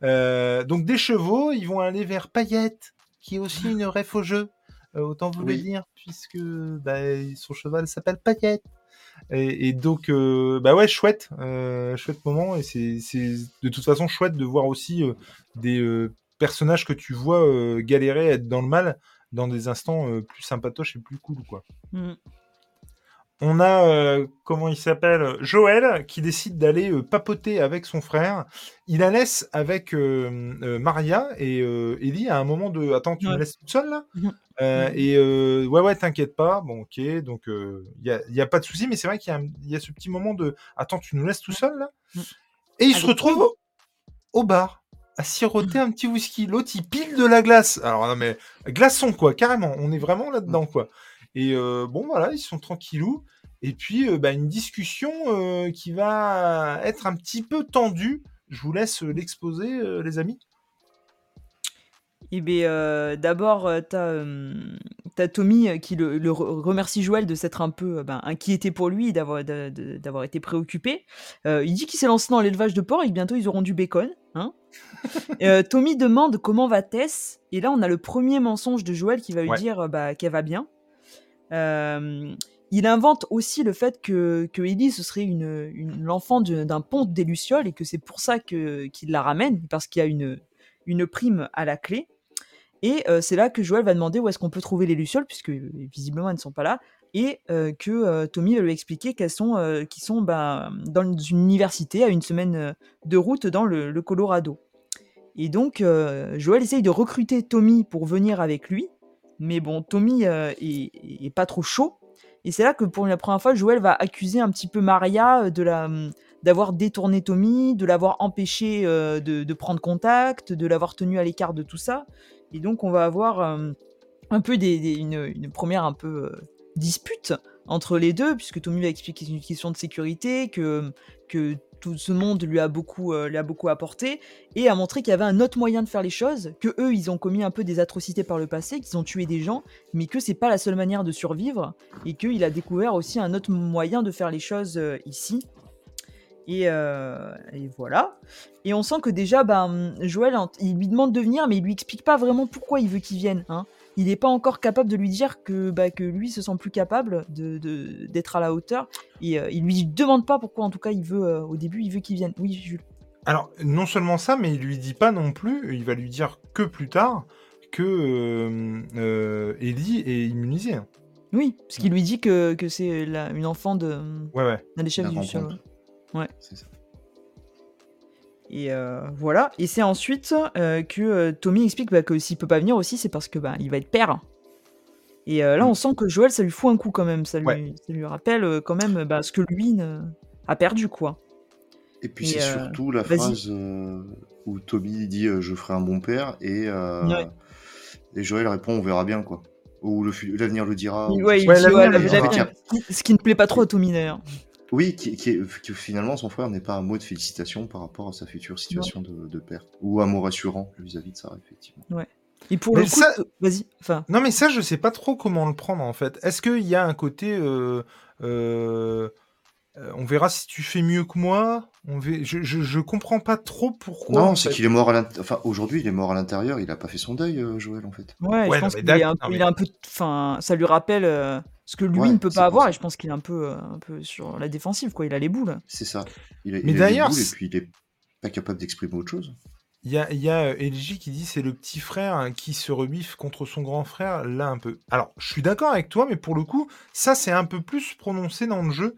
donc des chevaux, ils vont aller vers Paillette, qui est aussi une ref au jeu. autant vous le dire, puisque bah, son cheval s'appelle Paillette. Et, donc, bah ouais, chouette, chouette moment. Et c'est de toute façon chouette de voir aussi des personnages que tu vois galérer, être dans le mal dans des instants plus sympatoches et plus cool, quoi. Mmh. On a, comment il s'appelle Joël, qui décide d'aller papoter avec son frère. Il la laisse avec Maria et Ellie à un moment de Attends, tu me laisses toute seule là? Mmh. Mmh. Et ouais, ouais, t'inquiète pas. Bon, ok, donc il n'y a, y a, pas de souci, mais c'est vrai qu'il y, y, a ce petit moment de Attends, tu nous laisses tout seul là? Et il se retrouve au bar à siroter un petit whisky. L'autre, il pile de la glace. Alors, non, mais glaçon, quoi, carrément. On est vraiment là-dedans, quoi. Et euh, bon, voilà, ils sont tranquillous. Et puis, euh, bah, une discussion euh, qui va être un petit peu tendue. Je vous laisse l'exposer, les amis. Eh bien, d'abord, tu as, Tommy qui le, remercie Joël de s'être un peu ben, inquiété pour lui, d'avoir, d'avoir été préoccupé. il dit qu'il s'est lancé dans l'élevage de porc et que bientôt ils auront du bacon. Hein Tommy demande comment va Tess. Et là, on a le premier mensonge de Joël qui va lui dire bah, qu'elle va bien. Il invente aussi le fait que, que Ellie, ce serait une, l'enfant d'un pont des Lucioles et que c'est pour ça qu'il la ramène, parce qu'il y a une, une prime à la clé. Et c'est là que Joël va demander où est-ce qu'on peut trouver les Lucioles, puisque visiblement elles ne sont pas là, et que Tommy va lui expliquer qu'elles sont, qui sont bah, dans une université à une semaine de route dans le, Colorado. Et donc Joël essaye de recruter Tommy pour venir avec lui, mais bon, Tommy est, pas trop chaud. Et c'est là que pour la première fois, Joël va accuser un petit peu Maria de la mmh, d'avoir détourné Tommy, de l'avoir empêché de, prendre contact, de l'avoir tenu à l'écart de tout ça. Et donc on va avoir un peu une, première un peu dispute entre les deux, puisque Tommy va expliquer que c'est une question de sécurité, que, que tout ce monde lui a beaucoup, lui a beaucoup apporté, et a montré qu'il y avait un autre moyen de faire les choses, que eux, ils ont commis un peu des atrocités par le passé, qu'ils ont tué des gens, mais que c'est pas la seule manière de survivre, et qu'il a découvert aussi un autre moyen de faire les choses ici. Et, et, voilà. Et on sent que déjà, ben, Joël, il lui demande de venir, mais il lui explique pas vraiment pourquoi il veut qu'il vienne. Hein. Il n'est pas encore capable de lui dire que, bah, que lui se sent plus capable d'être de, d'être à la hauteur. Et il lui demande pas pourquoi, en tout cas, il veut, au début, il veut qu'il vienne. Oui, Jules. Alors, non seulement ça, mais il lui dit pas non plus, il va lui dire que plus tard, que Ellie est immunisée. Hein. Oui, parce qu'il lui dit que, que c'est une enfant de ouais, ouais. d'un des chefs du Ouais. C'est ça. Et euh, voilà. Et c'est ensuite euh, que euh, Tommy explique bah, que s'il peut pas venir aussi, c'est parce que bah, il va être père. Et là, on mm. sent que Joël, ça lui fout un coup quand même. Ça lui, ça lui rappelle quand même bah, ce que lui a perdu, quoi. Et puis c'est surtout la phrase où Tommy dit je ferai un bon père et, et Joël répond on verra bien, quoi. Ou l'avenir le dira. Ouais, il dit, Ce qui ne plaît pas trop à Tommy d'ailleurs. Oui, qui, que finalement son frère n'est pas un mot de félicitation par rapport à sa future situation de, père. Ou un mot rassurant vis-à-vis de ça, effectivement. Ouais. Et pour le coup, vas-y. Enfin... Non, mais ça, je sais pas trop comment le prendre en fait. Est-ce qu'il y a un côté. Euh, euh, on verra si tu fais mieux que moi. On je, je, comprends pas trop pourquoi. Non, c'est qu'il est mort à l'intérieur. Enfin, aujourd'hui, il est mort à l'intérieur. Il a pas fait son deuil, euh, Joël, en fait. Ouais, je pense qu'il est un, peu, un peu. Enfin, ça lui rappelle ce que lui ne peut pas avoir, et je pense qu'il est un peu, euh, un peu sur la défensive, quoi. Il a les boules. C'est ça. Il a, Mais d'ailleurs, et puis il est pas capable d'exprimer autre chose. Il y a, y a euh, qui dit c'est le petit frère hein, qui se rebiffe contre son grand frère, là un peu. Alors, je suis d'accord avec toi, mais pour le coup, ça c'est un peu plus prononcé dans le jeu.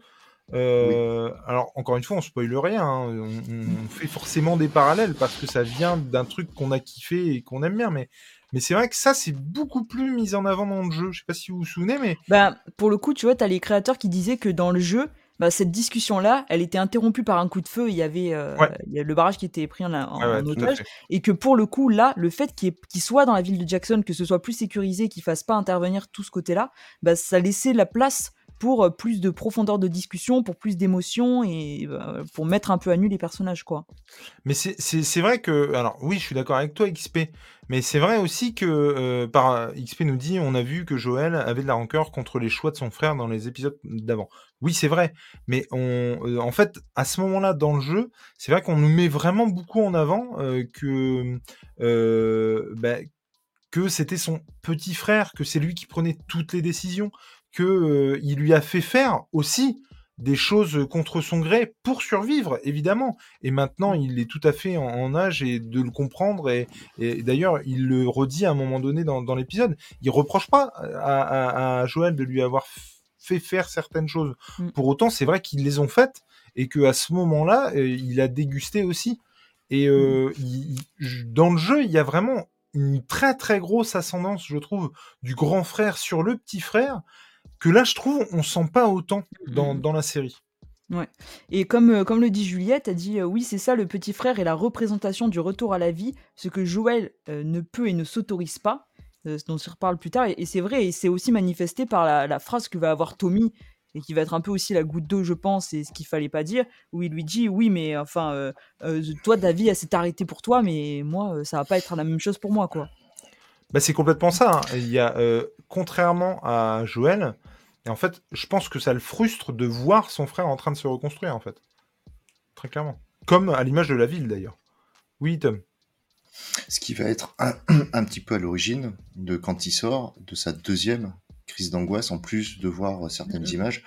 Alors, encore une fois, on spoile rien. Hein. On, fait forcément des parallèles parce que ça vient d'un truc qu'on a kiffé et qu'on aime bien. Mais, mais c'est vrai que ça, c'est beaucoup plus mis en avant dans le jeu. Je sais pas si vous vous souvenez, mais. Bah, pour le coup, tu vois, tu as les créateurs qui disaient que dans le jeu, bah, cette discussion-là, elle était interrompue par un coup de feu. Il y avait euh, le barrage qui était pris en, otage. Et que pour le coup, là, le fait qu'il soit dans la ville de Jackson, que ce soit plus sécurisé, qu'il fasse pas intervenir tout ce côté-là, bah, ça laissait la place pour euh, plus de profondeur de discussion, pour plus d'émotion et bah, pour mettre un peu à nu les personnages, quoi. Mais c'est vrai que, alors oui, je suis d'accord avec toi, XP, mais c'est vrai aussi que, euh, par XP nous dit, on a vu que Joël avait de la rancœur contre les choix de son frère dans les épisodes d'avant. Oui, c'est vrai, mais on, euh, en fait, à ce moment-là dans le jeu, c'est vrai qu'on nous met vraiment beaucoup en avant que, bah, que c'était son petit frère, que c'est lui qui prenait toutes les décisions, qu'il euh, lui a fait faire aussi des choses contre son gré pour survivre, évidemment. Et maintenant, il est tout à fait en, âge et de le comprendre. Et, d'ailleurs, il le redit à un moment donné dans, l'épisode. Il reproche pas à, Joël de lui avoir fait faire certaines choses. Mm. Pour autant, c'est vrai qu'ils les ont faites et qu'à ce moment-là, euh, il a dégusté aussi. Et euh, mm. dans le jeu, il y a vraiment une très très grosse ascendance, je trouve, du grand frère sur le petit frère que là, je trouve, on sent pas autant dans, mmh. la série. Ouais. Et comme, euh, comme le dit Juliette, elle dit euh, oui, c'est ça, le petit frère est la représentation du retour à la vie, ce que Joël euh, ne peut et ne s'autorise pas, dont on reparle plus tard. Et, c'est vrai, et c'est aussi manifesté par la, phrase que va avoir Tommy, et qui va être un peu aussi la goutte d'eau, je pense, et ce qu'il fallait pas dire, où il lui dit oui, mais enfin, toi, ta vie, elle s'est arrêtée pour toi, mais moi, ça va pas être la même chose pour moi, quoi. Bah, c'est complètement ça. Hein. Il y a, contrairement à Joël, et en fait, je pense que ça le frustre de voir son frère en train de se reconstruire, en fait. Très clairement. Comme à l'image de la ville, d'ailleurs. Oui, Tom. Ce qui va être un, petit peu à l'origine de quand il sort de sa deuxième crise d'angoisse, en plus de voir certaines mm-hmm. images,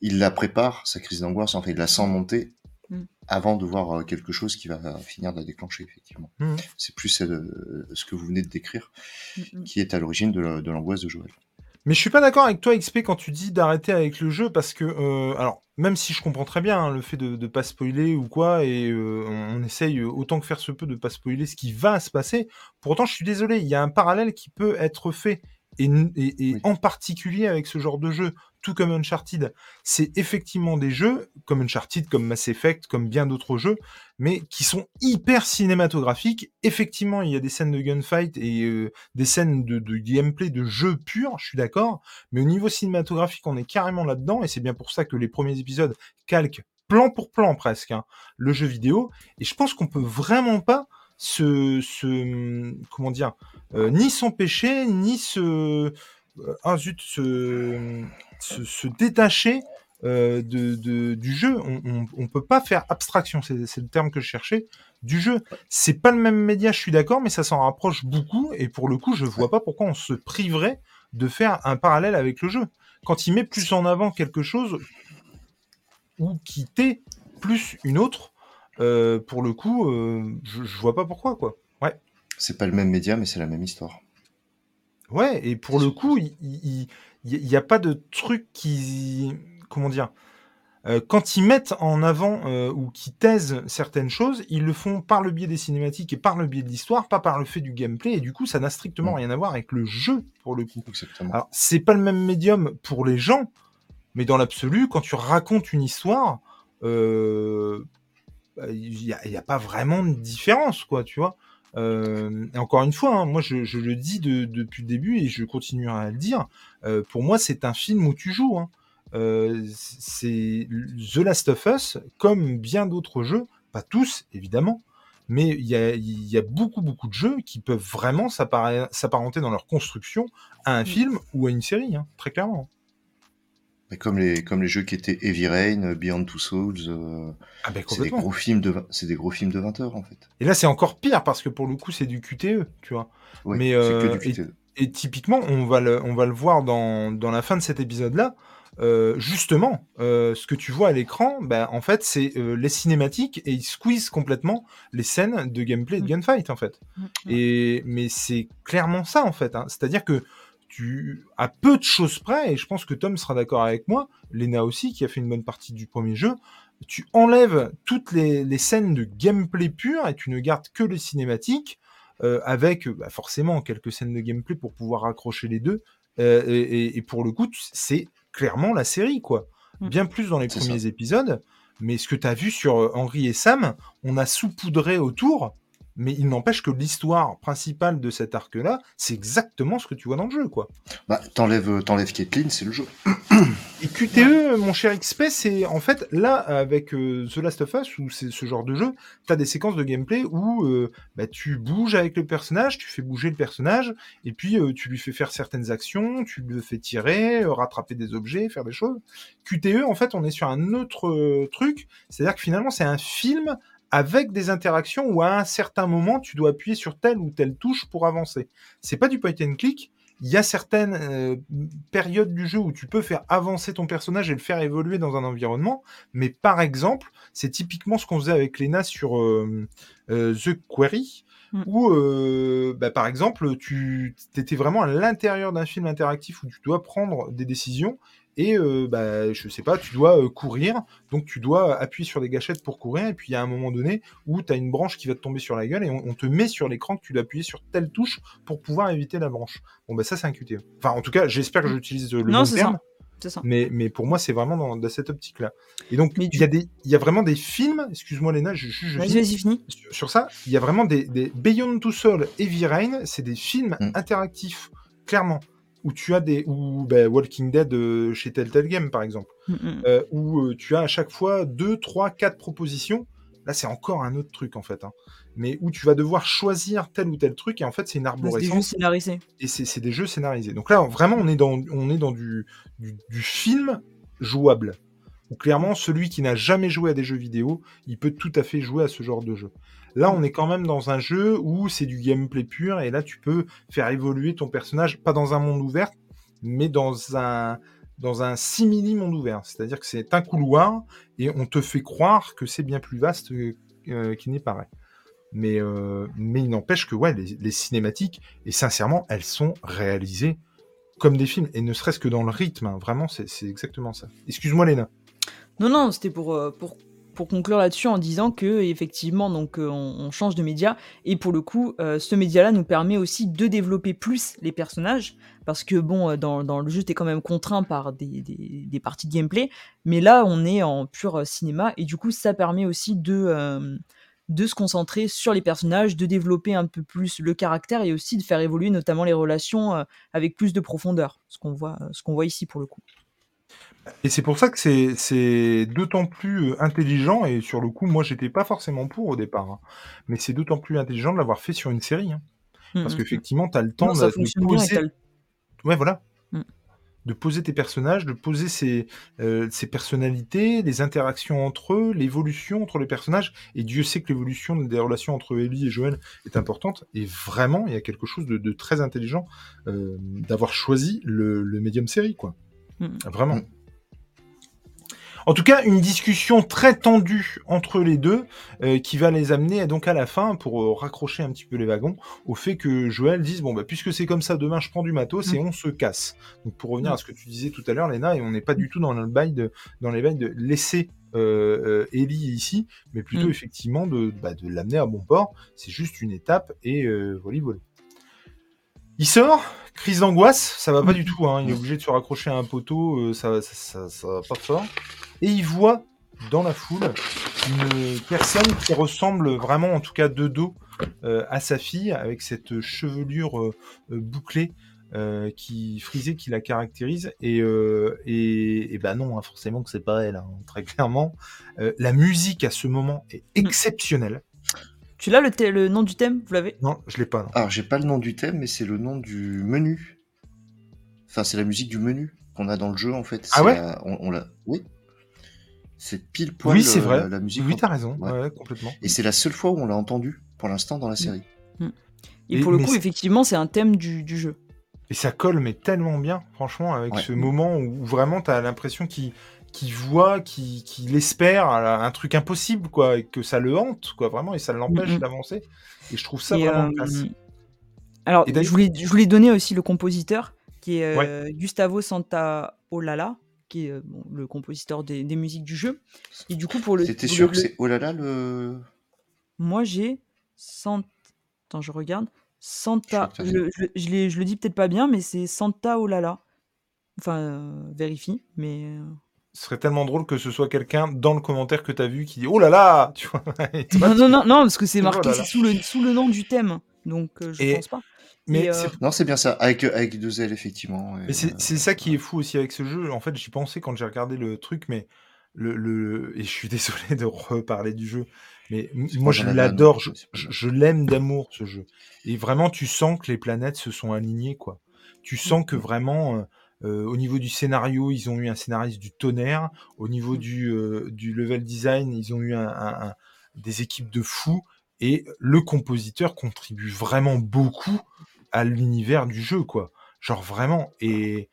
il la prépare, sa crise d'angoisse, en fait, il la sent monter mm. avant de voir euh, quelque chose qui va finir de la déclencher, effectivement. Mm. C'est plus euh, ce que vous venez de décrire qui est à l'origine de l'angoisse de Joël. Mais je suis pas d'accord avec toi, XP, quand tu dis d'arrêter avec le jeu, parce que, euh, alors, même si je comprends très bien hein, le fait de ne pas spoiler ou quoi, et euh, on, essaye autant que faire se peut de pas spoiler ce qui va se passer, pour autant, je suis désolé, il y a un parallèle qui peut être fait, et, et, en particulier avec ce genre de jeu tout comme Uncharted, c'est effectivement des jeux, comme Uncharted, comme Mass Effect, comme bien d'autres jeux, mais qui sont hyper cinématographiques. Effectivement, il y a des scènes de gunfight et euh, des scènes de, gameplay, de jeu pur, je suis d'accord, mais au niveau cinématographique, on est carrément là-dedans, et c'est bien pour ça que les premiers épisodes calquent plan pour plan presque hein, le jeu vidéo, et je pense qu'on peut vraiment pas se, se comment dire, euh, ni s'empêcher, ni se ah se, détacher euh, du jeu. On, on, peut pas faire abstraction, c'est le terme que je cherchais, du jeu. C'est pas le même média, je suis d'accord, mais ça s'en rapproche beaucoup. Et pour le coup, je vois pas pourquoi on se priverait de faire un parallèle avec le jeu. Quand il met plus en avant quelque chose ou quitter plus une autre, euh, pour le coup, je, je vois pas pourquoi, quoi. Ouais. C'est pas le même média, mais c'est la même histoire. Ouais, et pour le coup, il n'y a pas de truc qui. Comment dire euh, Quand ils mettent en avant euh, ou qui taisent certaines choses, ils le font par le biais des cinématiques et par le biais de l'histoire, pas par le fait du gameplay, et du coup, ça n'a strictement mm. rien à voir avec le jeu, pour le coup. Exactement. Alors, c'est pas le même médium pour les gens, mais dans l'absolu, quand tu racontes une histoire, euh, bah, il n'y a, a, pas vraiment de différence, quoi, tu vois. Euh, et encore une fois, hein, moi je, le dis depuis le début et je continuerai à le dire. Euh, pour moi, c'est un film où tu joues. Hein. Euh, c'est The Last of Us, comme bien d'autres jeux, pas tous évidemment, mais il y a, beaucoup beaucoup de jeux qui peuvent vraiment s'apparenter dans leur construction à un mmh. film ou à une série, hein, très clairement comme les, comme les jeux qui étaient Heavy Rain, Beyond Two Souls, euh, ah ben, c'est des gros films de, c'est des gros films de 20 heures en fait. Et là c'est encore pire parce que pour le coup c'est du QTE, tu vois. Mais euh, e. Et, typiquement on va le, on va le voir dans, dans la fin de cet épisode là. Euh, justement, ce que tu vois à l'écran, ben, en fait, c'est les cinématiques et ils squeeze complètement les scènes de gameplay et de mm. gunfight, en fait. Mm. Et mais c'est clairement ça, en fait. Hein. C'est-à-dire que tu, à peu de choses près, et je pense que Tom sera d'accord avec moi, Lena aussi, qui a fait une bonne partie du premier jeu, tu enlèves toutes les, scènes de gameplay pur et tu ne gardes que les cinématiques, euh, avec bah, forcément quelques scènes de gameplay pour pouvoir accrocher les deux. Euh, et, pour le coup, c'est clairement la série, quoi. Mm. Bien plus dans les premiers épisodes. Mais ce que tu as vu sur euh, Henri et Sam, on a saupoudré autour mais il n'empêche que l'histoire principale de cet arc-là, c'est exactement ce que tu vois dans le jeu, quoi. Bah, t'enlèves, t'enlèves Caitlyn, c'est le jeu. Et QTE, mon cher XP, c'est en fait là avec euh, The Last of Us ou c'est ce genre de jeu, t'as des séquences de gameplay où euh, bah, tu bouges avec le personnage, tu fais bouger le personnage, et puis euh, tu lui fais faire certaines actions, tu le fais tirer, rattraper des objets, faire des choses. QTE, en fait, on est sur un autre truc, c'est-à-dire que finalement c'est un film avec des interactions où à un certain moment tu dois appuyer sur telle ou telle touche pour avancer. C'est pas du point and click. Il y a certaines euh, périodes du jeu où tu peux faire avancer ton personnage et le faire évoluer dans un environnement, mais par exemple, c'est typiquement ce qu'on faisait avec Lena sur euh, euh, The Query, mm. où, bah, par exemple, tu étais vraiment à l'intérieur d'un film interactif où tu dois prendre des décisions et euh, bah, je sais pas, tu dois euh, courir, donc tu dois appuyer sur des gâchettes pour courir, et puis il y a un moment donné où tu as une branche qui va te tomber sur la gueule, et on, te met sur l'écran que tu dois appuyer sur telle touche pour pouvoir éviter la branche. Bon, bah ça, c'est un QTE. Enfin, en tout cas, j'espère que j'utilise le bon terme. Ça. Mais, mais pour moi, c'est vraiment dans, cette optique-là. Et donc, il y, a des, y a vraiment des films, excuse-moi Léna, je, je, finis. Sur, sur, ça, il y a vraiment des, des Beyond Two Soul et V-Rain, c'est des films mm. interactifs, clairement où tu as des ou ben, Walking Dead euh, chez Telltale Game par exemple, mm, mm. Euh, où euh, tu as à chaque fois deux, trois, quatre propositions. Là, c'est encore un autre truc en fait, hein. mais où tu vas devoir choisir tel ou tel truc et en fait, c'est une arborescence. C'est des jeux scénarisés. Et c'est des jeux scénarisés. Donc là, vraiment, on est dans on est dans du, du, du film jouable. Où clairement, celui qui n'a jamais joué à des jeux vidéo, il peut tout à fait jouer à ce genre de jeu. Là, on est quand même dans un jeu où c'est du gameplay pur et là, tu peux faire évoluer ton personnage, pas dans un monde ouvert, mais dans un dans un simili monde ouvert. C'est-à-dire que c'est un couloir et on te fait croire que c'est bien plus vaste euh, qu'il n'est paraît. Mais, euh, mais il n'empêche que ouais, les, cinématiques, et sincèrement, elles sont réalisées comme des films, et ne serait-ce que dans le rythme, hein. vraiment, c'est exactement ça. Excuse-moi, Léna. Non, non, c'était pour, euh, pour pour conclure là-dessus en disant que effectivement donc euh, on, change de média. Et pour le coup euh, ce média-là nous permet aussi de développer plus les personnages. Parce que bon euh, dans, le jeu t'es quand même contraint par des, des, parties de gameplay. Mais là on est en pur cinéma. Et du coup ça permet aussi de de se concentrer sur les personnages, de développer un peu plus le caractère et aussi de faire évoluer notamment les relations avec plus de profondeur, ce qu'on voit, ce qu'on voit ici pour le coup. Et c'est pour ça que c'est d'autant plus euh, intelligent, et sur le coup, moi, j'étais pas forcément pour au départ, hein. mais c'est d'autant plus intelligent de l'avoir fait sur une série. Hein. Mmh, Parce mmh, qu'effectivement, tu as le temps de, poser. Ouais, voilà. Mmh. De poser tes personnages, de poser ces, euh, personnalités, les interactions entre eux, l'évolution entre les personnages. Et Dieu sait que l'évolution des relations entre Ellie et Joël est importante. Et vraiment, il y a quelque chose de, très intelligent euh, d'avoir choisi le, le médium série, quoi. Vraiment. En tout cas, une discussion très tendue entre les deux euh, qui va les amener donc à la fin pour euh, raccrocher un petit peu les wagons au fait que Joël dise bon bah puisque c'est comme ça demain je prends du matos et mm. on se casse. Donc pour revenir mm. à ce que tu disais tout à l'heure Léna et on n'est pas du tout dans le bail de dans les bails de laisser euh, Ellie ici, mais plutôt mm. effectivement de, bah, de l'amener à bon port. C'est juste une étape et voilà, voilà. Il sort, crise d'angoisse, ça va pas du tout, hein. il est obligé de se raccrocher à un poteau, ça, ça, ça, va pas fort et il voit dans la foule une personne qui ressemble vraiment, en tout cas de dos, euh, à sa fille, avec cette chevelure euh, euh, bouclée qui frisée qui la caractérise. Et, et, ben non, hein, forcément que c'est pas elle, hein, très clairement. la musique à ce moment est exceptionnelle. Tu l'as le, le, nom du thème? Vous l'avez? Non, je l'ai pas. Alors j'ai pas le nom du thème, mais c'est le nom du menu. Enfin, c'est la musique du menu qu'on a dans le jeu en fait. Ah ouais? on l'a. Oui. C'est pile poil oui, c'est vrai. la musique. Oui, t'as raison, complètement. Et c'est la seule fois où on l'a entendu pour l'instant dans la mm. série. Mm. Et, pour le coup, effectivement, c'est un thème du, jeu. Et ça colle, mais tellement bien, franchement, avec ce moment où vraiment t'as l'impression qu'il voit, qu'il espère un truc impossible, quoi, et que ça le hante, quoi, vraiment, et ça l'empêche mm, d'avancer. Et je trouve ça vraiment euh, Alors, je voulais, je voulais donner aussi le compositeur qui est Gustavo Santaolalla, qui est le compositeur des, musiques du jeu. Et du coup, pour le. C'était sûr que c'est Olala le. Moi, j'ai. Sant... Attends, je regarde. Santa. Je, je, le dis peut-être pas bien, mais c'est Santa Olala. Enfin, vérifie, mais. Ce serait tellement drôle que ce soit quelqu'un dans le commentaire que tu as vu qui dit Oh là là tu vois, non, non, non, non, parce que c'est marqué sous, le, sous le nom du thème. Donc, je ne pense pas. Mais euh, Non, c'est bien ça, avec, avec deux L, effectivement. Mais c'est ça qui est fou aussi avec ce jeu. En fait, j'y pensais quand j'ai regardé le truc, mais le, le... Et je suis désolé de reparler du jeu, mais moi je l'adore, je, je, l'aime d'amour ce jeu. Et vraiment, tu sens que les planètes se sont alignées, quoi. Tu sens que mmh. vraiment, euh, euh, au niveau du scénario, ils ont eu un scénariste du tonnerre. Au niveau mmh. du, du level design, ils ont eu un, des équipes de fous. Et le compositeur contribue vraiment beaucoup à l'univers du jeu, quoi. Genre vraiment. Et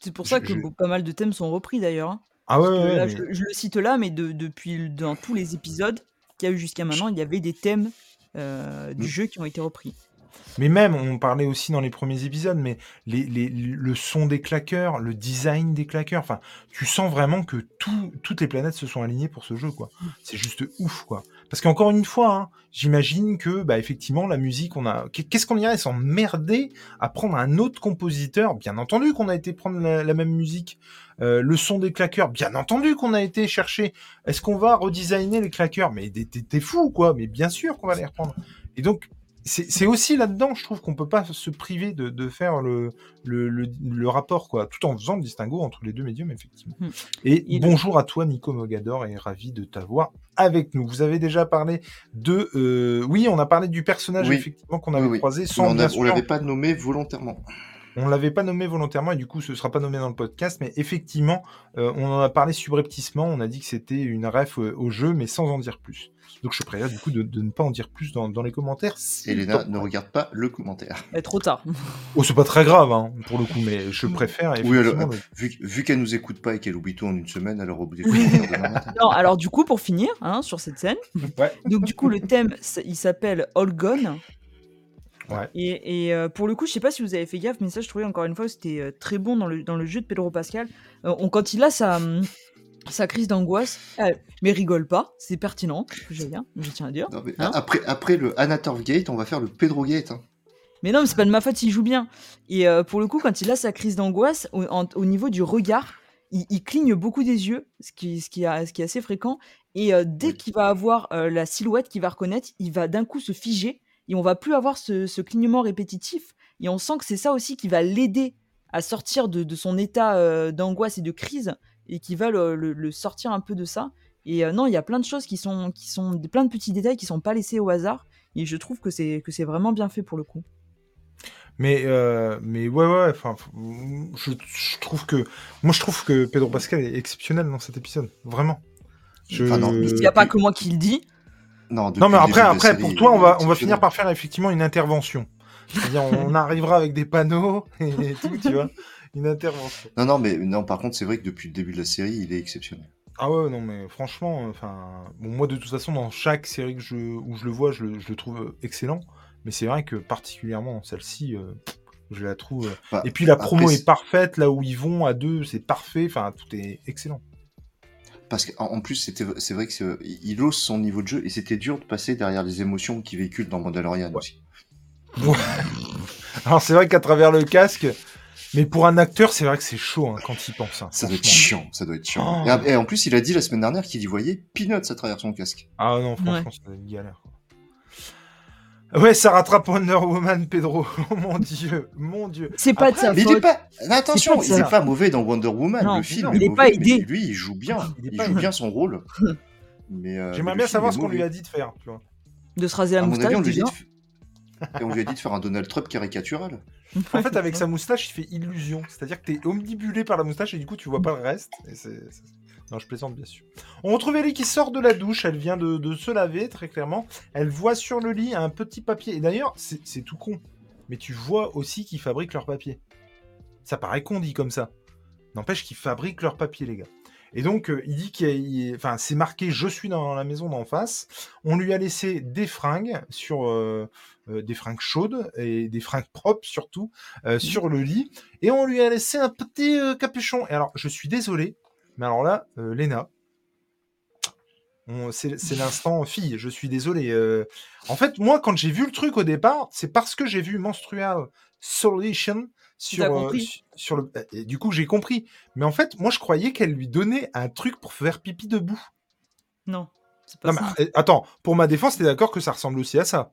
c'est pour ça que pas mal de thèmes sont repris d'ailleurs. Hein. Ah ouais, je, le cite là, mais depuis dans tous les épisodes qu'il y a eu jusqu'à maintenant, il y avait des thèmes euh, du mmh. jeu qui ont été repris. Mais même, on parlait aussi dans les premiers épisodes, mais les, les, le son des claqueurs, le design des claqueurs, enfin, tu sens vraiment que tout, toutes les planètes se sont alignées pour ce jeu, quoi. C'est juste ouf, quoi. Parce qu'encore une fois, hein, j'imagine que, bah, effectivement, la musique, on a, qu'est-ce qu'on irait s'emmerder à prendre un autre compositeur? Bien entendu qu'on a été prendre la, même musique. Euh, le son des claqueurs, bien entendu qu'on a été chercher. Est-ce qu'on va redesigner les claqueurs? Mais t'es fou, quoi. Mais bien sûr qu'on va les reprendre. Et donc, c'est aussi là-dedans, je trouve qu'on peut pas se priver de, faire le, le, rapport, quoi, tout en faisant le distinguo entre les deux médiums, effectivement. Hmm. Et bonjour à toi, Nico Mogador, et ravi de t'avoir avec nous. Vous avez déjà parlé de... Euh, oui, on a parlé du personnage, effectivement, qu'on avait croisé sans... on ne l'avait pas nommé volontairement. On l'avait pas nommé volontairement et du coup ce sera pas nommé dans le podcast, mais effectivement, euh, on en a parlé subrepticement. On a dit que c'était une ref euh, au jeu, mais sans en dire plus. Donc je préfère du coup de, ne pas en dire plus dans, les commentaires. Elena ne regarde pas le commentaire. est trop tard. Oh, c'est pas très grave hein, pour le coup, mais je préfère. Oui, vu, vu qu'elle nous écoute pas et qu'elle oublie tout en une semaine, alors au bout des Non, alors du coup, pour finir hein, sur cette scène, donc du coup, le thème il s'appelle All Gone. Ouais. Et, euh, pour le coup, je sais pas si vous avez fait gaffe, mais ça, je trouvais encore une fois, c'était euh, très bon dans le, dans le jeu de Pedro Pascal. Euh, on, quand il a sa, sa crise d'angoisse, mais rigole pas, c'est pertinent, je tiens à dire. Hein. après, après le Anator Gate, on va faire le Pedro Gate. Hein. Mais non, c'est pas de ma faute s'il joue bien. Et euh, pour le coup, quand il a sa crise d'angoisse, au, niveau du regard, il, cligne beaucoup des yeux, ce qui, ce qui, ce qui est assez fréquent. Et euh, dès qu'il va avoir euh, la silhouette qu'il va reconnaître, il va d'un coup se figer et on va plus avoir ce, clignement répétitif. Et on sent que c'est ça aussi qui va l'aider à sortir de, de son état d'angoisse et de crise et qui va le, sortir un peu de ça. Et euh, non, il y a plein de choses qui sont, qui sont plein de petits détails qui sont pas laissés au hasard. Et je trouve que c'est que c'est vraiment bien fait pour le coup. Mais euh, mais ouais ouais. Enfin, je, trouve que moi je trouve que Pedro Pascal est exceptionnel dans cet épisode, vraiment. Je... il n'y a pas que moi qui le dis. Non, non mais après après pour toi on va on va finir par faire effectivement une intervention. C'est-à-dire on arrivera avec des panneaux et tout, tu vois une intervention. Non, non, mais non, par contre, c'est vrai que depuis le début de la série, il est exceptionnel. Ah ouais, non, mais franchement, enfin, bon, moi de toute façon, dans chaque série que je, où je le vois, je le, je le trouve euh, excellent. Mais c'est vrai que particulièrement celle-ci, euh, je la trouve. Euh, bah, et puis la promo est parfaite, là où ils vont à deux, c'est parfait. Enfin, tout est excellent. Parce qu'en plus, c'est vrai qu'il ose son niveau de jeu et c'était dur de passer derrière les émotions qu'il véhicule dans Mandalorian aussi. Alors c'est vrai qu'à travers le casque, mais pour un acteur, c'est vrai que c'est chaud hein, quand il pense. Hein, ça doit être chiant, ça doit être chiant. Oh. Et, en plus, il a dit la semaine dernière qu'il y voyait Peanuts à travers son casque. Ah non, franchement, c'est une galère. Ouais, ça rattrape Wonder Woman, Pedro. Oh mon dieu, mon dieu. C'est pas de sa mais Il est pas... Attention, il n'est pas mauvais dans Wonder Woman. le film il est, pas aidé. lui, il joue bien. Il, joue bien son rôle. Euh, J'aimerais bien savoir ce qu'on lui a dit de faire. Tu vois. De se raser la moustache. On lui a dit de faire un Donald Trump caricatural. En fait, avec sa moustache, il fait illusion. C'est-à-dire que t'es omnibulé par la moustache et du coup, tu vois pas le reste. Non, je plaisante, bien sûr. On retrouve Ellie qui sort de la douche. Elle vient de, se laver, très clairement. Elle voit sur le lit un petit papier. Et d'ailleurs, c'est tout con. Mais tu vois aussi qu'ils fabriquent leur papier. Ça paraît con dit comme ça. N'empêche qu'ils fabriquent leur papier, les gars. Et donc, euh, il dit qu'il enfin, c'est marqué je suis dans la maison d'en face. On lui a laissé des fringues sur euh, euh, des fringues chaudes et des fringues propres surtout mmh. sur le lit. Et on lui a laissé un petit capuchon. Et alors, je suis désolé, mais alors là, Léna, c'est l'instant fille, je suis désolé. En fait, moi, quand j'ai vu le truc au départ, c'est parce que j'ai vu Menstrual Solution sur, sur le. Et du coup, j'ai compris. Mais en fait, moi, je croyais qu'elle lui donnait un truc pour faire pipi debout. Non, c'est pas ça. Attends, pour ma défense, t'es d'accord que ça ressemble aussi à ça?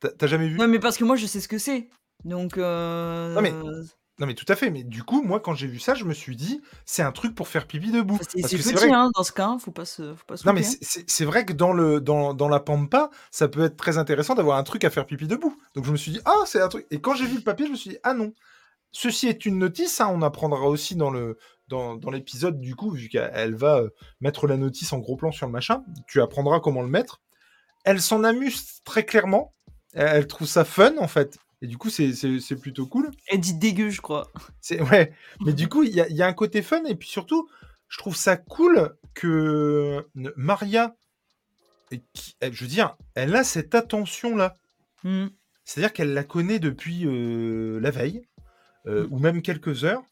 T'as jamais vu? Non, mais parce que moi, je sais ce que c'est. Donc. Non, mais non, mais tout à fait. Mais du coup, moi, quand j'ai vu ça, je me suis dit, c'est un truc pour faire pipi debout. C'est petit, vrai... hein, dans ce cas, faut pas se, faut pas se Non, mais c'est vrai que dans, le, dans, dans, la pampa, ça peut être très intéressant d'avoir un truc à faire pipi debout. Donc je me suis dit, ah, c'est un truc. Et quand j'ai vu le papier, je me suis dit, ah non. Ceci est une notice, hein, on apprendra aussi dans le dans, dans l'épisode, du coup, vu qu'elle va euh, mettre la notice en gros plan sur le machin, tu apprendras comment le mettre. Elle s'en amuse très clairement. Elle trouve ça fun, en fait. Et du coup, c'est plutôt cool. Elle dit dégueu, je crois. Ouais, mais du coup, il y a, y a, un côté fun. Et puis surtout, je trouve ça cool que Maria, je veux dire, elle a cette attention-là. Mmh. C'est-à-dire qu'elle la connaît depuis euh, la veille, euh, mmh. ou même quelques heures,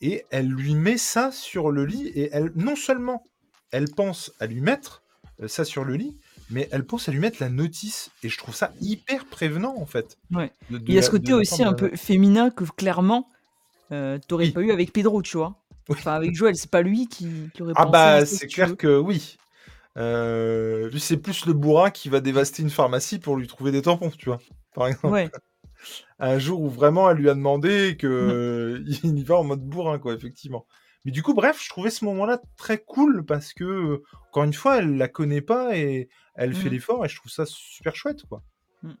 et elle lui met ça sur le lit. Et elle, non seulement elle pense à lui mettre euh, ça sur le lit, mais elle pense à lui mettre la notice. Et je trouve ça hyper prévenant, en fait. Ouais. Il y a ce côté aussi un peu féminin que clairement, euh, t'aurais pas eu avec Pedro, tu vois. Enfin, avec Joël, c'est pas lui qui, aurait Ah bah, c'est clair que oui. Euh, lui, c'est plus le bourrin qui va dévaster une pharmacie pour lui trouver des tampons, tu vois, par exemple. Ouais. un jour où vraiment elle lui a demandé que il y va en mode bourrin, quoi, effectivement. Mais du coup, bref, je trouvais ce moment-là très cool parce que, encore une fois, elle la connaît pas et elle fait mmh. l'effort et je trouve ça super chouette, quoi. Mmh.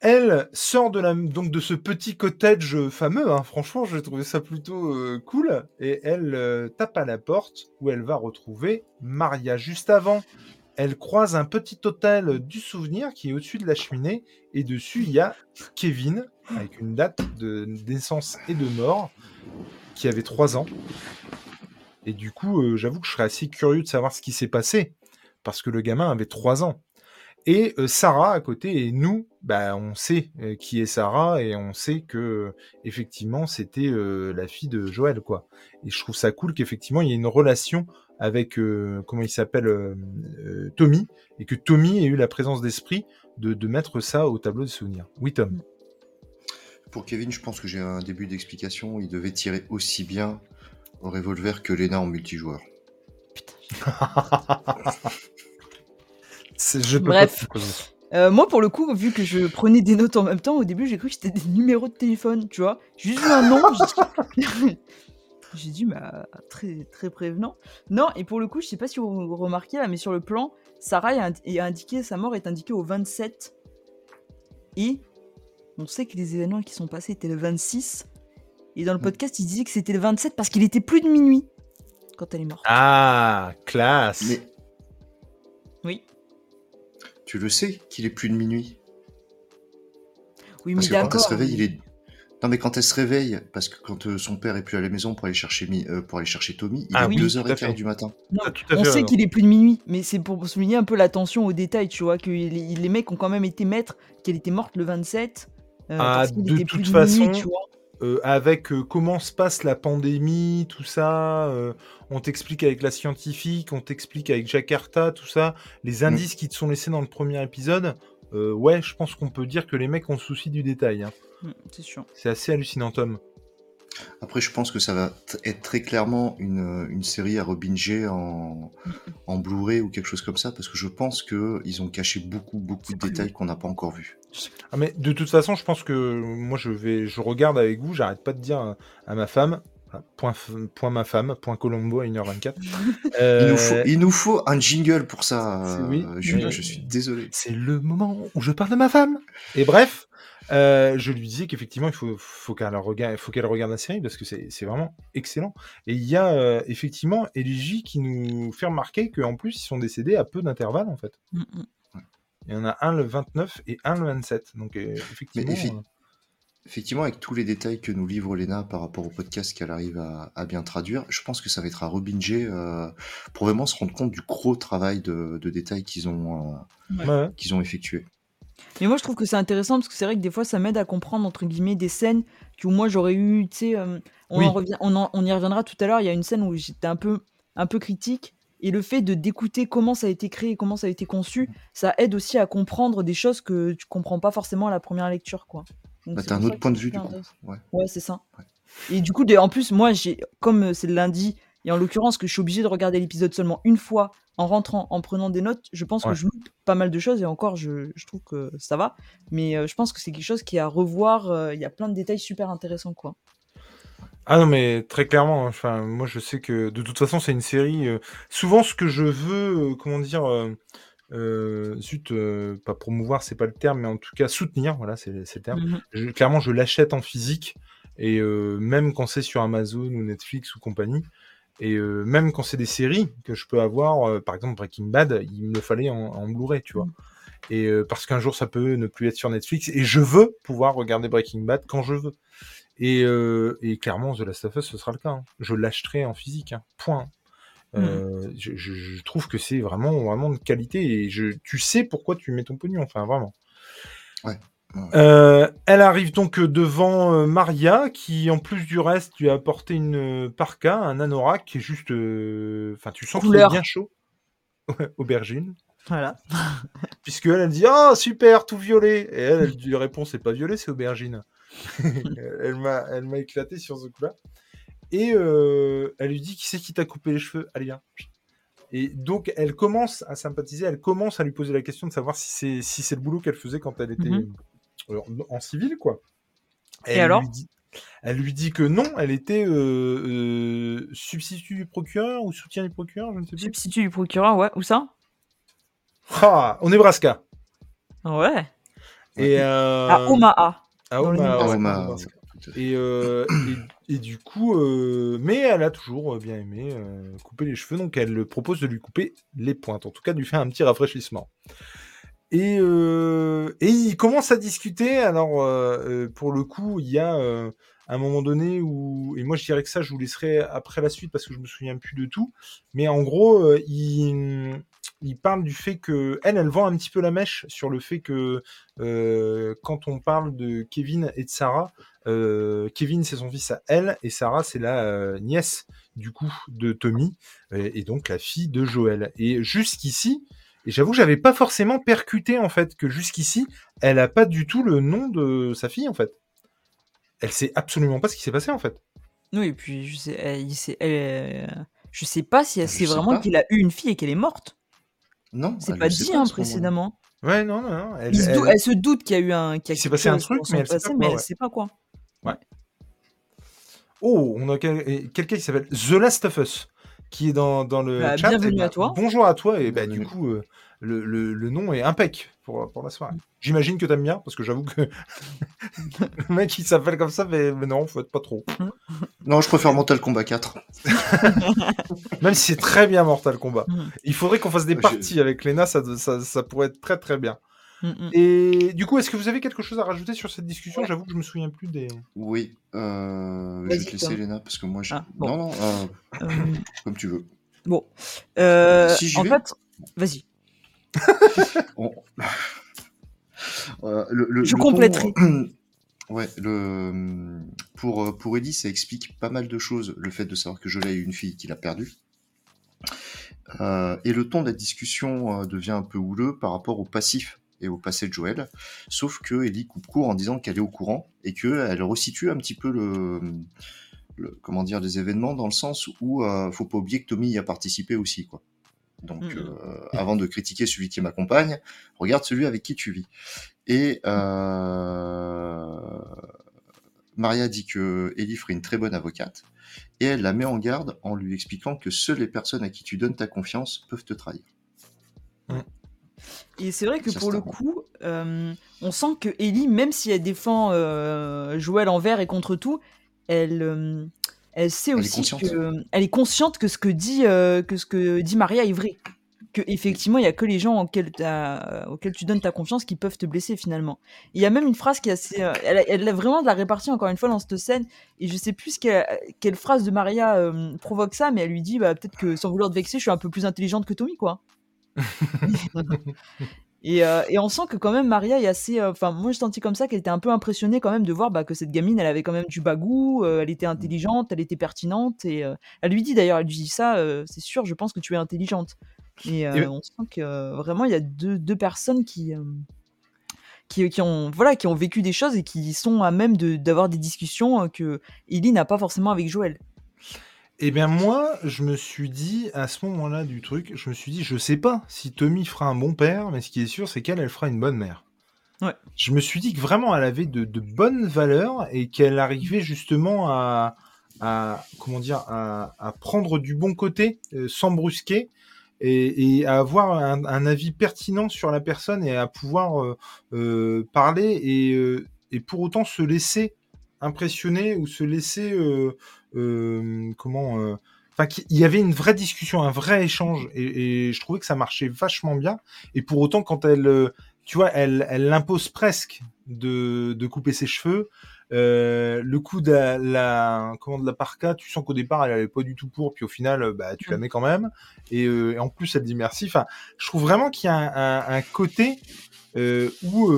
Elle sort de, la, donc de ce petit cottage fameux, hein. franchement, j'ai trouvé ça plutôt euh, cool. Et elle euh, tape à la porte où elle va retrouver Maria. Juste avant, elle croise un petit hôtel du souvenir qui est au-dessus de la cheminée. Et dessus, il y a Kevin, avec une date de naissance et de mort, qui avait 3 ans. Et du coup, euh, j'avoue que je serais assez curieux de savoir ce qui s'est passé parce que le gamin avait 3 ans. Et euh, Sarah à côté, et nous, bah, on sait euh, qui est Sarah, et on sait que effectivement c'était la fille de Joël, quoi. Et je trouve ça cool qu'effectivement il y ait une relation avec comment il s'appelle Tommy, et que Tommy ait eu la présence d'esprit de, de, mettre ça au tableau de souvenirs. Oui, Tom. Pour Kevin, je pense que j'ai un début d'explication. Il devait tirer aussi bien au revolver que Lena en multijoueur. Putain. Bref. Euh, moi, pour le coup, vu que je prenais des notes en même temps, au début, j'ai cru que c'était des numéros de téléphone, tu vois. J'ai juste un nom. j'ai dit, bah, très, très prévenant. Non, et pour le coup, je sais pas si vous remarquez là, mais sur le plan, Sarah est indiqué, sa mort est indiquée au 27. Et on sait que les événements qui sont passés étaient le 26. Et dans le mm. podcast, il disait que c'était le 27 parce qu'il était plus de minuit quand elle est morte. Ah, classe. Oui. Tu le sais qu'il est plus de minuit. Oui, mais d'accord. Quand elle se réveille, il est. Non, mais quand elle se réveille, parce que quand euh, son père est plus à la maison pour aller chercher, euh, pour aller chercher Tommy, il ah est 2h15 du matin. on sait qu'il est plus de minuit, mais c'est pour souligner un peu l'attention aux détails, tu vois, que les, les, mecs ont quand même été maîtres qu'elle était morte le 27. Euh, ah, de toute façon, tu vois. Euh, avec euh, comment se passe la pandémie, tout ça. Euh, on t'explique avec la scientifique, on t'explique avec Jakarta, tout ça. Les mm. indices qui te sont laissés dans le premier épisode. ouais, je pense qu'on peut dire que les mecs ont souci du détail. Hein. Mm, c'est sûr. C'est assez hallucinant, Tom. Après, je pense que ça va être très clairement une, une série à rebinger en, en Blu-ray ou quelque chose comme ça, parce que je pense qu'ils ont caché beaucoup, beaucoup de détails qu'on n'a pas encore vus. Ah, mais de toute façon, je pense que moi, je vais, je regarde avec vous, j'arrête pas de dire à, ma femme, Point, point, ma femme, point Colombo à 1h24. il, nous faut, il, nous faut, un jingle pour ça, oui, Julien, je suis désolé. C'est le moment où je parle de ma femme. Et bref, euh, je lui disais qu'effectivement, il faut, faut qu'elle regarde, faut qu'elle regarde la série parce que c'est vraiment excellent. Et il y a euh, effectivement Eligi qui nous fait remarquer qu'en plus, ils sont décédés à peu d'intervalle en fait. Mm, mm. Il y en a un le 29 et un le 27. Donc euh, effectivement. effectivement, avec tous les détails que nous livre Lena par rapport au podcast qu'elle arrive à, bien traduire, je pense que ça va être à rebinger euh, pour vraiment se rendre compte du gros travail de, détails qu'ils ont, euh, qu'ils ont effectué. Mais moi, je trouve que c'est intéressant parce que c'est vrai que des fois, ça m'aide à comprendre, entre guillemets, des scènes où moi j'aurais eu, tu sais, euh, on, en revient, on, on, y reviendra tout à l'heure. Il y a une scène où j'étais un peu, un peu critique. Et le fait de d'écouter comment ça a été créé, comment ça a été conçu, ça aide aussi à comprendre des choses que tu comprends pas forcément à la première lecture, quoi. Bah, t'as un autre point de vue, du coup. Ouais, c'est ça. Et du coup, en plus, moi, j'ai, comme euh, c'est le lundi, et en l'occurrence que je suis obligé de regarder l'épisode seulement une fois en rentrant, en prenant des notes, je pense que je loupe pas mal de choses et encore, je, je trouve que ça va. Mais euh, je pense que c'est quelque chose qui est à revoir. Euh, il y a plein de détails super intéressants, quoi. Ah non, mais très clairement, hein, enfin, moi je sais que de toute façon, c'est une série. souvent, ce que je veux, comment dire, euh, zut, euh, pas promouvoir, c'est pas le terme, mais en tout cas soutenir, voilà, c'est le terme. Mmh clairement, je l'achète en physique, et euh, même quand c'est sur Amazon ou Netflix ou compagnie, et même quand c'est des séries que je peux avoir, par exemple Breaking Bad, il me le fallait en, Blu-ray, tu vois. Mmh. Et parce qu'un jour ça peut ne plus être sur Netflix, et je veux pouvoir regarder Breaking Bad quand je veux. Et, et clairement, The Last of Us, ce sera le cas. Hein. Je l'achèterai en physique, hein. point. Mmh. Euh, je, trouve que c'est vraiment, vraiment de qualité et je, tu sais pourquoi tu mets ton pognon, enfin vraiment. Euh, elle arrive donc devant euh, Maria, qui en plus du reste lui a apporté une parka, un anorak qui est juste, enfin tu sens qu'il est bien chaud. aubergine. Voilà. Puisque elle, elle dit oh super tout violet et elle, elle lui répond c'est pas violet c'est aubergine. elle m'a elle m'a éclaté sur ce coup-là. Et euh, elle lui dit Qui c'est qui t'a coupé les cheveux Allez, viens. Et donc, elle commence à sympathiser, elle commence à lui poser la question de savoir si c'est si c'est le boulot qu'elle faisait quand elle était mhm. euh, en civil, quoi. Et, alors lui dit, Elle lui dit que non, elle était euh, substitut du procureur ou soutien du procureur, je ne sais plus. Substitut du procureur, ouais. Où ça? Ah, au Nebraska. Ouais. Et À Omaha. À Omaha. Euh, et, et, du coup, euh, mais elle a toujours euh, bien aimé couper les cheveux, donc elle propose de lui couper les pointes, en tout cas de lui faire un petit rafraîchissement. Et, et il commence à discuter. Alors, pour le coup, il y a un moment donné où, et moi je dirais que ça, je vous laisserai après la suite parce que je me souviens plus de tout. Mais en gros, il, il parle du fait que elle, elle vend un petit peu la mèche sur le fait que quand on parle de Kevin et de Sarah, euh, Kevin, c'est son fils à elle, et Sarah, c'est la euh, nièce du coup de Tommy, et, donc la fille de Joël. Et jusqu'ici, et j'avoue que j'avais pas forcément percuté en fait que jusqu'ici, elle a pas du tout le nom de sa fille en fait. Elle sait absolument pas ce qui s'est passé en fait. Oui, et puis je sais, elle, je sais pas si elle sait vraiment qu'il a eu une fille et qu'elle est morte. Non, c'est pas dit hein, précédemment. Ouais, non, non. Elle, se, doute qu'il y a eu un. Qu s'est passé un truc, mais elle, sait pas, mais elle sait pas quoi. Oh, on a quelqu'un qui s'appelle The Last of Us qui est dans, dans le bah, chat. Bienvenue à toi. Bonjour à toi et bah, du coup euh, le, le, le, nom est impec pour, pour la soirée. J'imagine que t'aimes bien parce que j'avoue que le mec il s'appelle comme ça mais, mais, non faut être pas trop. Non je préfère Mortal Kombat 4. Même si c'est très bien Mortal Kombat. Il faudrait qu'on fasse des parties avec Lena ça, ça, ça pourrait être très très bien. Mm, mm. Et du coup, est-ce que vous avez quelque chose à rajouter sur cette discussion? J'avoue que je me souviens plus des. Oui, euh, je vais te laisser, Elena, parce que moi, je... Ah, non, non, euh, euh, comme tu veux. Bon, si en fait, vas-y. le, je compléterai. Ouais, le... pour, pour Ellie, ça explique pas mal de choses, le fait de savoir que Jolie a eu une fille qu'il a perdue. et le ton de la discussion devient un peu houleux par rapport au passif et au passé de Joël, sauf que Ellie coupe court en disant qu'elle est au courant et qu'elle resitue un petit peu le, comment dire les événements dans le sens où euh, faut pas oublier que Tommy y a participé aussi quoi. Donc mm. Euh, avant de critiquer celui qui m'accompagne, regarde celui avec qui tu vis. Et euh, Maria dit que Ellie ferait une très bonne avocate et elle la met en garde en lui expliquant que seules les personnes à qui tu donnes ta confiance peuvent te trahir. Mm. Et c'est vrai que pour le coup, euh, on sent que Ellie, même si elle défend euh, Joël envers et contre tout, elle, euh, elle sait aussi que elle est consciente que ce que dit que ce que dit Maria est vrai. que effectivement il y a que les gens auxquels, auxquels, tu donnes ta confiance qui peuvent te blesser finalement. Il y a même une phrase qui est assez, elle, elle, a vraiment de la répartie encore une fois dans cette scène et je sais plus quelle, quelle phrase de Maria provoque ça, mais elle lui dit bah, peut-être que sans vouloir te vexer, je suis un peu plus intelligente que Tommy quoi. Euh, et, on sent que quand même Maria est assez. Euh, enfin, moi je sentis comme ça qu'elle était un peu impressionnée quand même de voir bah, que cette gamine, elle avait quand même du bagou, euh, elle était intelligente, elle était pertinente. Et elle lui dit d'ailleurs, elle lui dit ça, c'est sûr, je pense que tu es intelligente. Et, on sent que vraiment il y a deux, deux personnes qui, qui, qui, ont, voilà, qui ont vécu des choses et qui sont à même d'avoir des discussions que Ellie n'a pas forcément avec Joël. Eh bien moi, je me suis dit, à ce moment-là du truc, je me suis dit, je sais pas si Tommy fera un bon père, mais ce qui est sûr, c'est qu'elle, elle fera une bonne mère. Ouais. Je me suis dit que vraiment, elle avait de, bonnes valeurs et qu'elle arrivait justement à, comment dire, à, prendre du bon côté euh, sans brusquer et, à avoir un, avis pertinent sur la personne et à pouvoir euh, euh, parler et, et, pour autant se laisser impressionner ou se laisser euh, comment euh, Enfin, il y avait une vraie discussion, un vrai échange, et, je trouvais que ça marchait vachement bien. Et pour autant, quand elle, euh, tu vois, elle, elle l'impose presque de, de, couper ses cheveux. le coup de la, comment de la parka, tu sens qu'au départ elle avait pas du tout pour, puis au final, bah tu la mm. mets quand même. Et, en plus, elle dit merci. Enfin, je trouve vraiment qu'il y a un, un, côté où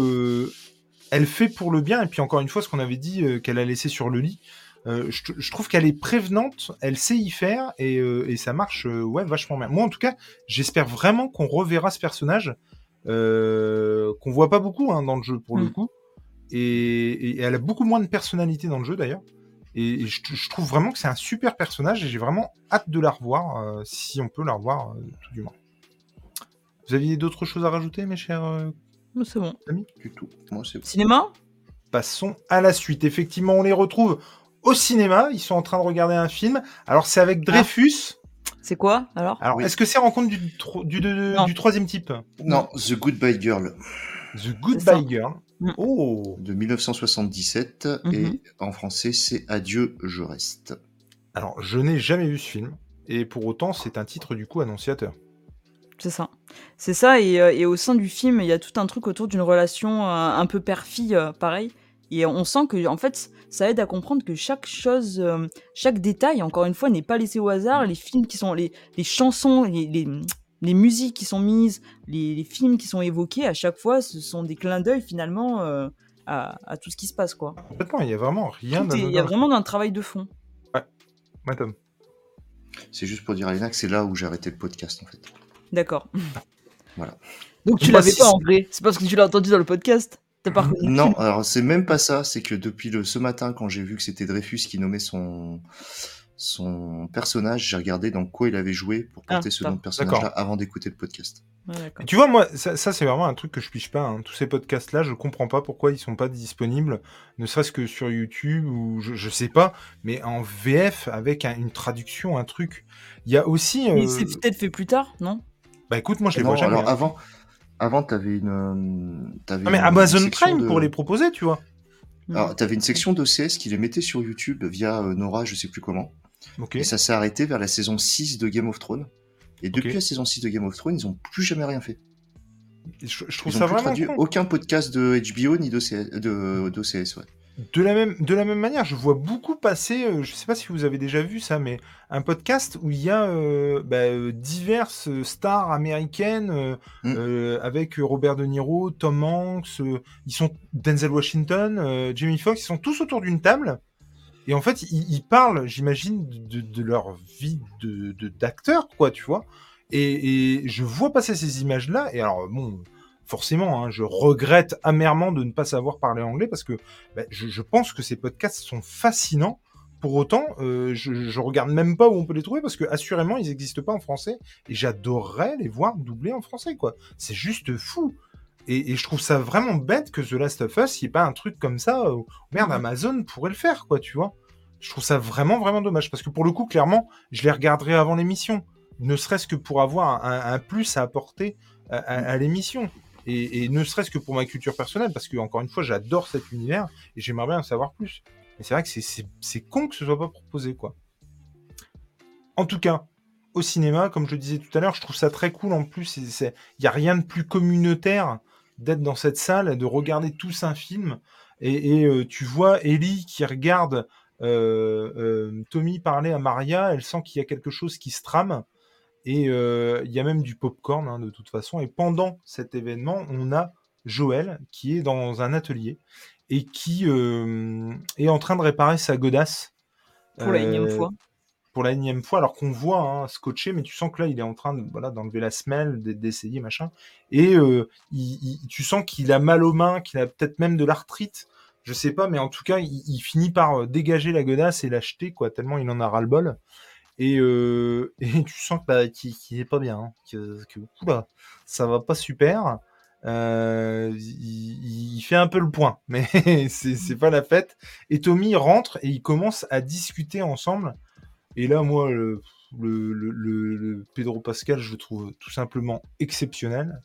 elle fait pour le bien. Et puis encore une fois, ce qu'on avait dit qu'elle a laissé sur le lit. Euh, je, trouve qu'elle est prévenante, elle sait y faire et, euh, ça marche euh, ouais vachement bien. Moi en tout cas, j'espère vraiment qu'on reverra ce personnage qu'on voit pas beaucoup hein, dans le jeu pour le mm. coup. Et, elle a beaucoup moins de personnalité dans le jeu d'ailleurs. Et, je, trouve vraiment que c'est un super personnage et j'ai vraiment hâte de la revoir si on peut la revoir tout du moins. Vous aviez d'autres choses à rajouter, mes chers C'est bon. Du tout. Moi, c'est Cinéma? Passons à la suite. Effectivement, on les retrouve au cinéma. Ils sont en train de regarder un film. Alors, c'est avec ah. Dreyfus. C'est quoi alors? Alors, est-ce que c'est Rencontre du, du, du, troisième type? Non, The Goodbye Girl. The Goodbye Girl. Mm. Oh De 1977. Et mhm. en français, c'est Adieu, je reste. Alors, je n'ai jamais vu ce film. Et pour autant, c'est un titre du coup annonciateur. C'est ça. C'est ça. Et, euh, et, au sein du film, il y a tout un truc autour d'une relation euh, un peu père-fille, euh, pareil. Et on sent que, en fait, ça aide à comprendre que chaque chose, euh, chaque détail, encore une fois, n'est pas laissé au hasard. Les films qui sont, les, les chansons, les, les, musiques qui sont mises, les, films qui sont évoqués, à chaque fois, ce sont des clins d'œil finalement euh, à, à, tout ce qui se passe, quoi. il y a vraiment rien. Il y a vraiment un travail de fond. Ouais, madame. C'est juste pour dire à Léna que c'est là où j'ai arrêté le podcast, en fait. D'accord. Voilà. Donc tu l'avais pas en vrai, c'est parce que tu l'as entendu dans le podcast. Non, alors c'est même pas ça. C'est que depuis le, ce matin, quand j'ai vu que c'était Dreyfus qui nommait son, son personnage, j'ai regardé dans quoi il avait joué pour ah, porter ce nom de personnage-là avant d'écouter le podcast. tu vois, moi, ça, c'est vraiment un truc que je piche pas. Hein. Tous ces podcasts-là, je comprends pas pourquoi ils sont pas disponibles, ne serait-ce que sur YouTube ou je, sais pas, mais en VF avec une traduction, un truc. Il y a aussi. Mais c'est euh, peut-être fait plus tard, non? Bah écoute, moi je les vois jamais. Alors, hein. avant, avant, tu avais une. Euh, avais ah, mais Amazon Prime pour les proposer, tu vois. Alors, tu avais une section d'OCS qui les mettait sur YouTube via euh, Nora, je sais plus comment. Et ça s'est arrêté vers la saison 6 de Game of Thrones. Et depuis la saison 6 de Game of Thrones, ils ont plus jamais rien fait. Je, trouve ça vraiment. traduit aucun podcast de HBO ni d'OCS, ouais. De la, même, de la même manière, je vois beaucoup passer, euh, je ne sais pas si vous avez déjà vu ça, mais un podcast où il y a euh, bah, euh, diverses stars américaines mm. avec Robert De Niro, Tom Hanks, ils sont Denzel Washington, Jamie Foxx, ils sont tous autour d'une table. Et en fait, ils, parlent, j'imagine, de, leur vie de d'acteur, quoi, tu vois. Et, et, je vois passer ces images-là. Et alors, bon, forcément, hein, je regrette amèrement de ne pas savoir parler anglais parce que bah, je, pense que ces podcasts sont fascinants. Pour autant, euh, je, je, regarde même pas où on peut les trouver parce que assurément ils n'existent pas en français et j'adorerais les voir doublés en français quoi. C'est juste fou. Et, je trouve ça vraiment bête que The Last of Us, il n'y ait pas un truc comme ça. merde, Amazon pourrait le faire quoi, tu vois. Je trouve ça vraiment vraiment dommage parce que pour le coup, clairement, je les regarderai avant l'émission, ne serait-ce que pour avoir un, plus à apporter à l'émission et, ne serait-ce que pour ma culture personnelle, parce que encore une fois, j'adore cet univers et j'aimerais bien en savoir plus. Mais c'est vrai que c'est con que ce soit pas proposé, quoi. En tout cas, au cinéma, comme je le disais tout à l'heure, je trouve ça très cool en plus. Il n'y a rien de plus communautaire d'être dans cette salle, de regarder tous un film. Et, euh, tu vois Ellie qui regarde euh, euh, Tommy parler à Maria, elle sent qu'il y a quelque chose qui se trame. Et il y a même du popcorn hein, de toute façon. Et pendant cet événement, on a Joël qui est dans un atelier et qui est en train de réparer sa godasse. Pour la énième fois pour la énième fois, alors qu'on voit hein, scotché, mais tu sens que là, il est en train de, voilà, d'enlever la semelle, d'essayer, machin. Et euh, tu sens qu'il a mal aux mains, qu'il a peut-être même de l'arthrite. Je sais pas, mais en tout cas, il, finit par euh, dégager la godasse et l'acheter, quoi, tellement il en a ras-le-bol. Et, euh, et, tu sens bah, qu'il est pas bien, hein, que, que ça va pas super. il, il, fait un peu le point, mais c'est pas la fête. Et Tommy rentre et ils commencent à discuter ensemble et là, moi, le, Pedro Pascal, je le trouve tout simplement exceptionnel.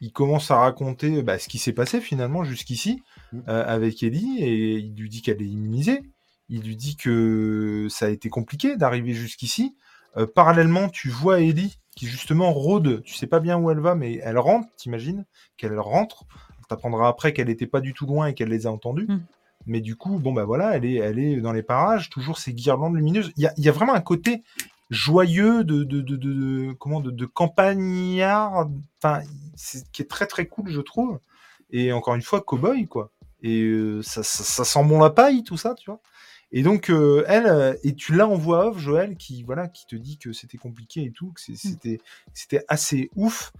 Il commence à raconter bah, ce qui s'est passé finalement jusqu'ici mmh. euh, avec Ellie et il lui dit qu'elle est immunisée. Il lui dit que ça a été compliqué d'arriver jusqu'ici. Euh, parallèlement, tu vois Ellie qui justement rôde, tu sais pas bien où elle va, mais elle rentre, t'imagines qu'elle rentre. T'apprendras après qu'elle n'était pas du tout loin et qu'elle les a entendus. Mmh. Mais du coup, bon, bah voilà, elle est, elle est dans les parages, toujours ces guirlandes lumineuses. Il y a, vraiment un côté joyeux de, de, de, de comment, de, campagnard, enfin, qui est très très cool, je trouve. Et encore une fois, cowboy, quoi. Et euh, ça, ça, sent bon la paille, tout ça, tu vois. Et donc, euh, elle, euh, et tu l'as en voix off, Joël, qui, voilà, qui te dit que c'était compliqué et tout, que mmh. c'était, c'était assez ouf.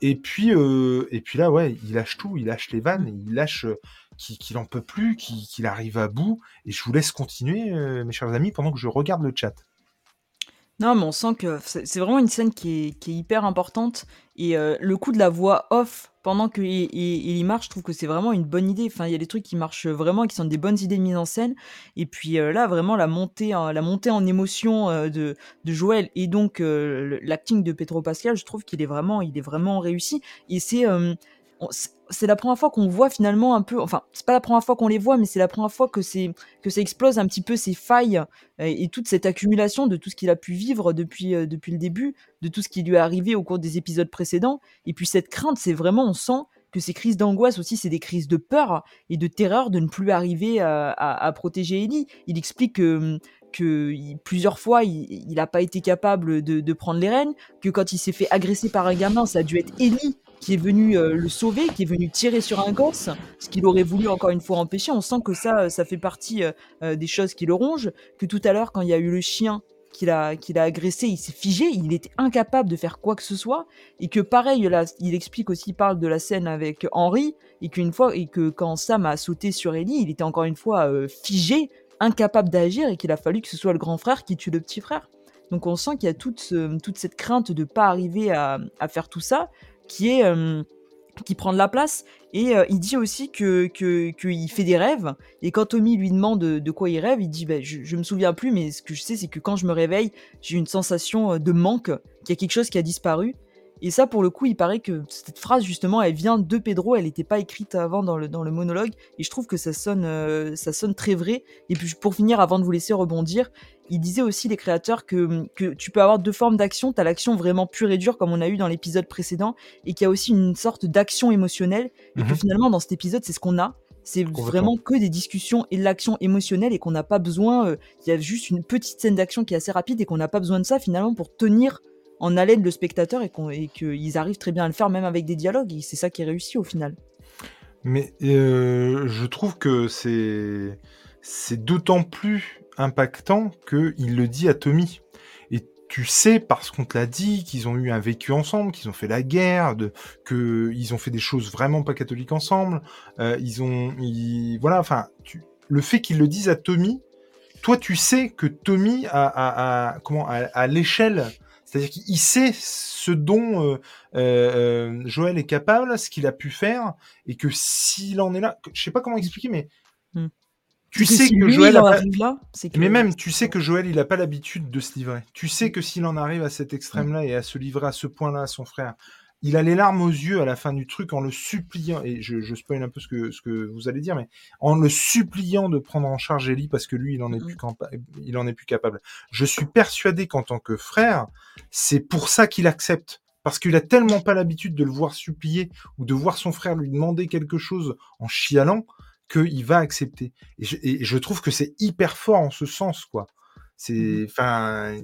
Et puis, et puis là, ouais, il lâche tout, il lâche les vannes, il lâche qu'il n'en peut plus, qu'il arrive à bout. Et je vous laisse continuer, euh, mes chers amis, pendant que je regarde le chat. Non, mais on sent que c'est vraiment une scène qui est, hyper importante. Et euh, le coup de la voix off pendant qu'il il, marche, je trouve que c'est vraiment une bonne idée. Enfin, il y a des trucs qui marchent vraiment, qui sont des bonnes idées de mise en scène. Et puis euh, là, vraiment, la montée, en émotion de, de Joël et donc l'acting de Pedro Pascal, je trouve qu'il est vraiment, il est vraiment réussi. Et c'est c'est la première fois qu'on voit finalement un peu, enfin, c'est pas la première fois qu'on les voit, mais c'est la première fois que c'est que ça explose un petit peu ces failles et, toute cette accumulation de tout ce qu'il a pu vivre depuis euh, depuis le début, de tout ce qui lui est arrivé au cours des épisodes précédents. Et puis cette crainte, c'est vraiment, on sent que ces crises d'angoisse aussi, c'est des crises de peur et de terreur de ne plus arriver à, protéger Ellie. Il explique que que plusieurs fois il n'a pas été capable de, de, prendre les rênes, que quand il s'est fait agresser par un gamin, ça a dû être Ellie qui est venu euh, le sauver, qui est venu tirer sur un gosse, ce qu'il aurait voulu encore une fois empêcher. On sent que ça, ça fait partie euh, euh, des choses qui le rongent. Que tout à l'heure, quand il y a eu le chien qu'il a, qu'il a agressé, il s'est figé, il était incapable de faire quoi que ce soit. Et que pareil, là, il explique aussi, il parle de la scène avec Henri, et qu'une fois, et que quand Sam a sauté sur Ellie, il était encore une fois figé, incapable d'agir, et qu'il a fallu que ce soit le grand frère qui tue le petit frère. Donc on sent qu'il y a toute, toute cette crainte de ne pas arriver à, faire tout ça, qui est euh, qui prend de la place et euh, il dit aussi que qu'il fait des rêves. Et quand Tommy lui demande de, quoi il rêve il dit bah, je, je me souviens plus mais ce que je sais c'est que quand je me réveille j'ai une sensation euh, de manque qu'il y a quelque chose qui a disparu. Et ça, pour le coup, il paraît que cette phrase, justement, elle vient de Pedro, elle n'était pas écrite avant dans le, dans le monologue, et je trouve que ça sonne, ça sonne très vrai. Et puis, pour finir, avant de vous laisser rebondir, il disait aussi, les créateurs, que, que tu peux avoir deux formes d'action. Tu as l'action vraiment pure et dure, comme on a eu dans l'épisode précédent, et qu'il y a aussi une sorte d'action émotionnelle, et que mhm. finalement, dans cet épisode, c'est ce qu'on a. C'est vraiment que des discussions et de l'action émotionnelle et qu'on n'a pas besoin. Euh, il y a juste une petite scène d'action qui est assez rapide et qu'on n'a pas besoin de ça finalement pour tenir en haleine le spectateur et qu'ils arrivent très bien à le faire même avec des dialogues. Et c'est ça qui est réussi au final. Mais euh, je trouve que c'est c'est d'autant plus impactant qu'il le dit à Tommy. Et tu sais, parce qu'on te l'a dit, qu'ils ont eu un vécu ensemble, qu'ils ont fait la guerre, qu'ils ont fait des choses vraiment pas catholiques ensemble. Euh, ils ont, voilà, enfin, le fait qu'ils le disent à Tommy, toi, tu sais que Tommy a, comment, à l'échelle c'est-à-dire qu'il sait ce dont euh, euh, Joël est capable, ce qu'il a pu faire, et que s'il en est là, je sais pas comment expliquer, mais. Tu sais que, Joël a pas... là, mais même tu sais que Joël il a pas l'habitude de se livrer. Tu sais que s'il en arrive à cet extrême-là et à se livrer à ce point-là à son frère, il a les larmes aux yeux à la fin du truc en le suppliant, et je, je spoil un peu ce que, ce que vous allez dire, mais en le suppliant de prendre en charge Ellie parce que lui, il en est, plus, il en est plus capable. Je suis persuadé qu'en tant que frère, c'est pour ça qu'il accepte. Parce qu'il a tellement pas l'habitude de le voir supplier ou de voir son frère lui demander quelque chose en chialant qu'il va accepter. Et je, et je trouve que c'est hyper fort en ce sens, quoi. C'est, mmh enfin,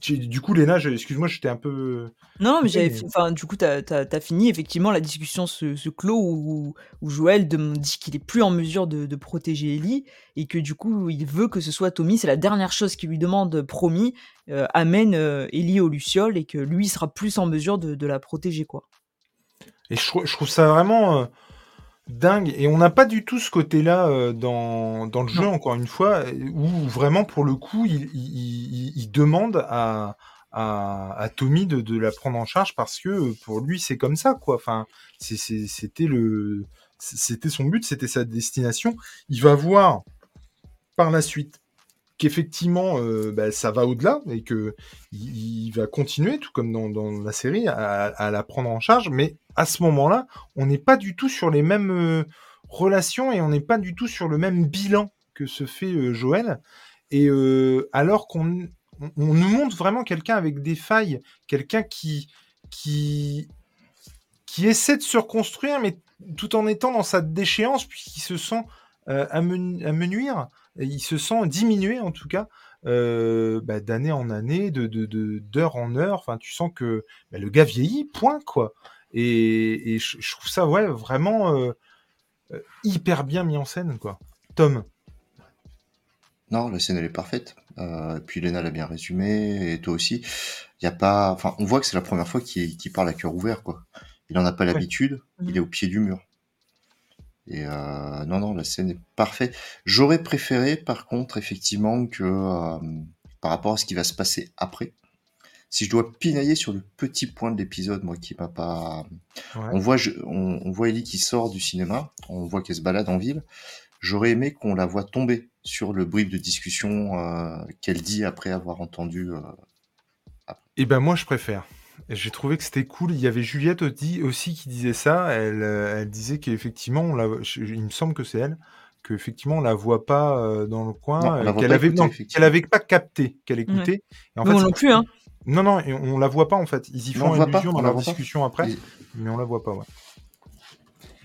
du coup, Léna, excuse-moi, j'étais un peu. Non, non mais j'avais. Enfin, du coup, t'as as, fini. Effectivement, la discussion se, se clôt où, où Joël dit qu'il est plus en mesure de, de, protéger Ellie et que du coup, il veut que ce soit Tommy. C'est la dernière chose qu'il lui demande, promis. Euh, amène euh, Ellie au Luciole et que lui sera plus en mesure de, de la protéger, quoi. Et je, je trouve ça vraiment. Euh, dingue. Et on n'a pas du tout ce côté-là euh, dans, dans, le jeu, encore une fois, où vraiment, pour le coup, il, il, il demande à, à, à Tommy de, de, la prendre en charge parce que pour lui, c'est comme ça, quoi. Enfin, c'était le, c'était son but, c'était sa destination. Il va voir par la suite qu'effectivement euh, bah, ça va au-delà et que il, va continuer, tout comme dans, la série, à, à, la prendre en charge. Mais à ce moment-là, on n'est pas du tout sur les mêmes euh, relations et on n'est pas du tout sur le même bilan que se fait euh, Joël. Et alors qu'on on, nous montre vraiment quelqu'un avec des failles, quelqu'un qui qui qui essaie de se reconstruire, mais tout en étant dans sa déchéance, puisqu'il se sent amenuire, il se sent diminué en tout cas. Bah, d'année en année, de d'heure en heure. Enfin, tu sens que bah, le gars vieillit, point quoi. Et, je, trouve ça ouais vraiment euh, euh, hyper bien mis en scène quoi. Tom. Non, la scène elle est parfaite. Euh, puis Lena l'a bien résumé et toi aussi. Il y a pas, enfin, on voit que c'est la première fois qu'il parle à cœur ouvert quoi. Il en a pas l'habitude. Il est au pied du mur. Et euh, non, non, la scène est parfaite. J'aurais préféré, par contre, effectivement, que par rapport à ce qui va se passer après, si je dois pinailler sur le petit point de l'épisode, moi qui m'a pas, on voit, on, voit Ellie qui sort du cinéma, on voit qu'elle se balade en ville. J'aurais aimé qu'on la voit tomber sur le brief de discussion euh, qu'elle dit après avoir entendu. Euh, Eh ben moi je préfère. J'ai trouvé que c'était cool. Il y avait Juliette aussi qui disait ça. Elle, euh, elle disait qu'effectivement, il me semble que c'est elle, qu'effectivement on la voit pas dans le coin, qu'elle avait, qu'elle avait pas capté, qu'elle écoutait. Et en fait, non plus, hein. Non, non, on la voit pas en fait. Ils y font allusion dans leur discussion après, mais on la voit pas, ouais.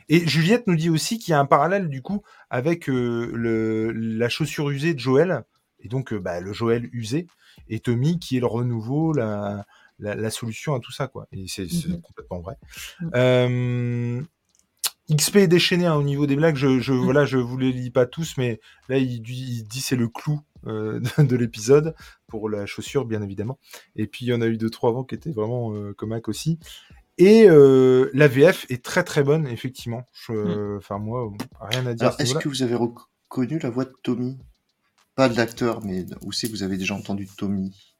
Et Juliette nous dit aussi qu'il y a un parallèle du coup avec euh, le, la chaussure usée de Joël, et donc euh, bah, le Joël usé, et Tommy qui est le renouveau, la, la, solution à tout ça, quoi. Et c'est mhm. complètement vrai. Euh, XP est déchaîné hein, au niveau des blagues. Je, je, mhm. voilà, je vous les lis pas tous, mais là il, il dit c'est le clou euh, de, l'épisode pour la chaussure, bien évidemment. Et puis il y en a eu deux trois avant qui étaient vraiment euh, comiques aussi. Et euh, la VF est très très bonne, effectivement. Enfin moi, rien à dire. Est-ce que vous avez reconnu la voix de Tommy? Pas de l'acteur, mais où c'est que vous avez déjà entendu Tommy?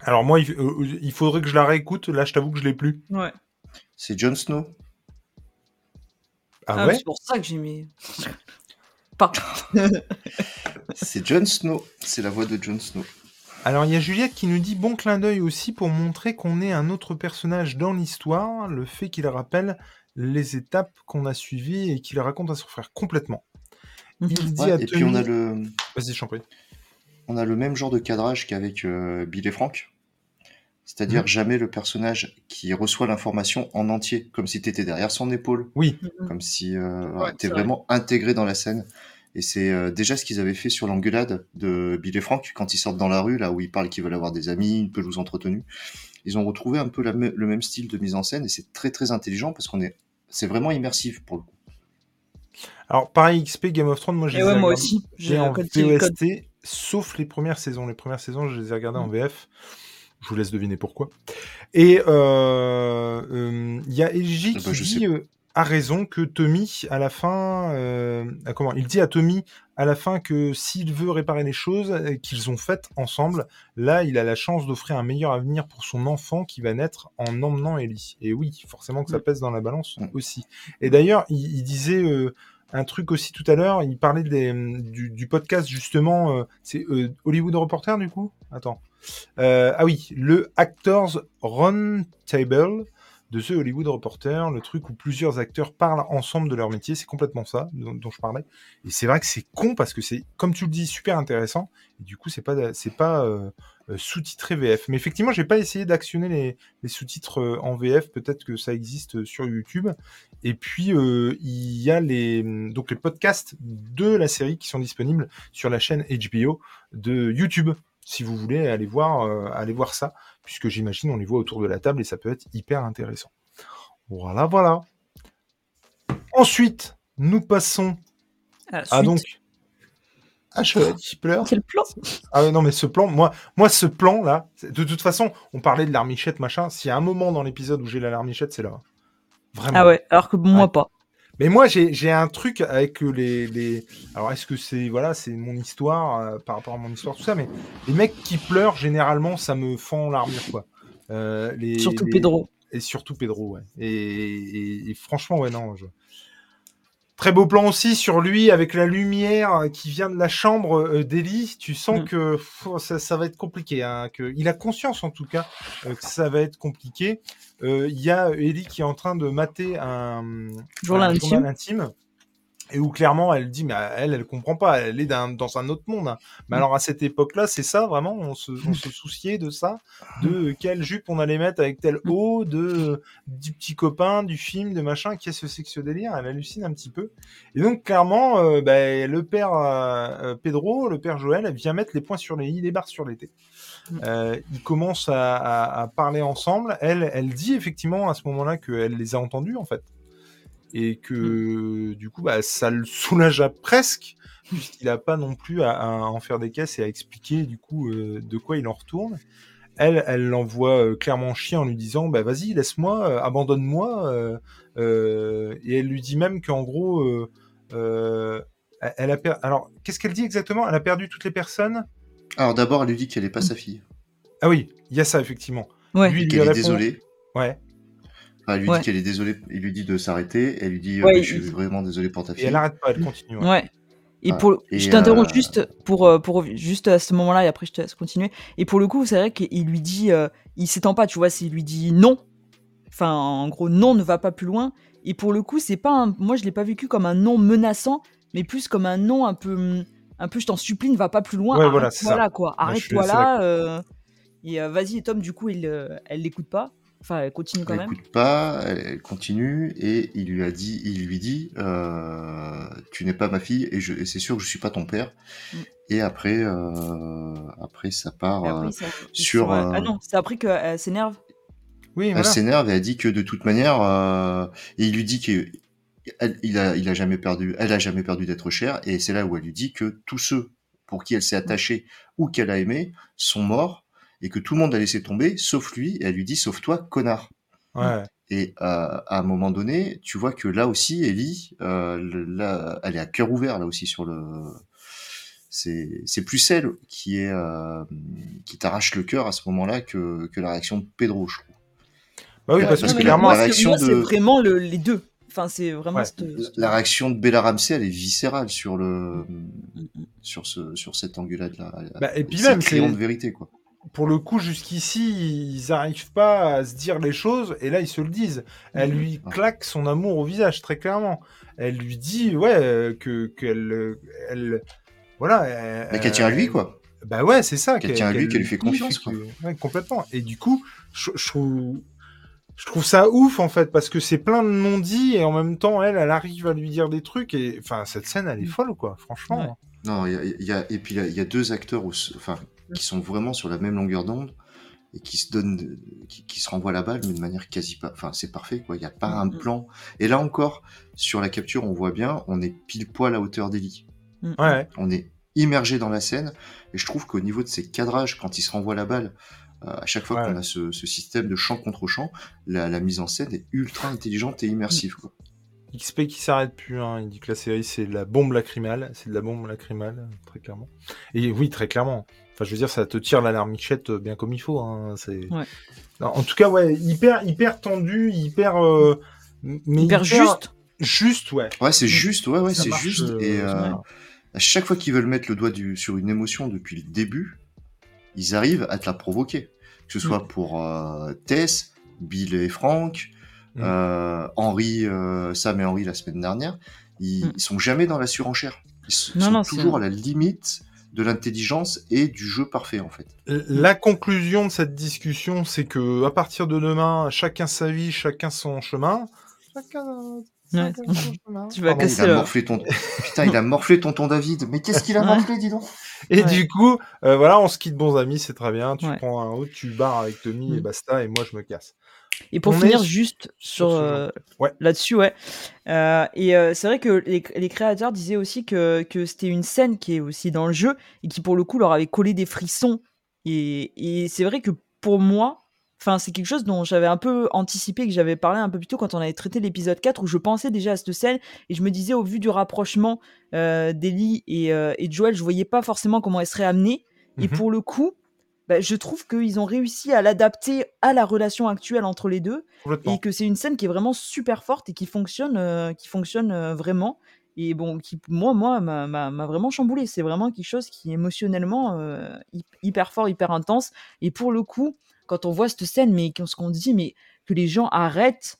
Alors moi, il, faudrait que je la réécoute. Là, je t'avoue que je l'ai plus. Ouais. C'est Jon Snow. Ah, ah ouais C'est pour ça que j'ai mis. c'est Jon Snow. C'est la voix de Jon Snow. Alors il y a Juliette qui nous dit bon clin d'œil aussi pour montrer qu'on est un autre personnage dans l'histoire, le fait qu'il rappelle les étapes qu'on a suivies et qu'il raconte à son frère complètement. Mhm. Il dit à et puis on a le. Vas-y, je On a le même genre de cadrage qu'avec euh, Bill et Frank. C'est-à-dire mhm. jamais le personnage qui reçoit l'information en entier, comme si tu étais derrière son épaule. Oui. Mhm. Comme si euh, tu es vraiment intégré dans la scène. Et c'est euh, déjà ce qu'ils avaient fait sur l'engueulade de Bill et Frank quand ils sortent dans la rue, là où ils parlent qu'ils veulent avoir des amis, une pelouse entretenue. Ils ont retrouvé un peu le même style de mise en scène et c'est très très intelligent parce qu'on est, c'est vraiment immersif pour le coup. Alors pareil XP Game of Thrones, moi j'ai ouais, moi aussi. J'ai en VOST, sauf les premières saisons. Les premières saisons, je les ai regardées en mm. VF. Je vous laisse deviner pourquoi. Et euh, euh, il y a Elji ah bah, qui dit, euh, a raison que Tommy, à la fin, comment Il dit à Tommy à la fin que s'il veut réparer les choses qu'ils ont faites ensemble, là, il a la chance d'offrir un meilleur avenir pour son enfant qui va naître en emmenant Ellie. Et oui, forcément que ça pèse dans la balance aussi. Et d'ailleurs, il, disait un truc aussi tout à l'heure. Il parlait du, podcast justement. c'est Hollywood Reporter du coup? Attends. ah oui, le Actors Table de ce Hollywood Reporter, le truc où plusieurs acteurs parlent ensemble de leur métier, c'est complètement ça dont, je parlais. Et c'est vrai que c'est con parce que c'est, comme tu le dis, super intéressant. Et du coup, c'est pas, c'est pas euh, euh, sous-titré VF. Mais effectivement, j'ai pas essayé d'actionner les, sous-titres euh, en VF. Peut-être que ça existe sur YouTube. Et puis il y a les donc les podcasts de la série qui sont disponibles sur la chaîne HBO de YouTube si vous voulez aller voir, aller voir ça puisque j'imagine on les voit autour de la table et ça peut être hyper intéressant. Voilà, voilà. Ensuite, nous passons à, donc ah, je, pleure? Quel plan? Ah non, mais ce plan, moi, moi ce plan là, de toute façon, on parlait de l'armichette machin. S'il y a un moment dans l'épisode où j'ai la larmichette, c'est là. Vraiment. Ah ouais, alors que moi pas. Mais moi, j'ai un truc avec les. les... Alors, est-ce que c'est voilà, c'est mon histoire euh, par rapport à mon histoire, tout ça, mais les mecs qui pleurent, généralement, ça me fend l'armure, quoi. Euh, les, surtout Pedro. Et surtout Pedro, ouais. Et, et, franchement, ouais, non. Je... Très beau plan aussi sur lui avec la lumière qui vient de la chambre euh, d'Elie. Tu sens mm. que ça, va être compliqué. Hein, que, il a conscience en tout cas euh, que ça va être compliqué. Euh, il y a Ellie qui est en train de mater un, journal intime et où clairement elle dit mais elle elle comprend pas elle est dans, un autre monde hein. mais mm. alors à cette époque là c'est ça vraiment on se, souciait de ça? De quelle jupe on allait mettre avec tel mm. haut de du petit copain du film de machin qu'est-ce que c'est que ce délire? Elle hallucine un petit peu et donc clairement euh, ben, le père euh, Pedro le père Joël vient mettre les points sur les i les barres sur les t mm. euh, ils commencent à, à, parler ensemble elle elle dit effectivement à ce moment là qu'elle les a entendus en fait et que mmh. du coup bah, ça le soulage presque puisqu'il n'a pas non plus à, en faire des caisses et à expliquer du coup euh, de quoi il en retourne. Elle, elle l'envoie euh, clairement chier en lui disant bah vas-y laisse-moi, euh, abandonne-moi et elle lui dit même qu'en gros elle a per... alors qu'est-ce qu'elle dit exactement? Elle a perdu toutes les personnes? Alors d'abord elle lui dit qu'elle n'est pas sa fille. Ah oui, il y a ça effectivement. Ouais. Lui, il est désolé. Ouais. Elle lui dit qu'elle est désolée, il lui dit de s'arrêter, elle lui dit je suis vraiment désolé pour ta fille. Et elle arrête pas, elle continue. Ouais. Et pour, je t'interromps euh, juste pour, euh, pour juste à ce moment-là et après je te laisse continuer. Et pour le coup, c'est vrai qu'il lui dit, euh, il s'étend pas, tu vois, s'il lui dit non. Enfin, en gros, non ne va pas plus loin. Et pour le coup, c'est pas, un, moi je l'ai pas vécu comme un non menaçant, mais plus comme un non un peu, un peu, je t'en supplie, ne va pas plus loin. Ouais, voilà, c'est ça. quoi. Arrête-toi là. et vas-y, Tom, du coup, il, elle l'écoute pas. Enfin, elle continue quand même. Elle écoute pas, elle continue et il lui a dit, il lui dit, euh, tu n'es pas ma fille et, c'est sûr que je suis pas ton père. Mm. Et après, euh, après ça part euh, sur. ah non, c'est après qu'elle s'énerve. Oui, elle s'énerve et elle dit que de toute manière, et il lui dit que il a, il a jamais perdu, elle a jamais perdu d'être chère et c'est là où elle lui dit que tous ceux pour qui elle s'est attachée ou qu'elle a aimé sont morts et que tout le monde a laissé tomber, sauf lui, et elle lui dit sauf toi, connard. Et euh, à un moment donné, tu vois que là aussi, Ellie, euh, là, elle est à cœur ouvert là aussi sur le. C'est plus celle qui est euh, qui t'arrache le cœur à ce moment-là que, que la réaction de Pedro, je trouve. Bah oui, parce, que clairement, la réaction de... c'est vraiment le, les deux. Enfin, c'est vraiment la réaction de Bella Ramsey, elle est viscérale sur le sur ce sur cette engueulade là. Bah, et puis même, c'est de vérité quoi pour le coup, jusqu'ici, ils n'arrivent pas à se dire les choses, et là, ils se le disent. Elle mhm. lui claque son amour au visage, très clairement. Elle lui dit, ouais, que qu'elle, elle, voilà. Mais qu'elle tient à lui, quoi. Bah ouais, c'est ça. Qu'elle tient à lui, qu'elle lui fait confiance, quoi. Ouais, complètement. Et du coup, je, trouve, je trouve ça ouf, en fait, parce que c'est plein de non-dits, et en même temps, elle, elle arrive à lui dire des trucs, et enfin, cette scène, elle est mm. folle, quoi, franchement. Non, il y, a, et puis il y, a deux acteurs, enfin, qui sont vraiment sur la même longueur d'onde et qui se donnent, qui, se renvoient la balle, mais de manière quasi pas. Enfin, c'est parfait, quoi. Il n'y a pas un mm-hmm. plan. Et là encore, sur la capture, on voit bien, on est pile poil à hauteur d'Eli. Mm-hmm. Ouais. On est immergé dans la scène. Et je trouve qu'au niveau de ces cadrages, quand ils se renvoient la balle, euh, à chaque fois qu'on a ce, système de champ contre champ, la, mise en scène est ultra intelligente et immersive. Quoi. XP qui s'arrête plus, hein. il dit que la série c'est de la bombe lacrymale, c'est de la bombe lacrymale, très clairement. Et oui, très clairement. Enfin, je veux dire, ça te tire la larmichette bien comme il faut. Hein. C'est... en tout cas, ouais, hyper, hyper tendu, hyper. Euh, mais hyper, juste. juste, ouais. Ouais, c'est juste, ouais, ouais, c'est juste. et à chaque fois qu'ils veulent mettre le doigt du, sur une émotion depuis le début, ils arrivent à te la provoquer. Que ce soit mm. pour Tess, Bill et Franck, mm. Henri, Sam et Henri la semaine dernière, ils, mm. sont jamais dans la surenchère. Ils sont toujours à la limite de l'intelligence et du jeu parfait en fait. La conclusion de cette discussion, c'est que à partir de demain, chacun sa vie, chacun son chemin. Chacun, son chemin. Tu vas casser il a morflé ton... Putain, il a morflé tonton David. Mais qu'est-ce qu'il a morflé, dis donc Et du coup, euh, voilà, on se quitte bons amis, c'est très bien. Tu prends un haut, tu barres avec Tommy et mm. basta, et moi je me casse. Et pour finir juste sur, euh, là-dessus, ouais. Euh, et euh, c'est vrai que les, créateurs disaient aussi que, que c'était une scène qui est aussi dans le jeu et qui pour le coup leur avait collé des frissons. Et, et c'est vrai que pour moi, enfin c'est quelque chose dont j'avais un peu anticipé, que j'avais parlé un peu plus tôt quand on avait traité l'épisode 4 où je pensais déjà à cette scène et je me disais au vu du rapprochement d'Ellie et, et de Joel, je voyais pas forcément comment elle serait amenée. Et mmh pour le coup, bah, je trouve qu'ils ont réussi à l'adapter à la relation actuelle entre les deux et que c'est une scène qui est vraiment super forte et qui fonctionne, euh, qui fonctionne euh, vraiment. Et bon, qui, moi, moi, m'a vraiment chamboulé. C'est vraiment quelque chose qui émotionnellement euh, hyper fort, hyper intense. Et pour le coup, quand on voit cette scène, mais ce qu'on dit, mais que les gens arrêtent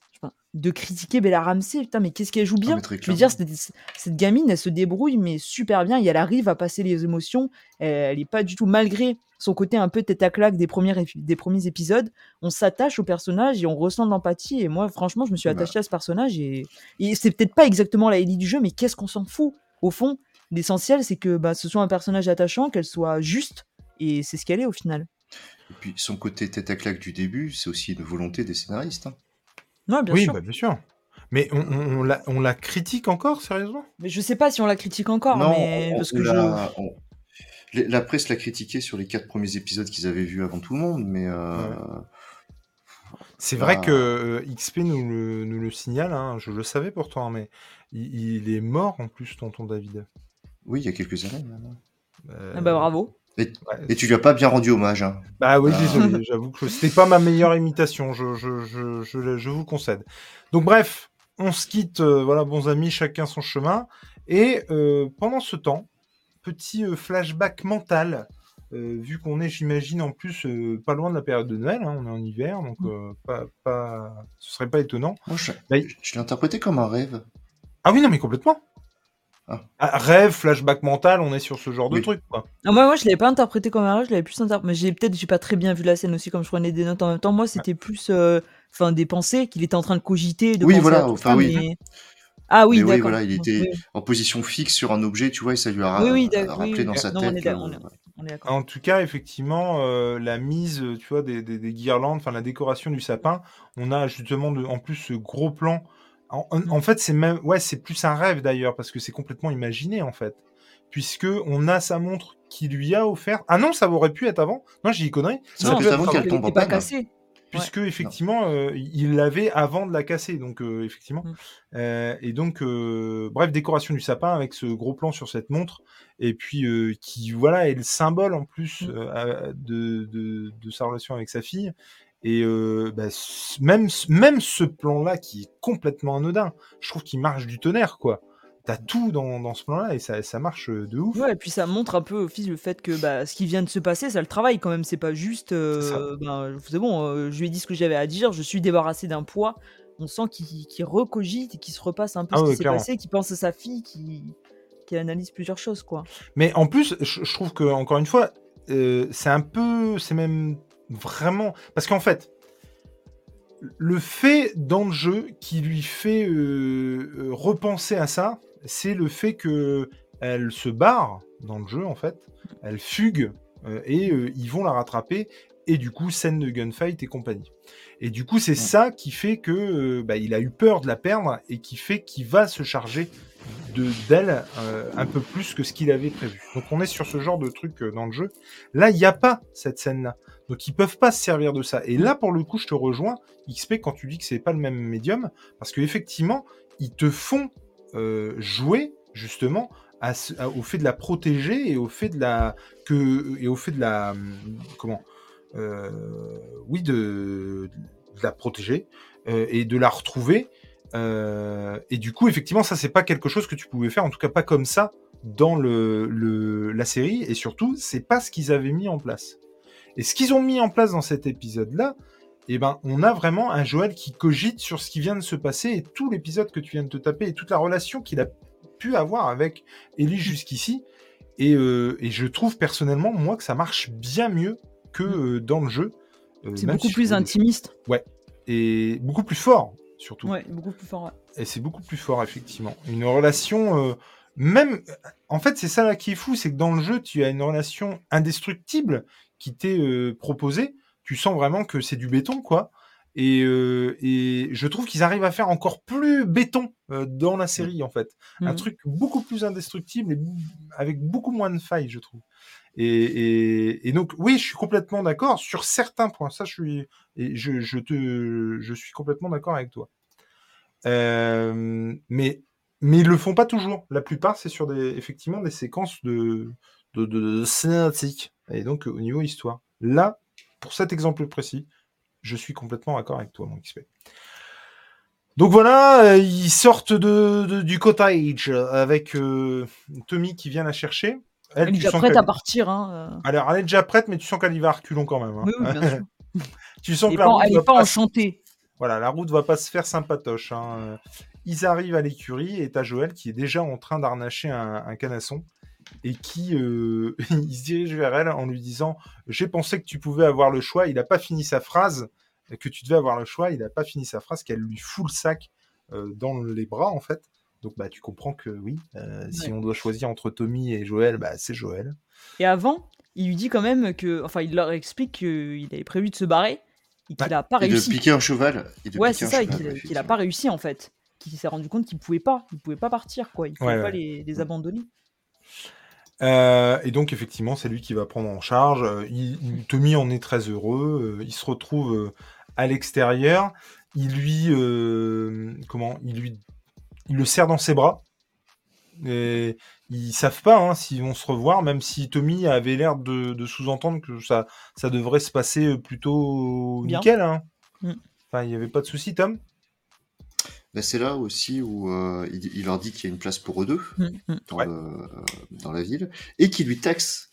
de critiquer Bella Ramsey. Putain, mais qu'est-ce qu'elle joue bien? ah, Je veux dire, cette, gamine, elle se débrouille, mais super bien. Et elle arrive à passer les émotions. Elle, n'est pas du tout, malgré son côté un peu tête à claque des, premières, des premiers épisodes, on s'attache au personnage et on ressent de l'empathie. Et moi, franchement, je me suis bah. attaché à ce personnage. Et, et c'est peut-être pas exactement la Ellie du jeu, mais qu'est-ce qu'on s'en fout? Au fond, l'essentiel, c'est que bah, ce soit un personnage attachant, qu'elle soit juste. Et c'est ce qu'elle est au final. Et puis son côté tête à claque du début, c'est aussi une volonté des scénaristes. Hein bien oui, sûr. Bah, bien sûr. Mais on, la, critique encore, sérieusement? Mais je sais pas si on la critique encore, mais parce que La presse l'a critiqué sur les quatre premiers épisodes qu'ils avaient vus avant tout le monde, mais... Euh, c'est vrai que euh, XP nous le, nous le signale, hein, je le savais pourtant, mais il, est mort en plus, tonton David. Oui, il y a quelques années. Euh... Ah bah bravo. Et, tu lui as pas bien rendu hommage. Hein. Bah oui, ah. désolé, j'avoue que c'était pas ma meilleure imitation, je, je, je, je, vous concède. Donc bref, on se quitte, euh, voilà, bons amis, chacun son chemin. Et euh, pendant ce temps, petit euh, flashback mental, vu qu'on est, j'imagine, en plus pas loin de la période de Noël, hein, on est en hiver, donc mm. pas, pas, ce serait pas étonnant. Moi, je, bah, je l'ai interprété comme un rêve. Ah oui, non, mais complètement. Ah. Ah, rêve, flashback mental, on est sur ce genre de truc. Quoi. Ah, moi, moi, je l'avais pas interprété comme un rêve, je l'avais plus interprété. Mais j'ai peut-être, j'ai pas très bien vu la scène aussi, comme je prenais des notes en même temps. Moi, c'était plus, euh, enfin, des pensées qu'il était en train de cogiter. De oui, voilà. enfin, oui. Ah oui, d'accord. voilà, il était en position fixe sur un objet, tu vois, et ça lui a, rappelé dans sa tête. en tout cas, effectivement, euh, la mise, tu vois, des, des, guirlandes, enfin la décoration du sapin, on a justement de, en plus ce gros plan en, fait, c'est même, ouais, c'est plus un rêve d'ailleurs parce que c'est complètement imaginé en fait, puisque on a sa montre qui lui a offert. Ah non, ça aurait pu être avant. Non, j'ai dit connerie. Ça aurait pu être avant qu'elle tombe pas cassée. Puisque effectivement, euh, il l'avait avant de la casser, donc euh, effectivement. Mm. Euh, et donc, bref, décoration du sapin avec ce gros plan sur cette montre, et puis qui voilà est le symbole en plus mm. de, de, de, sa relation avec sa fille. Et bah, même, même ce plan-là qui est complètement anodin, je trouve qu'il marche du tonnerre, quoi. T'as tout dans, dans ce plan-là et ça, ça, marche de ouf. Ouais, et puis ça montre un peu au fils le fait que bah, ce qui vient de se passer, ça le travaille quand même. C'est pas juste. Ben, c'est bon, je lui ai dit ce que j'avais à dire, je suis débarrassé d'un poids. On sent qu'il recogite et qu'il se repasse un peu ah ce qui s'est passé, qu'il pense à sa fille, qu'il analyse plusieurs choses, quoi. Mais en plus, je, je trouve que, encore une fois, c'est un peu. C'est même Vraiment. Parce qu'en fait, le fait dans le jeu qui lui fait euh, euh, repenser à ça, c'est le fait que elle se barre dans le jeu, en fait. Elle fugue euh, et ils vont la rattraper. Et du coup, scène de gunfight et compagnie. Et du coup, c'est ça qui fait que bah, il a eu peur de la perdre et qui fait qu'il va se charger d'elle un peu plus que ce qu'il avait prévu. Donc on est sur ce genre de truc dans le jeu. Là, il n'y a pas cette scène-là. Donc ils peuvent pas se servir de ça. Et là, pour le coup, je te rejoins, XP, quand tu dis que c'est pas le même médium, parce qu'effectivement, ils te font euh, jouer justement au fait de la protéger et au fait de la que et au fait de la comment euh, oui de, la protéger euh, et de la retrouver et du coup, effectivement, ça, c'est pas quelque chose que tu pouvais faire, en tout cas pas comme ça, dans le, la série, et surtout, c'est pas ce qu'ils avaient mis en place. Et ce qu'ils ont mis en place dans cet épisode-là, eh ben, on a vraiment un Joël qui cogite sur ce qui vient de se passer et tout l'épisode que tu viens de te taper et toute la relation qu'il a pu avoir avec Ellie jusqu'ici. Et, euh, et, je trouve personnellement, moi, que ça marche bien mieux que mm. euh, dans le jeu. Euh, c'est beaucoup plus intimiste. Ouais. Et beaucoup plus fort, surtout. Ouais, beaucoup plus fort. Et c'est beaucoup plus fort, effectivement. Une relation même, en fait, c'est ça là qui est fou, c'est que dans le jeu, tu as une relation indestructible qui t'est euh, proposée. Tu sens vraiment que c'est du béton, quoi. Et, euh, et je trouve qu'ils arrivent à faire encore plus béton euh, dans la série, en fait. Un mmh. truc beaucoup plus indestructible et avec beaucoup moins de failles, je trouve. Et, et, donc, oui, je suis complètement d'accord sur certains points. Ça, je suis, et je, je te, je suis complètement d'accord avec toi. mais mais ils le font pas toujours. La plupart, c'est sur des, effectivement des séquences de, de. Et donc, au niveau histoire. Là, pour cet exemple précis, je suis complètement d'accord avec toi, mon XP. Donc voilà, euh, ils sortent de, du cottage avec euh, Tommy qui vient la chercher. Elle, est déjà prête à partir. Hein, euh. Alors, elle est déjà prête, mais tu sens qu'elle y va reculons quand même. Hein. Oui, oui, bien sûr. tu sens elle que n'est pas, enchantée. Voilà, la route va pas se faire sympatoche. Hein. Ils arrivent à l'écurie et t'as Joël qui est déjà en train d'arnacher un, canasson et qui euh, il se dirige vers elle en lui disant J'ai pensé que tu pouvais avoir le choix. Il n'a pas fini sa phrase, que tu devais avoir le choix. Il n'a pas fini sa phrase, qu'elle lui fout le sac euh, dans les bras en fait. Donc bah tu comprends que oui, euh, si on doit choisir entre Tommy et Joël, bah c'est Joël. Et avant, il lui dit quand même que, enfin, il leur explique qu'il avait prévu de se barrer et qu'il n'a pas réussi. Et de piquer un cheval. ouais, c'est ça, qu'il n'a pas réussi en fait qui s'est rendu compte qu'il pouvait pas, il pouvait pas partir, quoi. Il pouvait pas Les, les, abandonner. Euh, et donc effectivement, c'est lui qui va prendre en charge. Euh, il, Tommy en est très heureux. Euh, il se retrouve à l'extérieur. Il lui, comment, il lui, il le serre dans ses bras. Et ils savent pas hein, s'ils vont se revoir, même si Tommy avait l'air de, sous-entendre que ça, ça devrait se passer plutôt nickel. Hein. Mm. Enfin, il n'y avait pas de souci, Tom? Bah, c'est là aussi où euh, il, leur dit qu'il y a une place pour eux deux mmh, mmh. dans, la ville et qu'il lui taxe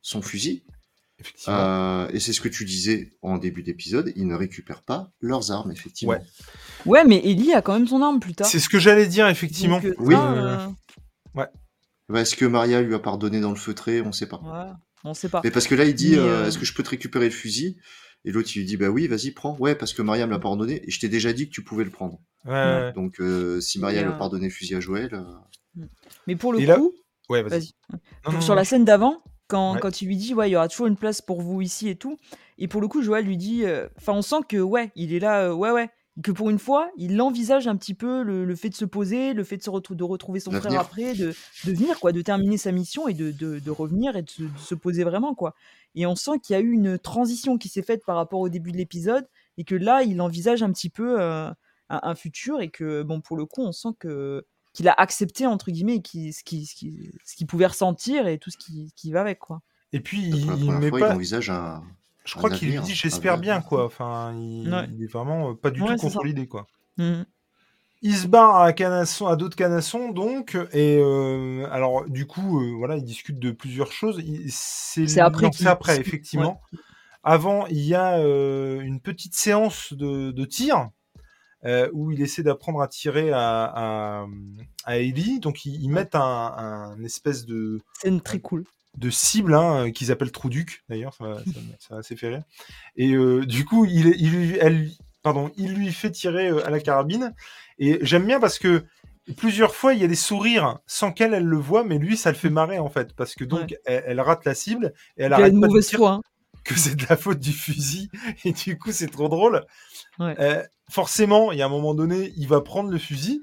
son fusil. Euh, et c'est ce que tu disais en début d'épisode, ils ne récupèrent pas leurs armes, effectivement. Ouais, ouais mais Ellie a quand même son arme plus tard. C'est ce que j'allais dire, effectivement. Euh, oui. Ouais. Bah, est-ce que Maria lui a pardonné dans le feutré? On ne sait pas. Ouais, on sait pas. Mais parce que là, il dit Est-ce que je peux te récupérer le fusil? Et l'autre, il lui dit Bah oui, vas-y, prends. Ouais, parce que Maria me l'a pardonné et je t'ai déjà dit que tu pouvais le prendre. Donc, euh, si Maria le pardonnait fusil à Joël. Euh. Mais pour le coup, ouais, vas-y. sur la scène d'avant, quand, quand il lui dit, ouais, il y aura toujours une place pour vous ici et tout, et pour le coup, Joël lui dit, euh, enfin, on sent que, ouais, il est là, ouais, ouais, que pour une fois, il envisage un petit peu le, fait de se poser, le fait de, se de retrouver son frère après, de, de, venir, quoi, de terminer sa mission et de, de revenir et de se, poser vraiment, quoi. Et on sent qu'il y a eu une transition qui s'est faite par rapport au début de l'épisode et que là, il envisage un petit peu un, futur et que, bon, pour le coup, on sent que qu'il a accepté, entre guillemets, qui, ce qu'il ce qui, pouvait ressentir et tout ce qui, qui va avec, quoi. Et puis, il, met pas... envisage un, Je crois qu'il lui dit j'espère bien, quoi. Enfin, il, est vraiment euh, pas du tout contre l'idée, quoi. Mmh. Il se barre à, canasson, à d'autres canassons, donc, et euh, alors, du coup, euh, voilà, il discute de plusieurs choses. C'est après, après, effectivement. Avant, il y a une petite séance de, de tir euh, où il essaie d'apprendre à tirer à, à, Ellie. Donc ils, mettent un, espèce de. C'est très cool. De cible hein, qu'ils appellent Trouduc d'ailleurs, ça, ça, assez fait rire. Et euh, du coup, il, il, elle, pardon, il lui fait tirer euh, à la carabine. Et j'aime bien parce que plusieurs fois, il y a des sourires sans qu'elle, elle le voit, mais lui, ça le fait marrer en fait. Parce que donc, elle, rate la cible et elle arrête pas de dire hein. que c'est de la faute du fusil. Et du coup, c'est trop drôle. Ouais forcément, il y a un moment donné, il va prendre le fusil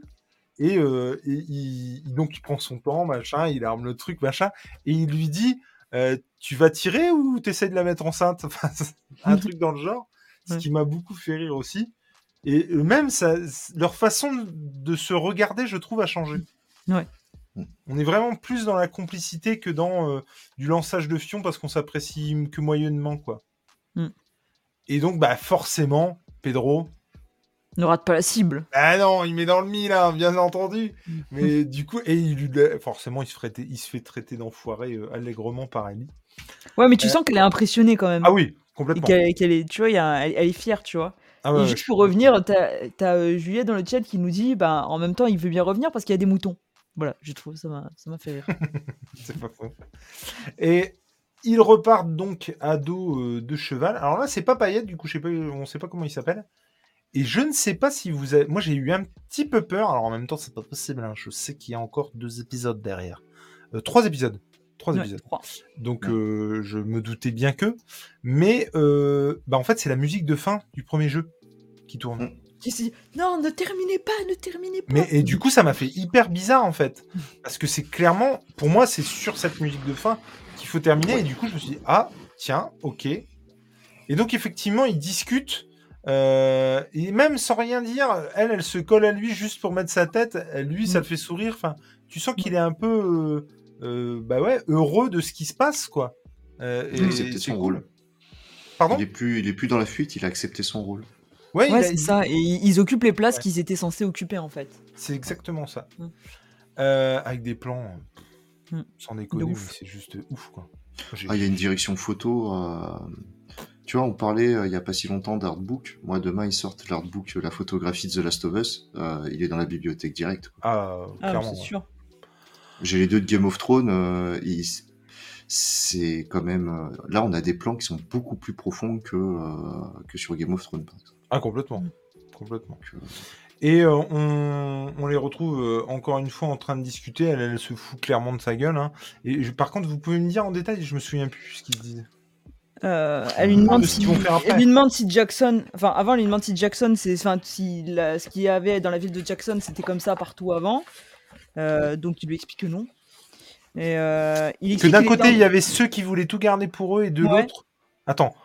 et, euh, il, donc il prend son temps, machin, il arme le truc, machin, et il lui dit euh, Tu vas tirer ou tu essaies de la mettre enceinte? Un truc dans le genre, ce qui m'a beaucoup fait rire aussi. Et même, ça, leur façon de se regarder, je trouve, a changé. Ouais. On est vraiment plus dans la complicité que dans euh, du lançage de fion parce qu'on s'apprécie que moyennement, quoi. Mm. Et donc, bah, forcément, Pedro, Ne rate pas la cible. Ah non, il met dans le mille, là, hein, bien entendu. Mais du coup, et il, forcément, il se, fait, il se fait traiter d'enfoiré euh, allègrement par Ellie. Ouais, mais tu sens qu'elle est impressionnée quand même. Ah oui, complètement. qu'elle, est, tu vois, elle, est fière, tu vois. Ah et juste pour revenir, t'as, as Juliette dans le chat qui nous dit, bah, en même temps, il veut bien revenir parce qu'il y a des moutons. Voilà, je trouve ça m'a, ça m'a fait rire. c'est pas faux. Et ils repartent donc à dos euh, de cheval. Alors là, c'est pas Payette, du coup, je sais pas, on sait pas comment il s'appelle. Et je ne sais pas si vous avez. Moi, j'ai eu un petit peu peur. Alors en même temps, c'est pas possible. Hein. Je sais qu'il y a encore deux épisodes derrière. Euh, trois épisodes. Trois épisodes. Donc euh, je me doutais bien que. Mais bah, en fait, c'est la musique de fin du premier jeu qui tourne. Mm. Non, ne terminez pas, ne terminez pas. Mais et du coup, ça m'a fait hyper bizarre en fait, parce que c'est clairement, pour moi, c'est sur cette musique de fin qu'il faut terminer. Et du coup, je me suis dit ah tiens, ok. Et donc effectivement, ils discutent. Euh, et même sans rien dire, elle, elle se colle à lui juste pour mettre sa tête. Lui, ça mm. le fait sourire. Enfin, tu sens qu'il est un peu, euh, euh, bah ouais, heureux de ce qui se passe, quoi. et, il a accepté son rôle. Pardon? Il est plus, il est plus dans la fuite. Il a accepté son rôle. Ouais, c'est ça. Et ils occupent les places qu'ils étaient censés occuper en fait. C'est exactement ça. Mm. Euh, avec des plans, mm. sans déconner, c'est juste ouf quoi. Ah, il y a une direction photo. Euh, tu vois, on parlait euh, il y a pas si longtemps d'artbook. Moi, demain, ils sortent l'artbook, la photographie de The Last of Us. il est dans la bibliothèque directe. Ah, ah, clairement. c'est sûr. J'ai les deux de Game of Thrones. c'est quand même. là, on a des plans qui sont beaucoup plus profonds que, que sur Game of Thrones, par exemple. Ah, complètement. Mm. Complètement. Et euh, on, les retrouve euh, encore une fois en train de discuter. Elle, elle se fout clairement de sa gueule. Hein. Et par contre, vous pouvez me dire en détail, je me souviens plus ce qu'ils disent. Euh, elle, lui demande si, elle lui demande si Jackson, enfin avant, elle lui demande si Jackson, c'est, enfin si ce qu'il y avait dans la ville de Jackson, c'était comme ça partout avant. donc il lui explique que non. Et, il que d'un côté, il y avait ceux qui voulaient tout garder pour eux et de l'autre. Attends,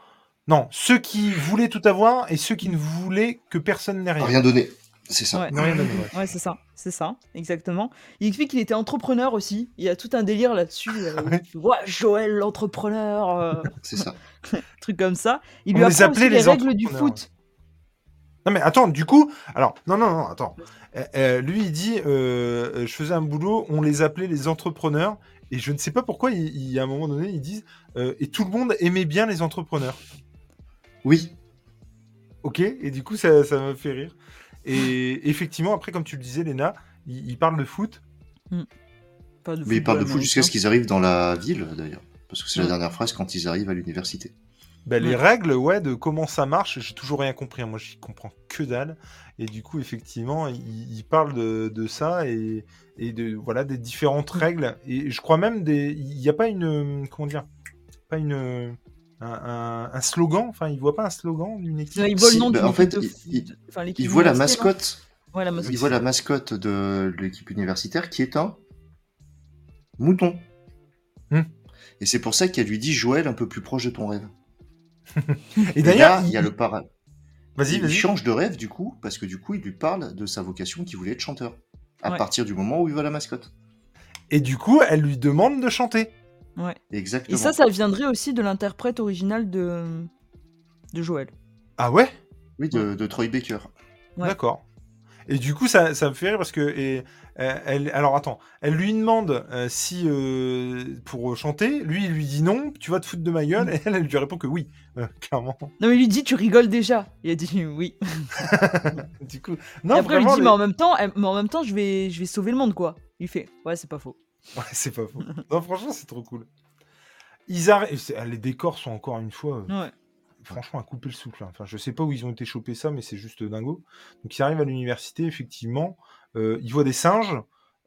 non, ceux qui voulaient tout avoir et ceux qui ne voulaient que personne n'ait rien. Rien donné. C'est ça. Ouais, rien ouais. c'est ça, c'est ça, exactement. Il explique qu'il était entrepreneur aussi. Il y a tout un délire là-dessus. Euh, ouais, Joël l'entrepreneur. Euh. c'est ça. truc comme ça. Il lui a appris les, règles du foot. Non mais attends, du coup, alors non non non, attends. Euh, lui il dit, je faisais un boulot, on les appelait les entrepreneurs et je ne sais pas pourquoi, il, il, à un moment donné, ils disent et tout le monde aimait bien les entrepreneurs. Oui. Ok, et du coup, ça, ça me fait rire. Et effectivement, après, comme tu le disais, Léna, il, parle de foot. Hmm. Mais il parle de foot jusqu'à ce qu'ils arrivent dans la ville, d'ailleurs. Parce que c'est la dernière phrase quand ils arrivent à l'université. Ben, les règles, ouais, de comment ça marche, j'ai toujours rien compris. Hein. Moi, je comprends que dalle. Et du coup, effectivement, il, parle de, de, ça et, et, de voilà des différentes hmm. règles. Et je crois même des, il n'y a pas une, comment dire, pas une, un, slogan Enfin, il voit pas un slogan d'une équipe? Il voit le nom bah, En fait, il, voit la mascotte. Il voit la mascotte de l'équipe universitaire qui est un mouton. Hmm. Et c'est pour ça qu'elle lui dit Joël, un peu plus proche de ton rêve. Et, d'ailleurs, il y a le para. Vas-y, vas-y. Il change de rêve du coup, parce que du coup, il lui parle de sa vocation qui voulait être chanteur. À partir du moment où il voit la mascotte. Et du coup, elle lui demande de chanter. Ouais. Exactement. Et ça, ça viendrait aussi de l'interprète original de, de Joël. Ah ouais? Oui, de, Troy Baker. D'accord. Et du coup, ça, ça, me fait rire parce que. Et, euh, elle, alors attends, elle lui demande euh, si. Euh, pour chanter, lui, il lui dit non, tu vas te foutre de ma gueule, et elle, elle lui répond que oui, clairement. Non, mais il lui dit, tu rigoles déjà. Il a dit oui. du coup. Non, et après, il lui dit, mais, en même temps, mais en même temps, je vais, je vais sauver le monde, quoi. Il fait, ouais, c'est pas faux. Ouais, c'est pas faux. non, franchement, c'est trop cool. Ils. Ah, les décors sont encore une fois. Ouais. Franchement, à couper le souffle. Hein. Enfin, je sais pas où ils ont été chopés ça, mais c'est juste dingo. Donc, ils arrivent à l'université, effectivement. Euh, ils voient des singes.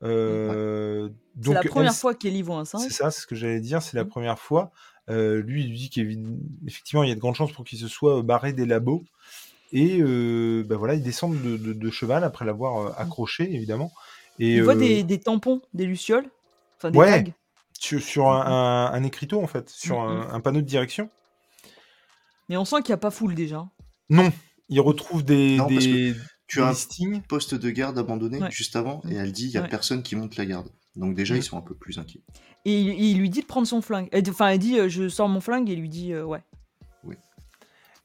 Euh, c'est la première fois qu'Ellie voit un singe. C'est ça, c'est ce que j'allais dire. C'est la mmh. première fois. lui, il lui dit qu'effectivement, il y a de grandes chances pour qu'il se soit barré des labos. Et ben voilà, ils descendent de, cheval après l'avoir mmh. accroché, évidemment. Et, il voit des, des, tampons, des lucioles ouais, Sur, un, écriteau, en fait, sur mm, un, panneau de direction. Mais on sent qu'il n'y a pas foule déjà. Non, il retrouve des, tu as un poste de garde abandonné juste avant et elle dit il y a personne qui monte la garde. Donc déjà, ils sont un peu plus inquiets. Et il, lui dit de prendre son flingue. Enfin, elle dit euh, je sors mon flingue et il lui dit euh, ouais.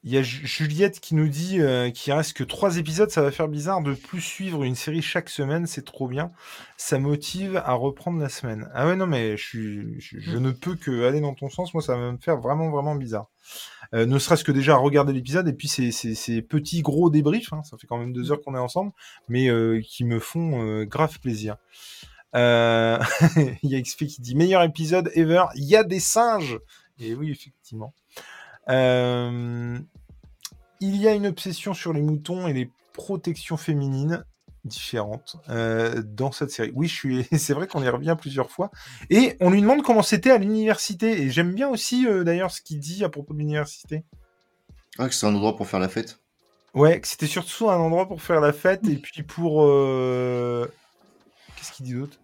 Il y a Juliette qui nous dit euh, qu'il reste que trois épisodes. Ça va faire bizarre de plus suivre une série chaque semaine. C'est trop bien. Ça motive à reprendre la semaine. Ah ouais, non, mais je, suis, je, ne peux que aller dans ton sens. Moi, ça va me faire vraiment, vraiment bizarre. Euh, ne serait-ce que déjà regarder l'épisode et puis ces, ces, petits gros débriefs. Hein, ça fait quand même deux heures qu'on est ensemble, mais euh, qui me font grave plaisir. Il y a XP qui dit meilleur épisode ever. Il y a des singes. Et oui, effectivement. Euh, il y a une obsession sur les moutons et les protections féminines différentes euh, dans cette série. Oui, je suis. C'est vrai qu'on y revient plusieurs fois. Et on lui demande comment c'était à l'université. Et j'aime bien aussi euh, d'ailleurs ce qu'il dit à propos de l'université. Ah, que c'est un endroit pour faire la fête. Ouais, que c'était surtout un endroit pour faire la fête et puis pour. Euh, qu'est-ce qu'il dit d'autre?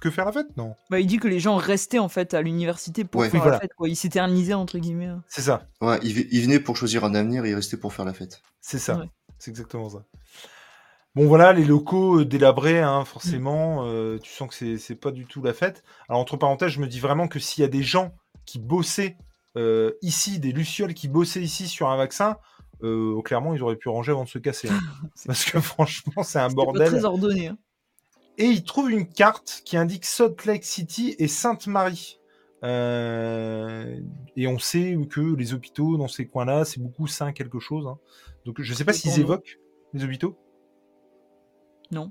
Que faire la fête? Non. Bah, il dit que les gens restaient en fait à l'université pour faire la fête. Quoi. Ils s'éternisaient entre guillemets. C'est ça. Ouais, ils, venaient pour choisir un avenir et ils restaient pour faire la fête. C'est ça. C'est exactement ça. Bon voilà, les locaux euh, délabrés, hein, forcément, mm. euh, tu sens que c'est pas du tout la fête. Alors entre parenthèses, je me dis vraiment que s'il y a des gens qui bossaient euh, ici, des lucioles qui bossaient ici sur un vaccin, clairement ils auraient pu ranger avant de se casser. Hein. Parce que franchement, c'est un bordel. Pas très ordonné. Hein. Et il trouve une carte qui indique Salt Lake City et Sainte-Marie. Euh, et on sait que les hôpitaux dans ces coins-là, c'est beaucoup Saint quelque chose. Hein. Donc je ne sais pas s'ils évoquent les hôpitaux. Non.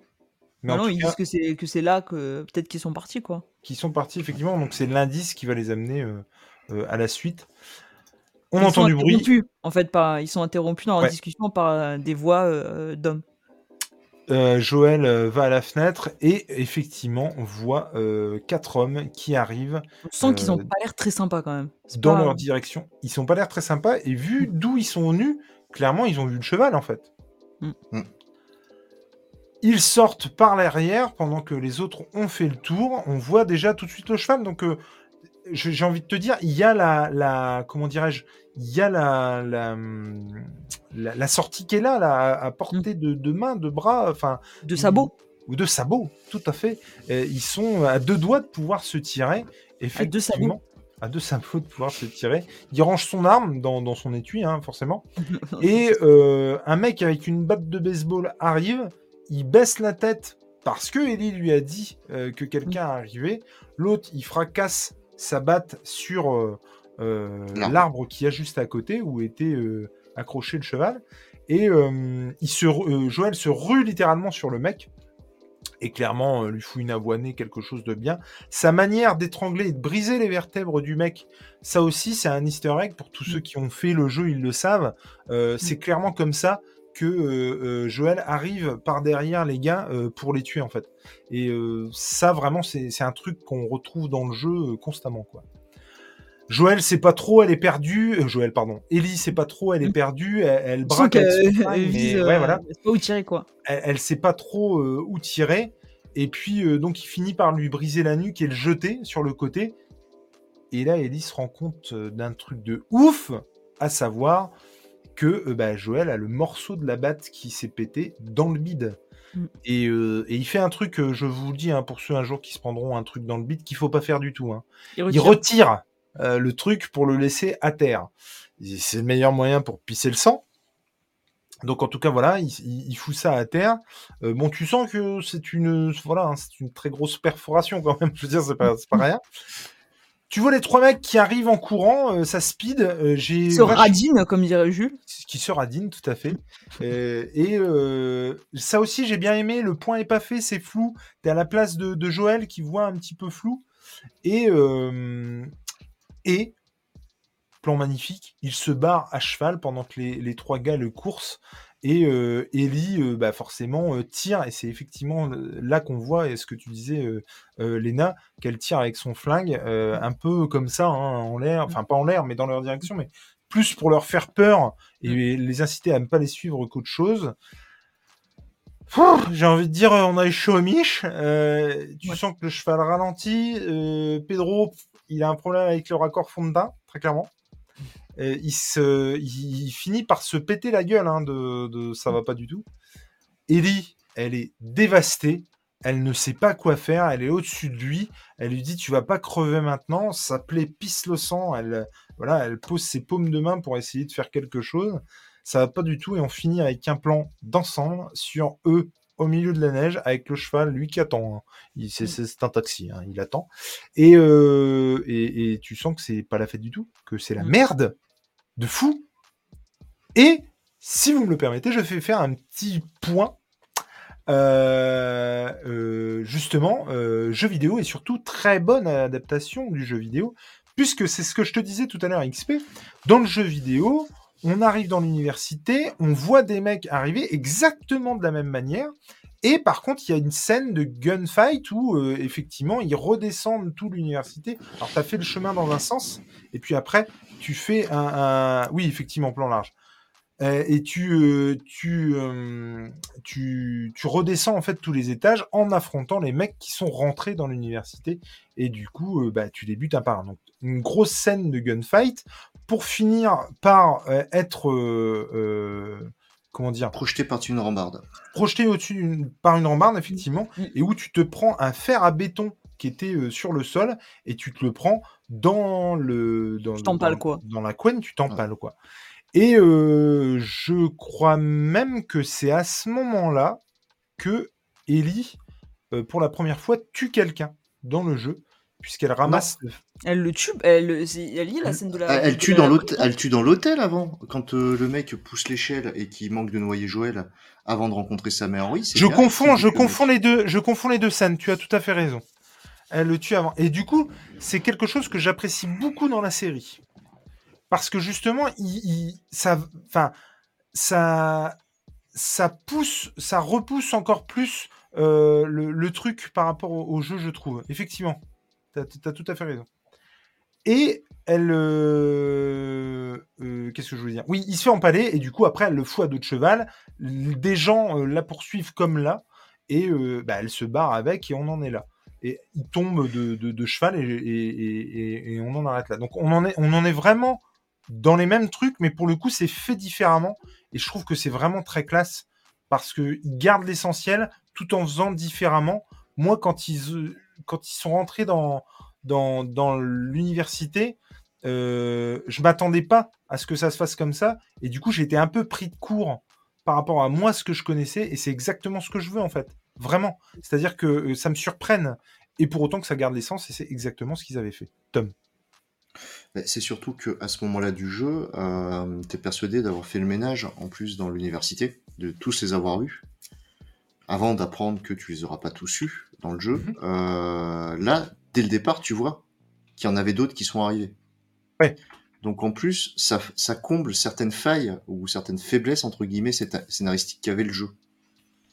Mais non, ils disent que c'est que c'est là que peut-être qu'ils sont partis quoi. Qui sont partis effectivement. Donc c'est l'indice qui va les amener euh, euh, à la suite. On entend du bruit. En fait, pas. Ils sont interrompus dans la discussion par des voix d'hommes. Euh, Joël euh, va à la fenêtre et effectivement voit euh, quatre hommes qui arrivent. On sent qu'ils n'ont pas l'air très sympas quand même. Dans leur direction. Ils sont pas l'air très sympas et vu d'où ils sont venus, clairement ils ont vu le cheval en fait. Mm. Mm. Ils sortent par l'arrière pendant que les autres ont fait le tour. On voit déjà tout de suite le cheval. Donc j'ai envie de te dire, il y a la, la comment dirais-je, il y a la, la, sortie qui est là, là à, portée de, de main, de bras, enfin. De sabots. Ou, de sabots, tout à fait. ils sont à deux doigts de pouvoir se tirer. Effectivement, à deux sabots. À deux sabots de pouvoir se tirer. Il range son arme dans, dans son étui, hein, forcément. et euh, un mec avec une batte de baseball arrive, il baisse la tête parce que Ellie lui a dit euh, que quelqu'un arrivait. L'autre, il fracasse s'abattent sur euh, euh, l'arbre qui a juste à côté où était euh, accroché le cheval. Et il se, Joël se rue littéralement sur le mec et clairement lui fout une avoinée, quelque chose de bien. Sa manière d'étrangler et de briser les vertèbres du mec, ça aussi c'est un easter egg pour tous ceux qui ont fait le jeu, ils le savent. c'est mm. clairement comme ça que euh, euh, Joël arrive par derrière les gars euh, pour les tuer en fait. Et ça vraiment c'est un truc qu'on retrouve dans le jeu constamment quoi. Joël c'est pas trop, elle est perdue. Joël pardon. Ellie c'est pas trop, elle est mm. perdue. Elle, braque. Elle, ouais, voilà. pas où tirer quoi. Elle, elle sait pas trop où tirer. Et puis donc il finit par lui briser la nuque et le jeter sur le côté. Et là Ellie se rend compte d'un truc de ouf, à savoir que euh, bah, Joël a le morceau de la batte qui s'est pété dans le bide. Mm. Euh, et, il fait un truc, euh, je vous le dis, hein, pour ceux un jour qui se prendront un truc dans le bide, qu'il faut pas faire du tout. Hein. Il retire, le truc pour le laisser à terre. C'est le meilleur moyen pour pisser le sang. Donc en tout cas voilà, il, fout ça à terre. bon, tu sens que c'est une voilà, hein, c'est une très grosse perforation quand même. Je veux dire, c'est pas, pas rien. Tu vois les trois mecs qui arrivent en courant, euh, ça speed. Euh, j'ai se radine, comme dirait Jules. Qui se radine, tout à fait. Euh, et ça aussi, j'ai bien aimé. Le point est pas fait, c'est flou. T'es à la place de, de, Joël qui voit un petit peu flou. Et et plan magnifique, il se barre à cheval pendant que les, les trois gars le coursent. Et euh, Ellie, euh, bah forcément, euh, tire, et c'est effectivement là qu'on voit, et ce que tu disais, Léna, qu'elle tire avec son flingue, un peu comme ça, hein, en l'air, enfin pas en l'air, mais dans leur direction, mais plus pour leur faire peur et les inciter à ne pas les suivre qu'autre chose. J'ai envie de dire, on a les chaud Mich. tu sens que le cheval ralentit. Pedro, il a un problème avec le raccord fond de teint, très clairement. Il, se, finit par se péter la gueule hein, de, ça va pas du tout. Ellie, elle est dévastée. elle ne sait pas quoi faire, elle est au-dessus de lui, elle lui dit tu vas pas crever maintenant, sa plaie pisse le sang, elle, voilà, elle pose ses paumes de main pour essayer de faire quelque chose, ça va pas du tout. Et on finit avec un plan d'ensemble sur eux au milieu de la neige avec le cheval, lui qui attend. Hein. Mm. C'est un taxi, hein, il attend. Euh, et, et, tu sens que c'est pas la fête du tout, que c'est la mm. merde de fou. Et si vous me le permettez, je vais faire un petit point euh, euh, justement, jeu vidéo et surtout très bonne adaptation du jeu vidéo, puisque c'est ce que je te disais tout à l'heure, XP. Dans le jeu vidéo, on arrive dans l'université, on voit des mecs arriver exactement de la même manière. Et par contre, il y a une scène de gunfight où effectivement ils redescendent tout l'université. Alors, tu as fait le chemin dans un sens, et puis après, tu fais un oui, effectivement, plan large. Euh, et tu, euh, tu, euh, tu, tu, redescends en fait tous les étages en affrontant les mecs qui sont rentrés dans l'université et du coup bah, tu débutes un par un. Donc une grosse scène de gunfight pour finir par être comment dire? Projeté par une rambarde. Projeté au-dessus par une rambarde effectivement mm. et où tu te prends un fer à béton qui était sur le sol et tu te le prends dans le dans, dans, quoi? dans la couenne, tu t'empales quoi. Et euh, je crois même que c'est à ce moment-là que Ellie, euh, pour la première fois, tue quelqu'un dans le jeu, puisqu'elle ramasse. Elle le tue, elle, elle y la scène de la. Elle, tue, dans l'hôtel, elle tue dans l'hôtel avant, quand euh, le mec pousse l'échelle et qu'il manque de noyer Joël avant de rencontrer sa mère. Oui, je confonds, je confonds les deux, je confonds les deux scènes. Tu as tout à fait raison. Elle le tue avant. Et du coup, c'est quelque chose que j'apprécie beaucoup dans la série parce que justement, il, ça, enfin, ça, ça pousse, ça repousse encore plus euh, le, truc par rapport au, jeu, je trouve. Effectivement, tu as, tout à fait raison. Et elle, euh, euh, qu'est-ce que je veux dire? Oui, il se fait empaler et du coup après elle le fout à dos de cheval. Des gens la poursuivent comme là et bah, elle se barre avec et on en est là et il tombe de, cheval et, et, et, on en arrête là. Donc on en est, on en est vraiment dans les mêmes trucs, mais pour le coup, c'est fait différemment. Et je trouve que c'est vraiment très classe parce qu'ils gardent l'essentiel tout en faisant différemment. Moi, quand ils, euh, quand ils sont rentrés dans, l'université, euh, je m'attendais pas à ce que ça se fasse comme ça. Et du coup, j'ai été un peu pris de court par rapport à moi, ce que je connaissais. Et c'est exactement ce que je veux, en fait. Vraiment. C'est-à-dire que euh, ça me surprenne. Et pour autant que ça garde l'essence, et c'est exactement ce qu'ils avaient fait. Tom. C'est surtout qu'à ce moment-là du jeu, euh, tu es persuadé d'avoir fait le ménage en plus dans l'université, de tous les avoir eus, avant d'apprendre que tu les auras pas tous eus dans le jeu. Mhm. Euh, là, dès le départ, tu vois qu'il y en avait d'autres qui sont arrivés. Ouais. Donc en plus, ça, ça comble certaines failles ou certaines faiblesses entre guillemets scénaristiques qu'avait le jeu.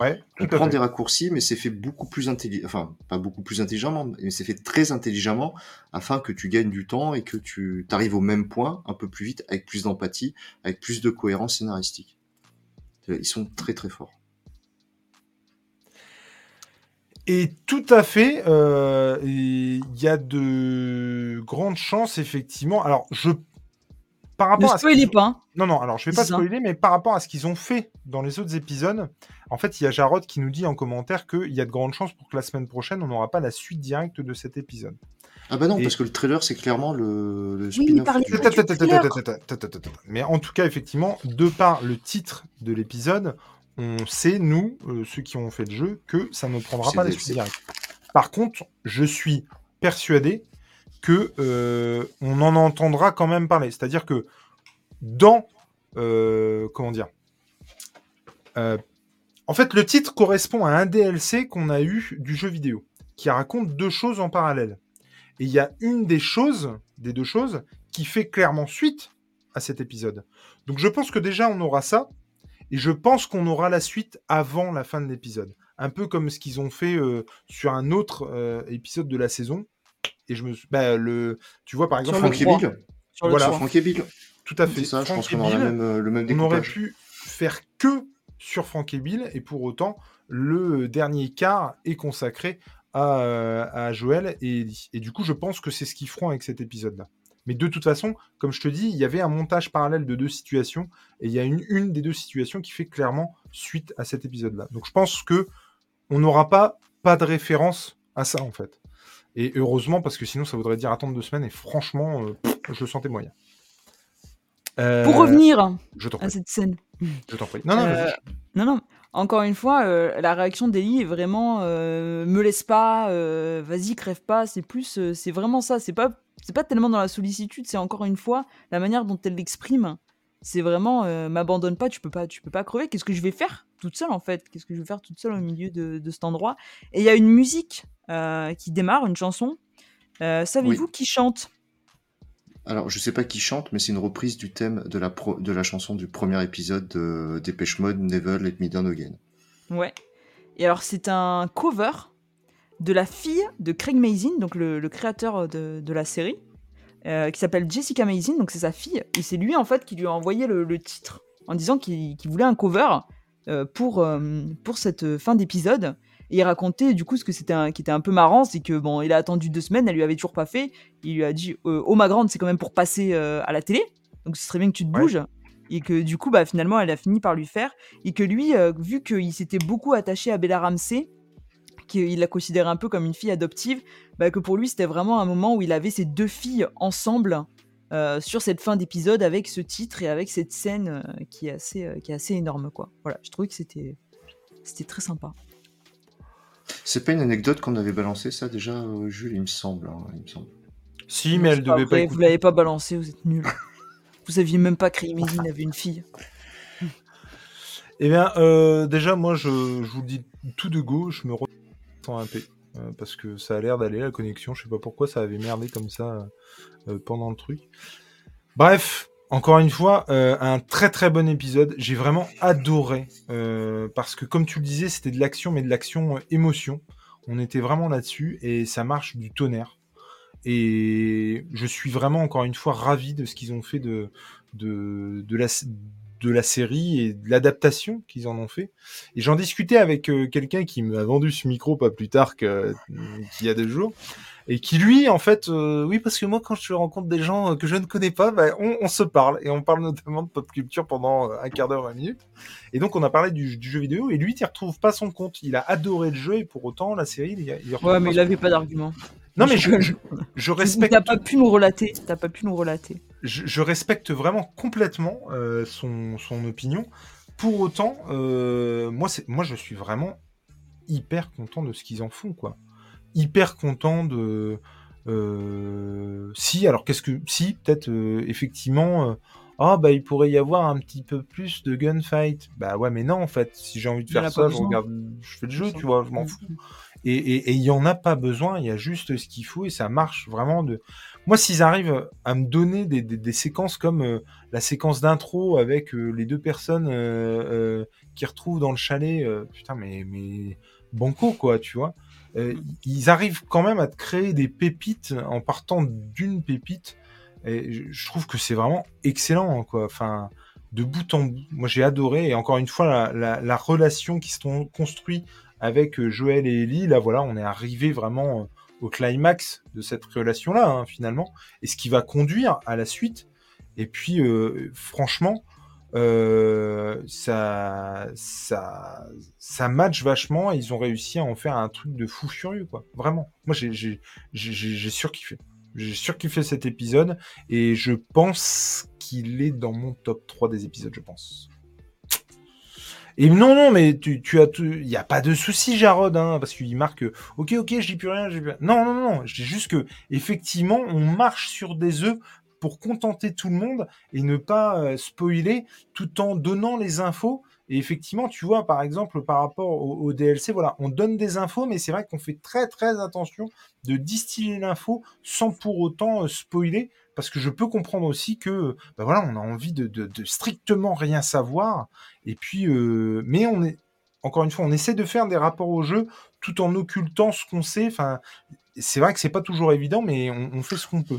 Ouais, on prend des raccourcis, mais c'est fait beaucoup plus intelligemment, enfin pas beaucoup plus intelligemment, mais c'est fait très intelligemment afin que tu gagnes du temps et que tu arrives au même point un peu plus vite, avec plus d'empathie, avec plus de cohérence scénaristique. Ils sont très très forts. Et tout à fait, euh, il y a de grandes chances effectivement. Alors je par rapport ne spoilez pas. Hein. Non, non, alors je vais pas spoiler, mais par rapport à ce qu'ils ont fait dans les autres épisodes, en fait, il y a Jarod qui nous dit en commentaire qu'il y a de grandes chances pour que la semaine prochaine, on n'aura pas la suite directe de cet épisode. Ah bah non, parce que le trailer, c'est clairement le, spin-off. Mais en tout cas, effectivement, de par le titre de l'épisode, on sait, nous, euh, ceux qui ont fait le jeu, que ça ne prendra pas la suite directe. Par contre, je suis persuadé que euh, on en entendra quand même parler. C'est-à-dire que dans euh, comment dire en fait, le titre correspond à un DLC qu'on a eu du jeu vidéo, qui raconte deux choses en parallèle. Et il y a une des choses, des deux choses, qui fait clairement suite à cet épisode. Donc je pense que déjà on aura ça, et je pense qu'on aura la suite avant la fin de l'épisode. Un peu comme ce qu'ils ont fait sur un autre épisode de la saison, et je me bah, le tu vois par exemple Franck Bill. Voilà. Franck Bill. Tout à fait. ça je pense qu'on aura même, euh, le même découpage. on aurait pu faire que sur Franck et Bill et pour autant le dernier quart est consacré à, euh, à Joël et Ellie et du coup je pense que c'est ce qu'ils feront avec cet épisode là mais de toute façon, comme je te dis, il y avait un montage parallèle de deux situations, et il y a une, une des deux situations qui fait clairement suite à cet épisode-là. Donc je pense que on n'aura pas pas de référence à ça en fait. Et heureusement, parce que sinon ça voudrait dire attendre deux semaines, et franchement, je le sentais moyen. Pour revenir à cette scène. Je t'en prie. Non, non, non, non. Encore une fois, la réaction d'Eli est vraiment me laisse pas, vas-y, crève pas. C'est plus, c'est vraiment ça. C'est pas, c'est pas tellement dans la sollicitude. C'est encore une fois la manière dont elle l'exprime. C'est vraiment m'abandonne pas. Tu peux pas, tu peux pas crever. Qu'est-ce que je vais faire toute seule en fait? Qu'est-ce que je vais faire toute seule au milieu de, de cet endroit? Et il y a une musique qui démarre, une chanson. Savez-vous qui chante? Alors, je sais pas qui chante, mais c'est une reprise du thème de la, de la chanson du premier épisode de Dépêche Mode, Never Let Me Down Again. Ouais. Et alors, c'est un cover de la fille de Craig Mazin, donc le, créateur de, de, la série, euh, qui s'appelle Jessica Mazin, donc c'est sa fille. Et c'est lui, en fait, qui lui a envoyé le, titre en disant qu'il voulait un cover euh, pour, euh, pour cette fin d'épisode. Et il racontait du coup ce que c'était qui était un peu marrant, c'est que bon, il a attendu deux semaines, elle lui avait toujours pas fait. Il lui a dit "Oh ma grande, c'est quand même pour passer à la télé, donc ce serait bien que tu te bouges." Et que du coup, bah finalement, elle a fini par lui faire. Et que lui, euh, vu qu'il s'était beaucoup attaché à Bella Ramsey, qu'il la considérait un peu comme une fille adoptive, bah, que pour lui, c'était vraiment un moment où il avait ces deux filles ensemble sur cette fin d'épisode avec ce titre et avec cette scène qui est assez, qui est assez énorme, quoi. Voilà, je trouvais que c'était, c'était très sympa. C'est pas une anecdote qu'on avait balancé ça déjà, euh, Jules, il me semble. Hein, il me semble. Si, mais elle devait pas. Vous l'avez pas balancé, vous êtes nul. vous aviez même pas créé Méline avait une fille. Eh bien, euh, déjà, moi, je, vous dis tout de go, je me ressens un P. Euh, parce que ça a l'air d'aller la connexion. Je sais pas pourquoi ça avait merdé comme ça pendant le truc. Bref, encore une fois, euh, un très très bon épisode. J'ai vraiment adoré euh, parce que comme tu le disais, c'était de l'action, mais de l'action euh, émotion. On était vraiment là-dessus et ça marche du tonnerre. Et je suis vraiment encore une fois ravi de ce qu'ils ont fait de, de, la, de la série et de l'adaptation qu'ils en ont fait. Et j'en discutais avec quelqu'un qui m'a vendu ce micro pas plus tard qu'il y a deux jours et qui lui, en fait, euh, oui, parce que moi, quand je rencontre des gens euh, que je ne connais pas, bah, on, se parle et on parle notamment de pop culture pendant euh, un quart d'heure, une minute. Et donc, on a parlé du, jeu vidéo et lui, il retrouve pas son compte. Il a adoré le jeu et pour autant, la série, il, il Ouais, mais il avait pas d'argument. Non, mais je, je, respecte. T'as pas pu nous relater. T'as pas pu nous relater. Je, respecte vraiment complètement son, son, opinion. Pour autant, moi, moi, je suis vraiment hyper content de ce qu'ils en font, quoi hyper content de. Euh, si, alors qu'est-ce que. Si, peut-être euh, effectivement. Euh, ah, bah il pourrait y avoir un petit peu plus de gunfight. Bah ouais, mais non, en fait, si j'ai envie de faire ça, je regarde, je fais le jeu, tu vois, je m'en fous. Et il n'y en a pas besoin, il y a juste ce qu'il faut et ça marche vraiment de. Moi, s'ils arrivent à me donner des, séquences comme la séquence d'intro avec les deux personnes qui retrouvent dans le chalet, putain, mais, mais banco, quoi, tu vois. Euh, ils arrivent quand même à te créer des pépites en partant d'une pépite. Je trouve que c'est vraiment excellent, quoi. Enfin, de bout en bout. Moi, j'ai adoré. Et encore une fois, la, relation qui se construit avec euh, Joël et Ellie, là, voilà, on est arrivé vraiment euh, au climax de cette relation-là, hein, finalement. Et ce qui va conduire à la suite. Et puis, franchement, euh, ça, ça, ça match vachement ils ont réussi à en faire un truc de fou furieux, quoi. Vraiment. Moi, j'ai surkiffé. J'ai surkiffé cet épisode et je pense qu'il est dans mon top 3 des épisodes, je pense. Et non, non, mais tu, tu as tout. Il n'y a pas de souci, Jarod, hein, parce qu'il marque Ok, ok, je dis plus rien, je dis plus rien. Non, non, non, je dis juste que, effectivement, on marche sur des œufs pour contenter tout le monde et ne pas euh, spoiler tout en donnant les infos. Et effectivement, tu vois, par exemple, par rapport au, DLC, voilà, on donne des infos, mais c'est vrai qu'on fait très très attention de distiller l'info sans pour autant euh, spoiler, parce que je peux comprendre aussi que, ben voilà, on a envie de, strictement rien savoir. Et puis, euh, mais on est, encore une fois, on essaie de faire des rapports au jeu tout en occultant ce qu'on sait. Enfin, c'est vrai que c'est pas toujours évident, mais on, fait ce qu'on peut.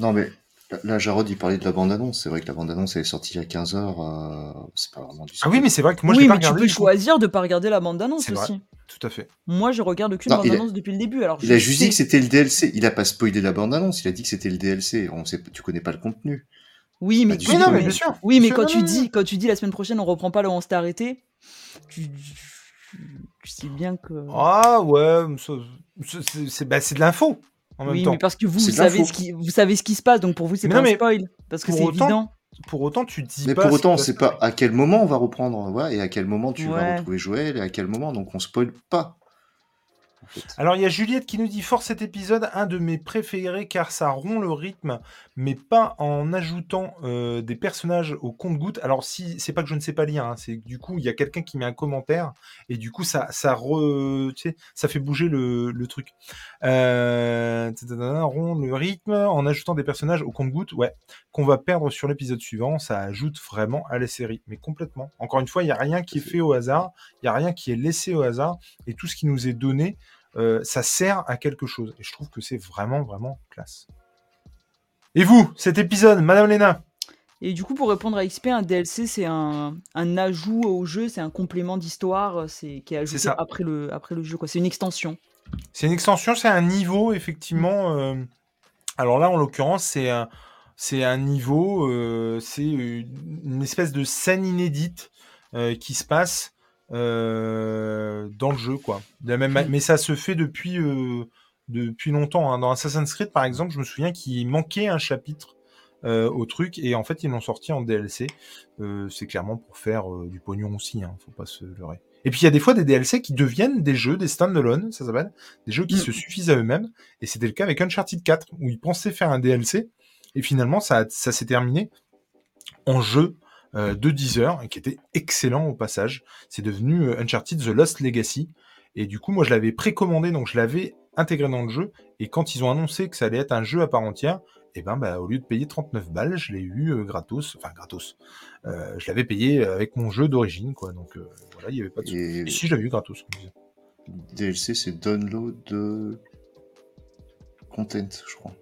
Là, Jarod, il parlait de la bande-annonce. C'est vrai que la bande-annonce, elle est sortie il y a 15 heures. Euh, c'est pas vraiment du Ah oui, mais c'est vrai que moi, je oui, mais tu peux choisir de pas regarder la bande-annonce aussi. Tout à fait. Moi, je regarde aucune bande-annonce depuis le début. Alors, il a juste dit que c'était le DLC. Il a pas spoilé la bande-annonce. Il a dit que c'était le DLC. On sait, tu connais pas le contenu. Oui, mais, non, mais bien sûr. Oui, mais quand tu dis, quand tu dis la semaine prochaine, on reprend pas là où on s'était arrêté, tu... tu sais bien que. Ah ouais, c'est bah, de l'info. En oui, temps. mais parce que vous, vous savez, ce qui, vous savez ce qui se passe, donc pour vous, c'est pas un spoil. Parce que c'est évident. Pour autant, tu dis mais pas. pour autant, on sait pas à quel moment on va reprendre, ouais, et à quel moment tu vas retrouver Joël, et à quel moment, donc on spoil pas. Alors il y a Juliette qui nous dit fort cet épisode, un de mes préférés car ça rompt le rythme, mais pas en ajoutant euh, des personnages au compte-goutte. Alors si c'est pas que je ne sais pas lire, hein, c'est que du coup il y a quelqu'un qui met un commentaire et du coup ça ça re, ça fait bouger le, truc. Euh, rompt le rythme en ajoutant des personnages au compte-goutte, ouais, qu'on va perdre sur l'épisode suivant, ça ajoute vraiment à la série, mais complètement. Encore une fois, il y a rien qui est fait au hasard, il y a rien qui est laissé au hasard et tout ce qui nous est donné euh, ça sert à quelque chose. Et je trouve que c'est vraiment, vraiment classe. Et vous, cet épisode, Madame Léna? Et du coup, pour répondre à XP, un DLC, c'est un, ajout au jeu, c'est un complément d'histoire c'est qui est ajouté après le, après le jeu. C'est une extension. C'est une extension, c'est un niveau, effectivement. Euh, alors là, en l'occurrence, c'est un, c'est un niveau, euh, c'est une espèce de scène inédite qui se passe euh, dans le jeu, quoi. même, mais ça se fait depuis, euh, depuis longtemps. Hein. Dans Assassin's Creed, par exemple, je me souviens qu'il manquait un chapitre euh, au truc, et en fait, ils l'ont sorti en DLC. c'est clairement pour faire du pognon aussi, hein, faut pas se leurrer. Et puis il y a des fois des DLC qui deviennent des jeux, des standalone, ça s'appelle, des jeux qui mm. se suffisent à eux-mêmes. Et c'était le cas avec Uncharted 4, où ils pensaient faire un DLC, et finalement ça, ça s'est terminé en jeu de Deezer, qui était excellent au passage. C'est devenu euh, Uncharted The Lost Legacy. Et du coup, moi, je l'avais précommandé, donc je l'avais intégré dans le jeu. Et quand ils ont annoncé que ça allait être un jeu à part entière, et eh ben, bah, au lieu de payer 39 balles, je l'ai eu euh, gratos, enfin gratos. je l'avais payé avec mon jeu d'origine, quoi. Donc voilà, il n'y avait pas de. Et... si, je l'avais eu gratos. DLC, c'est download de content, je crois.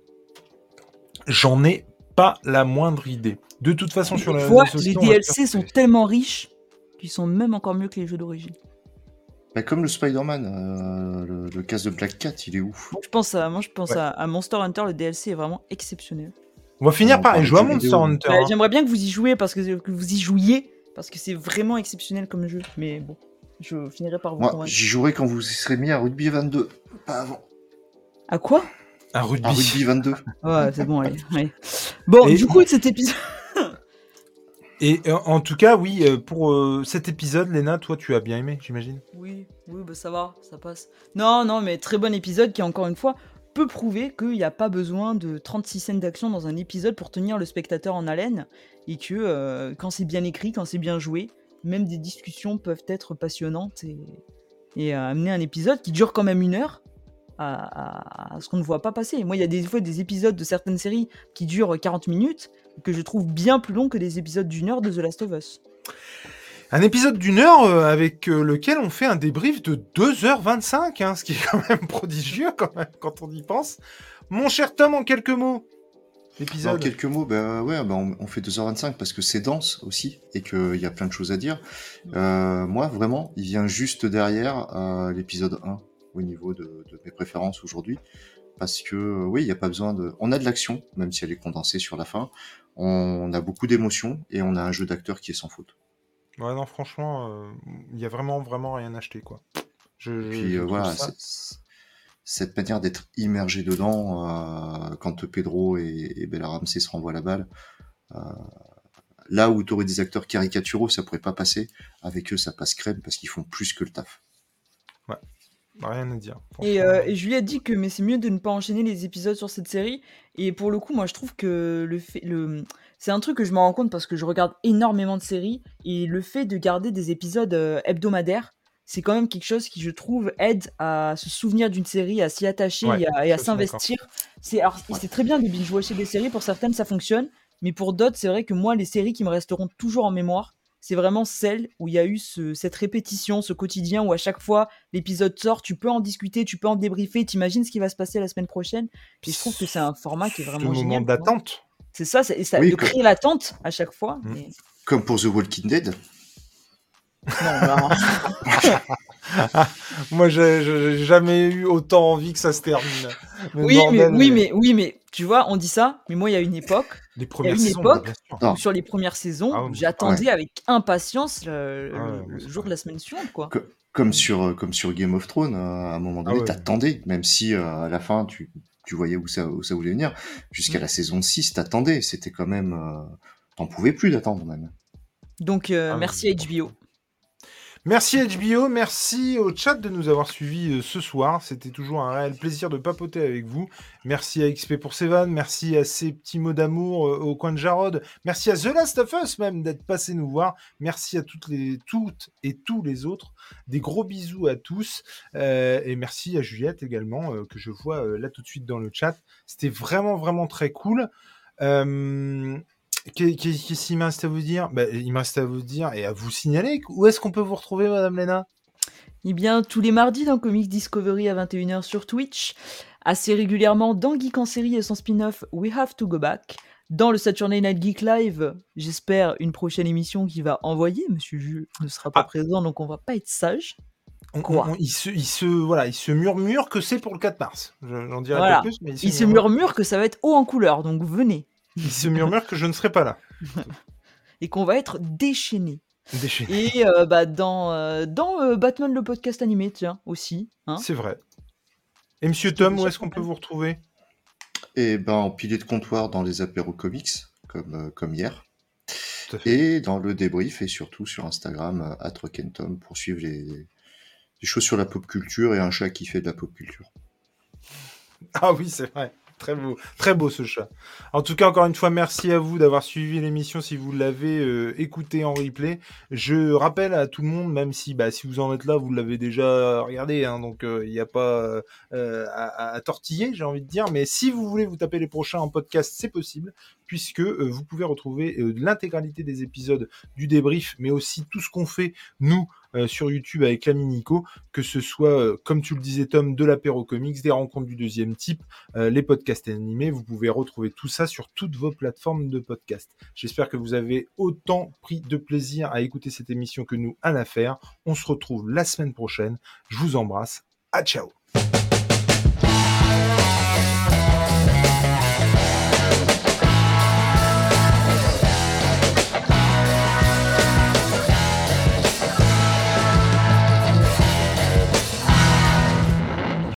J'en ai pas la moindre idée. De toute façon, sur la. les DLC sont tellement riches qu'ils sont même encore mieux que les jeux d'origine. Bah, comme le Spider-Man, euh, le, casque de Black Cat, il est ouf. Moi, je pense, à, moi, je pense à, Monster Hunter, le DLC est vraiment exceptionnel. On va finir par y jouer à Monster Hunter. Bah, hein. J'aimerais bien que vous y jouiez parce que, que vous y jouiez parce que c'est vraiment exceptionnel comme jeu. Mais bon, je finirai par vous Moi, J'y jouerai quand vous serez mis à Rugby 22, pas avant. À quoi? Un rugby. Un rugby 22. ouais, c'est bon, allez. Bon, du coup, cet épisode. Et euh, en tout cas, oui, euh, pour euh, cet épisode, Léna, toi, tu as bien aimé, j'imagine Oui, oui, bah ça va, ça passe. Non, non, mais très bon épisode qui, encore une fois, peut prouver qu'il n'y a pas besoin de 36 scènes d'action dans un épisode pour tenir le spectateur en haleine et que quand c'est bien écrit, quand c'est bien joué, même des discussions peuvent être passionnantes et, et amener un épisode qui dure quand même une heure à, ce qu'on ne voit pas passer. Moi, il y a des fois des épisodes de certaines séries qui durent 40 minutes, que je trouve bien plus longs que des épisodes d'une heure de The Last of Us. Un épisode d'une heure euh, avec euh, lequel on fait un débrief de 2h25, hein, ce qui est quand même prodigieux quand, même, quand on y pense. Mon cher Tom, en quelques mots. En quelques mots, ben ouais, ben on, fait 2h25 parce que c'est dense aussi et qu'il y a plein de choses à dire. Euh, moi, vraiment, il vient juste derrière l'épisode 1 au niveau de, mes préférences aujourd'hui. Parce que oui, il n'y a pas besoin de. On a de l'action, même si elle est condensée sur la fin. On a beaucoup d'émotions et on a un jeu d'acteur qui est sans faute. Ouais, non, franchement, euh, il y a vraiment, vraiment rien acheté, quoi. Je, puis euh, voilà, cette manière d'être immergé dedans, euh, quand Pedro et, et Bella Ramsey se renvoient la balle, là où tu aurais des acteurs caricaturaux, ça pourrait pas passer. Avec eux, ça passe crème parce qu'ils font plus que le taf. Ouais. Rien à dire. Et, euh, et Julie a dit que mais c'est mieux de ne pas enchaîner les épisodes sur cette série. Et pour le coup, moi je trouve que le fait, le, c'est un truc que je me rends compte parce que je regarde énormément de séries et le fait de garder des épisodes euh, hebdomadaires, c'est quand même quelque chose qui je trouve aide à se souvenir d'une série, à s'y attacher et à, s'investir. C'est c'est très bien de binge-watcher des séries. Pour certaines, ça fonctionne, mais pour d'autres, c'est vrai que moi, les séries qui me resteront toujours en mémoire, c'est vraiment celle où il y a eu cette répétition, ce quotidien où à chaque fois l'épisode sort, tu peux en discuter, tu peux en débriefer, t'imagines ce qui va se passer la semaine prochaine. Et je trouve que c'est un format qui est vraiment génial. moment d'attente. C'est ça, c'est ça de créer l'attente à chaque fois. Mmh. Comme pour The Walking Dead. Non, Moi, j'ai jamais eu autant envie que ça se termine. oui, mais, oui, mais, oui, mais tu vois, on dit ça, mais moi, il y a une époque, les il y a une époque sur les premières saisons, ah j'attendais avec impatience le, ah jour de la semaine suivante, quoi. comme sur, comme sur Game of Thrones, à un moment donné, t'attendais, même si à la fin, tu, tu voyais où ça, où ça voulait venir. Jusqu'à la saison 6, t'attendais. C'était quand même. T'en pouvais plus d'attendre, même. Donc, ah merci à HBO. Merci HBO, merci au chat de nous avoir suivis euh, ce soir. C'était toujours un réel plaisir de papoter avec vous. Merci à XP pour ses vannes, merci à ses petits mots d'amour euh, au coin de Jarod, merci à The Last of Us même d'être passé nous voir. Merci à toutes les toutes et tous les autres. Des gros bisous à tous euh, et merci à Juliette également que je vois là tout de suite dans le chat. C'était vraiment vraiment très cool. Qu'est-ce qu'il me reste à vous dire? Bah, Il me reste à vous dire et à vous signaler où est-ce qu'on peut vous retrouver, Madame Lena? Eh bien, tous les mardis dans Comics Discovery à 21h sur Twitch, assez régulièrement dans Geek en série et son spin-off We Have to Go Back, dans le Saturday Night Geek Live, j'espère une prochaine émission qui va envoyer. Monsieur Jules ne sera pas ah. présent, donc on va pas être sage. il, se, il, se, voilà, il se murmure que c'est pour le 4 mars. J'en dirai pas plus. Mais il se murmure que ça va être haut en couleur, donc venez. Il se murmure que je ne serai pas là. Et qu'on va être déchaîné. Déchaîné. Et euh, bah, dans, euh, dans euh, Batman le podcast animé, tiens, aussi. Hein. C'est vrai. Et Monsieur Tom, où est-ce qu'on peut vous retrouver? Eh ben, en pilier de comptoir dans les apéros comics, comme, comme hier. Et dans le débrief, et surtout sur Instagram, à Tom, pour suivre les, les choses sur la pop culture et un chat qui fait de la pop culture. Ah oui, c'est vrai. Très beau, très beau ce chat. En tout cas, encore une fois, merci à vous d'avoir suivi l'émission si vous l'avez euh, écouté en replay. Je rappelle à tout le monde, même si, bah, si vous en êtes là, vous l'avez déjà regardé, hein, donc euh, il n'y a pas euh, à, tortiller, j'ai envie de dire. Mais si vous voulez vous taper les prochains en podcast, c'est possible puisque vous pouvez retrouver l'intégralité des épisodes du débrief, mais aussi tout ce qu'on fait nous euh, sur YouTube avec l'ami Nico, que ce soit, euh, comme tu le disais Tom, de l'apéro comics, des rencontres du deuxième type, euh, les podcasts animés. Vous pouvez retrouver tout ça sur toutes vos plateformes de podcast. J'espère que vous avez autant pris de plaisir à écouter cette émission que nous à la faire. On se retrouve la semaine prochaine. Je vous embrasse. À ciao